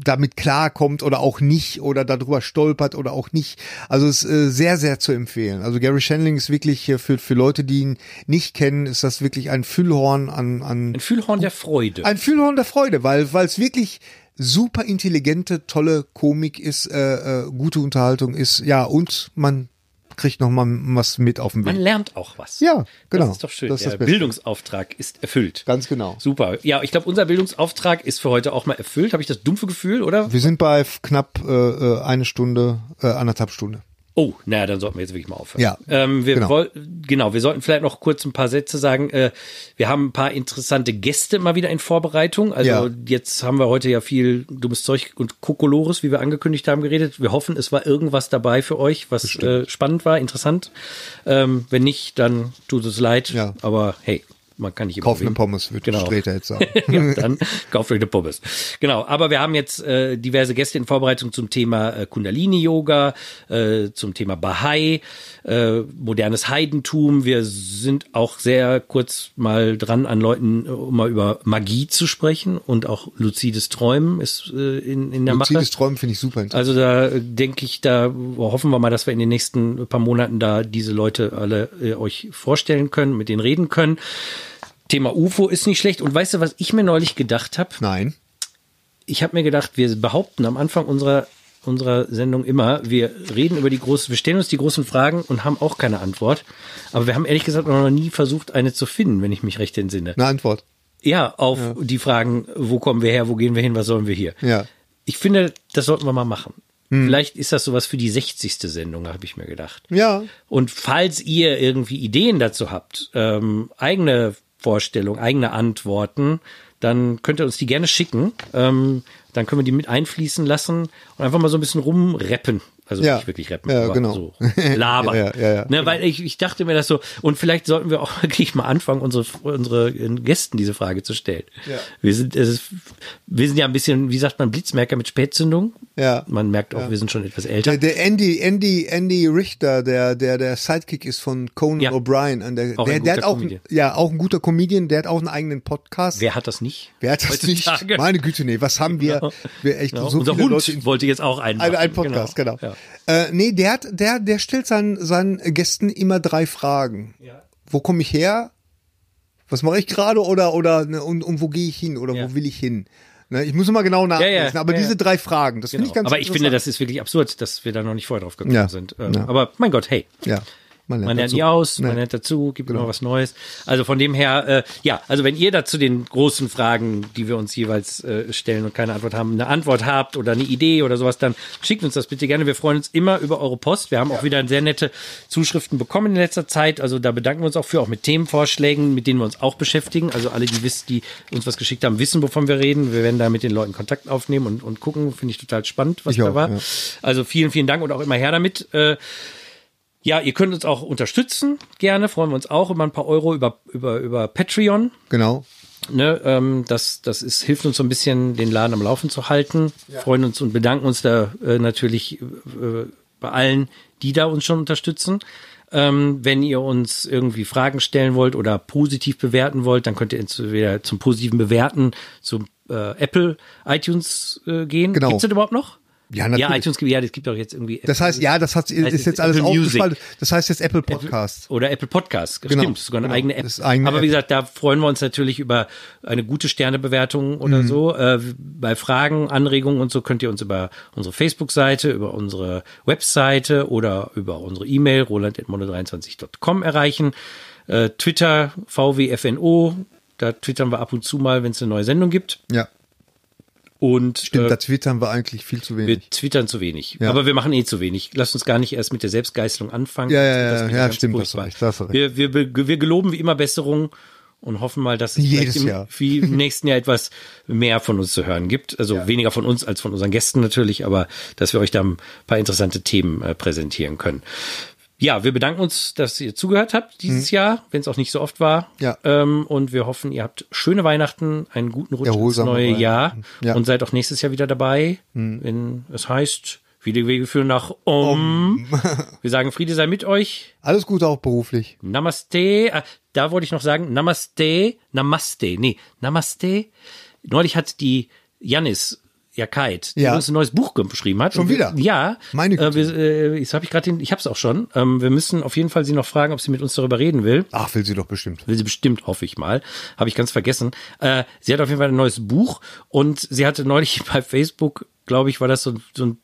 A: damit klarkommt oder auch nicht oder darüber stolpert oder auch nicht. Also es ist äh, sehr, sehr zu empfehlen. Also Gary Shandling ist wirklich äh, für, für Leute, die ihn nicht kennen, ist das wirklich ein Füllhorn an, an
B: Ein Fühlhorn der Freude.
A: ein Füllhorn der Freude, weil weil es wirklich super intelligente, tolle Komik ist, äh, äh, gute Unterhaltung ist, ja und man kriegt noch mal was mit auf dem
B: Man
A: Weg.
B: lernt auch was.
A: Ja, genau.
B: Das ist doch schön.
A: Das ist
B: der. Bildungsauftrag ist erfüllt.
A: Ganz genau.
B: Super. Ja, ich glaube, unser Bildungsauftrag ist für heute auch mal erfüllt. Habe ich das dumpfe Gefühl, oder?
A: Wir sind bei knapp äh, äh, eine Stunde, äh, anderthalb Stunde.
B: Oh, naja, dann sollten wir jetzt wirklich mal aufhören.
A: Ja,
B: ähm, wir
A: genau.
B: woll- genau, wir sollten vielleicht noch kurz ein paar Sätze sagen. Äh, wir haben ein paar interessante Gäste mal wieder in Vorbereitung. Also
A: Ja.
B: jetzt haben wir heute ja viel dummes Zeug und Kokolores, wie wir angekündigt haben, geredet. Wir hoffen, es war irgendwas dabei für euch, was äh, spannend war, interessant. Ähm, wenn nicht, dann tut es leid.
A: Ja.
B: Aber hey, man kann nicht immer
A: Kauf eine. Pommes, würde
B: Genau.
A: Streter jetzt sagen.
B: ja, dann kauft euch eine Pommes. Genau, aber wir haben jetzt äh, diverse Gäste in Vorbereitung zum Thema äh, Kundalini-Yoga, äh, zum Thema Bahai, äh, modernes Heidentum. Wir sind auch sehr kurz mal dran an Leuten, äh, um mal über Magie zu sprechen und auch luzides Träumen ist äh, in, in der Mache.
A: Luzides Träumen finde ich super interessant.
B: Also da äh, denke ich, da hoffen wir mal, dass wir in den nächsten paar Monaten da diese Leute alle äh, euch vorstellen können, mit denen reden können. Thema UFO ist nicht schlecht. Und weißt du, was ich mir neulich gedacht habe?
A: Nein.
B: Ich habe mir gedacht, wir behaupten am Anfang unserer unserer Sendung immer, wir reden über die großen, wir stellen uns die großen Fragen und haben auch keine Antwort. Aber wir haben ehrlich gesagt noch nie versucht, eine zu finden, wenn ich mich recht entsinne.
A: Eine Antwort.
B: Ja, auf die Fragen, wo kommen wir her, wo gehen wir hin, was sollen wir hier?
A: Ja.
B: Ich finde, das sollten wir mal machen. Vielleicht ist das sowas für die 60. Sendung, habe ich mir gedacht.
A: Ja.
B: Und falls ihr irgendwie Ideen dazu habt, ähm, eigene Vorstellungen, eigene Antworten, dann könnt ihr uns die gerne schicken. Ähm, dann können wir die mit einfließen lassen und einfach mal so ein bisschen rumreppen. Also
A: Ja.
B: nicht wirklich rappen,
A: Ja,
B: aber
A: genau.
B: so labern.
A: Ja, ja, ja.
B: Ne, weil ich, ich dachte mir das so, und vielleicht sollten wir auch wirklich mal anfangen, unsere, unsere Gästen diese Frage zu stellen.
A: Ja.
B: Wir sind, es ist, wir sind ja ein bisschen, wie sagt man, Blitzmerker mit Spätzündung.
A: Ja.
B: Man merkt auch, wir sind schon etwas älter.
A: Der, der Andy, Andy, Andy Richter, der, der, der Sidekick ist von Conan. O'Brien. Der,
B: Auch
A: der,
B: ein
A: der hat auch,
B: Comedian.
A: ja, auch ein guter Comedian, der hat auch einen eigenen Podcast.
B: Wer hat das nicht?
A: Wer hat das nicht?
B: Heutzutage.
A: Meine Güte, nee, was haben wir?
B: Genau.
A: Wir echt
B: Genau.
A: so
B: Unser
A: viele
B: Hund
A: Leute
B: wollte jetzt auch einen
A: Ein, ein Podcast, genau.
B: Ja.
A: Äh, nee, der hat, der, der stellt seinen, seinen Gästen immer drei Fragen.
B: Ja.
A: Wo komme ich her? Was mache ich gerade? Oder, oder, ne, und, und wo gehe ich hin? Oder
B: Ja.
A: wo will ich hin? Ne, ich muss immer genau nachlesen,
B: ja,
A: aber
B: ja,
A: diese
B: ja.
A: drei Fragen, das finde
B: Genau.
A: ich ganz
B: Aber ich finde, das ist wirklich absurd, dass wir da noch nicht vorher drauf gekommen sind. Ähm. Aber mein Gott, hey.
A: Ja, man lernt,
B: Man lernt nie aus, man
A: Nee.
B: lernt dazu, gibt immer was Neues. Also von dem her, äh, ja, also wenn ihr dazu den großen Fragen, die wir uns jeweils äh, stellen und keine Antwort haben, eine Antwort habt oder eine Idee oder sowas, dann schickt uns das bitte gerne. Wir freuen uns immer über eure Post. Wir haben auch wieder sehr nette Zuschriften bekommen in letzter Zeit. Also da bedanken wir uns auch für, auch mit Themenvorschlägen, mit denen wir uns auch beschäftigen. Also alle, die wissen, die uns was geschickt haben, wissen, wovon wir reden. Wir werden da mit den Leuten Kontakt aufnehmen und, und gucken. Finde ich total spannend, was
A: Ich
B: da
A: auch,
B: war.
A: ja.
B: Also vielen, vielen Dank und auch immer her damit. Äh, ja, ihr könnt uns auch unterstützen, gerne, freuen wir uns auch über ein paar Euro über, über, über Patreon.
A: Genau.
B: Ne, ähm, das, das ist, hilft uns so ein bisschen, den Laden am Laufen zu halten. Freuen uns und bedanken uns da äh, natürlich äh, bei allen, die da uns schon unterstützen. Ähm, wenn ihr uns irgendwie Fragen stellen wollt oder positiv bewerten wollt, dann könnt ihr entweder zum positiven Bewerten zum äh, Apple iTunes äh, gehen.
A: Genau.
B: Gibt's das überhaupt noch?
A: Ja,
B: Ja,
A: natürlich.
B: iTunes gibt ja, das gibt doch jetzt irgendwie.
A: Das heißt, ja, das hat, ist
B: Heißt
A: jetzt alles
B: Apple
A: aufgespaltet. Das heißt jetzt Apple Podcast.
B: Oder Apple Podcasts.
A: Genau,
B: Stimmt, sogar eine
A: genau.
B: eigene App.
A: Ist eigene
B: Aber wie gesagt, da freuen wir uns natürlich über eine gute Sternebewertung oder
A: Mhm.
B: so. Äh, bei Fragen, Anregungen und so könnt ihr uns über unsere Facebook-Seite, über unsere Webseite oder über unsere E-Mail roland.mono23.com erreichen. Äh, Twitter, VWFNO, da twittern wir ab und zu mal, wenn es eine neue Sendung gibt.
A: Ja,
B: Und
A: stimmt,
B: äh,
A: da twittern wir eigentlich viel zu
B: wir
A: wenig.
B: twittern zu wenig.
A: Ja.
B: Aber wir machen eh zu wenig. Lasst uns gar nicht erst mit der Selbstgeißelung anfangen.
A: Ja, ja,
B: das
A: ja, ja, stimmt,
B: furchtbar.
A: du recht, du recht.
B: Wir, wir, wir, wir geloben wie immer Besserung und hoffen mal, dass es
A: Jedes
B: im,
A: Jahr.
B: wie im nächsten Jahr etwas mehr von uns zu hören gibt. Also weniger von uns als von unseren Gästen natürlich, aber dass wir euch da ein paar interessante Themen äh, präsentieren können. Ja, wir bedanken uns, dass ihr zugehört habt dieses Jahr, wenn es auch nicht so oft war.
A: Mhm. Ja.
B: Ähm, und wir hoffen, ihr habt schöne Weihnachten, einen guten Rutsch ins neue
A: Weihnachten.
B: Jahr
A: Ja. Mhm.
B: und seid auch nächstes Jahr wieder dabei, wenn es heißt, viele Wege führen nach Om. wir sagen, Friede sei mit euch.
A: Alles Gute auch beruflich.
B: Namaste. Ah, da wollte ich noch sagen, Namaste, Namaste. Nee, Namaste. Neulich hat die Janis Jakait, die
A: Ja.
B: uns ein neues Buch geschrieben hat.
A: Schon
B: Und wir-
A: wieder?
B: Ja.
A: Meine
B: äh,
A: Güte.
B: wir, äh, Jetzt habe ich gerade den, ich habe es auch schon. Ähm, wir müssen auf jeden Fall sie noch fragen, ob sie mit uns darüber reden will.
A: Ach, will sie doch bestimmt.
B: Will sie bestimmt, hoffe ich mal. Habe ich ganz vergessen. Äh, sie hat auf jeden Fall ein neues Buch und sie hatte neulich bei Facebook, glaube ich, war das so, so ein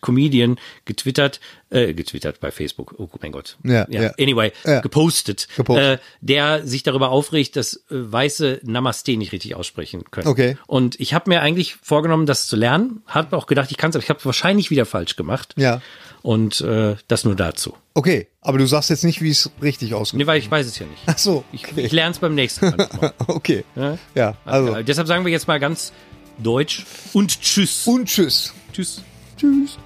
B: Comedian getwittert, äh, getwittert bei Facebook, oh mein Gott.
A: Ja, ja.
B: Anyway,
A: Ja.
B: gepostet,
A: Gepostet.
B: Äh, der sich darüber aufregt, dass äh, Weiße Namaste nicht richtig aussprechen können.
A: Okay.
B: Und ich habe mir eigentlich vorgenommen, das zu lernen, habe auch gedacht, ich kann es, aber ich habe wahrscheinlich wieder falsch gemacht.
A: Ja.
B: Und äh, das nur dazu.
A: Okay, aber du sagst jetzt nicht, wie es richtig ausgeht.
B: Nee, weil ich weiß es ja nicht.
A: Ach so,
B: Ich,
A: okay.
B: ich lerne es beim nächsten Mal.
A: okay.
B: Ja?
A: Ja, also.
B: Äh, deshalb sagen wir jetzt mal ganz deutsch und tschüss.
A: Und tschüss.
B: tschüss.
A: Tschüss.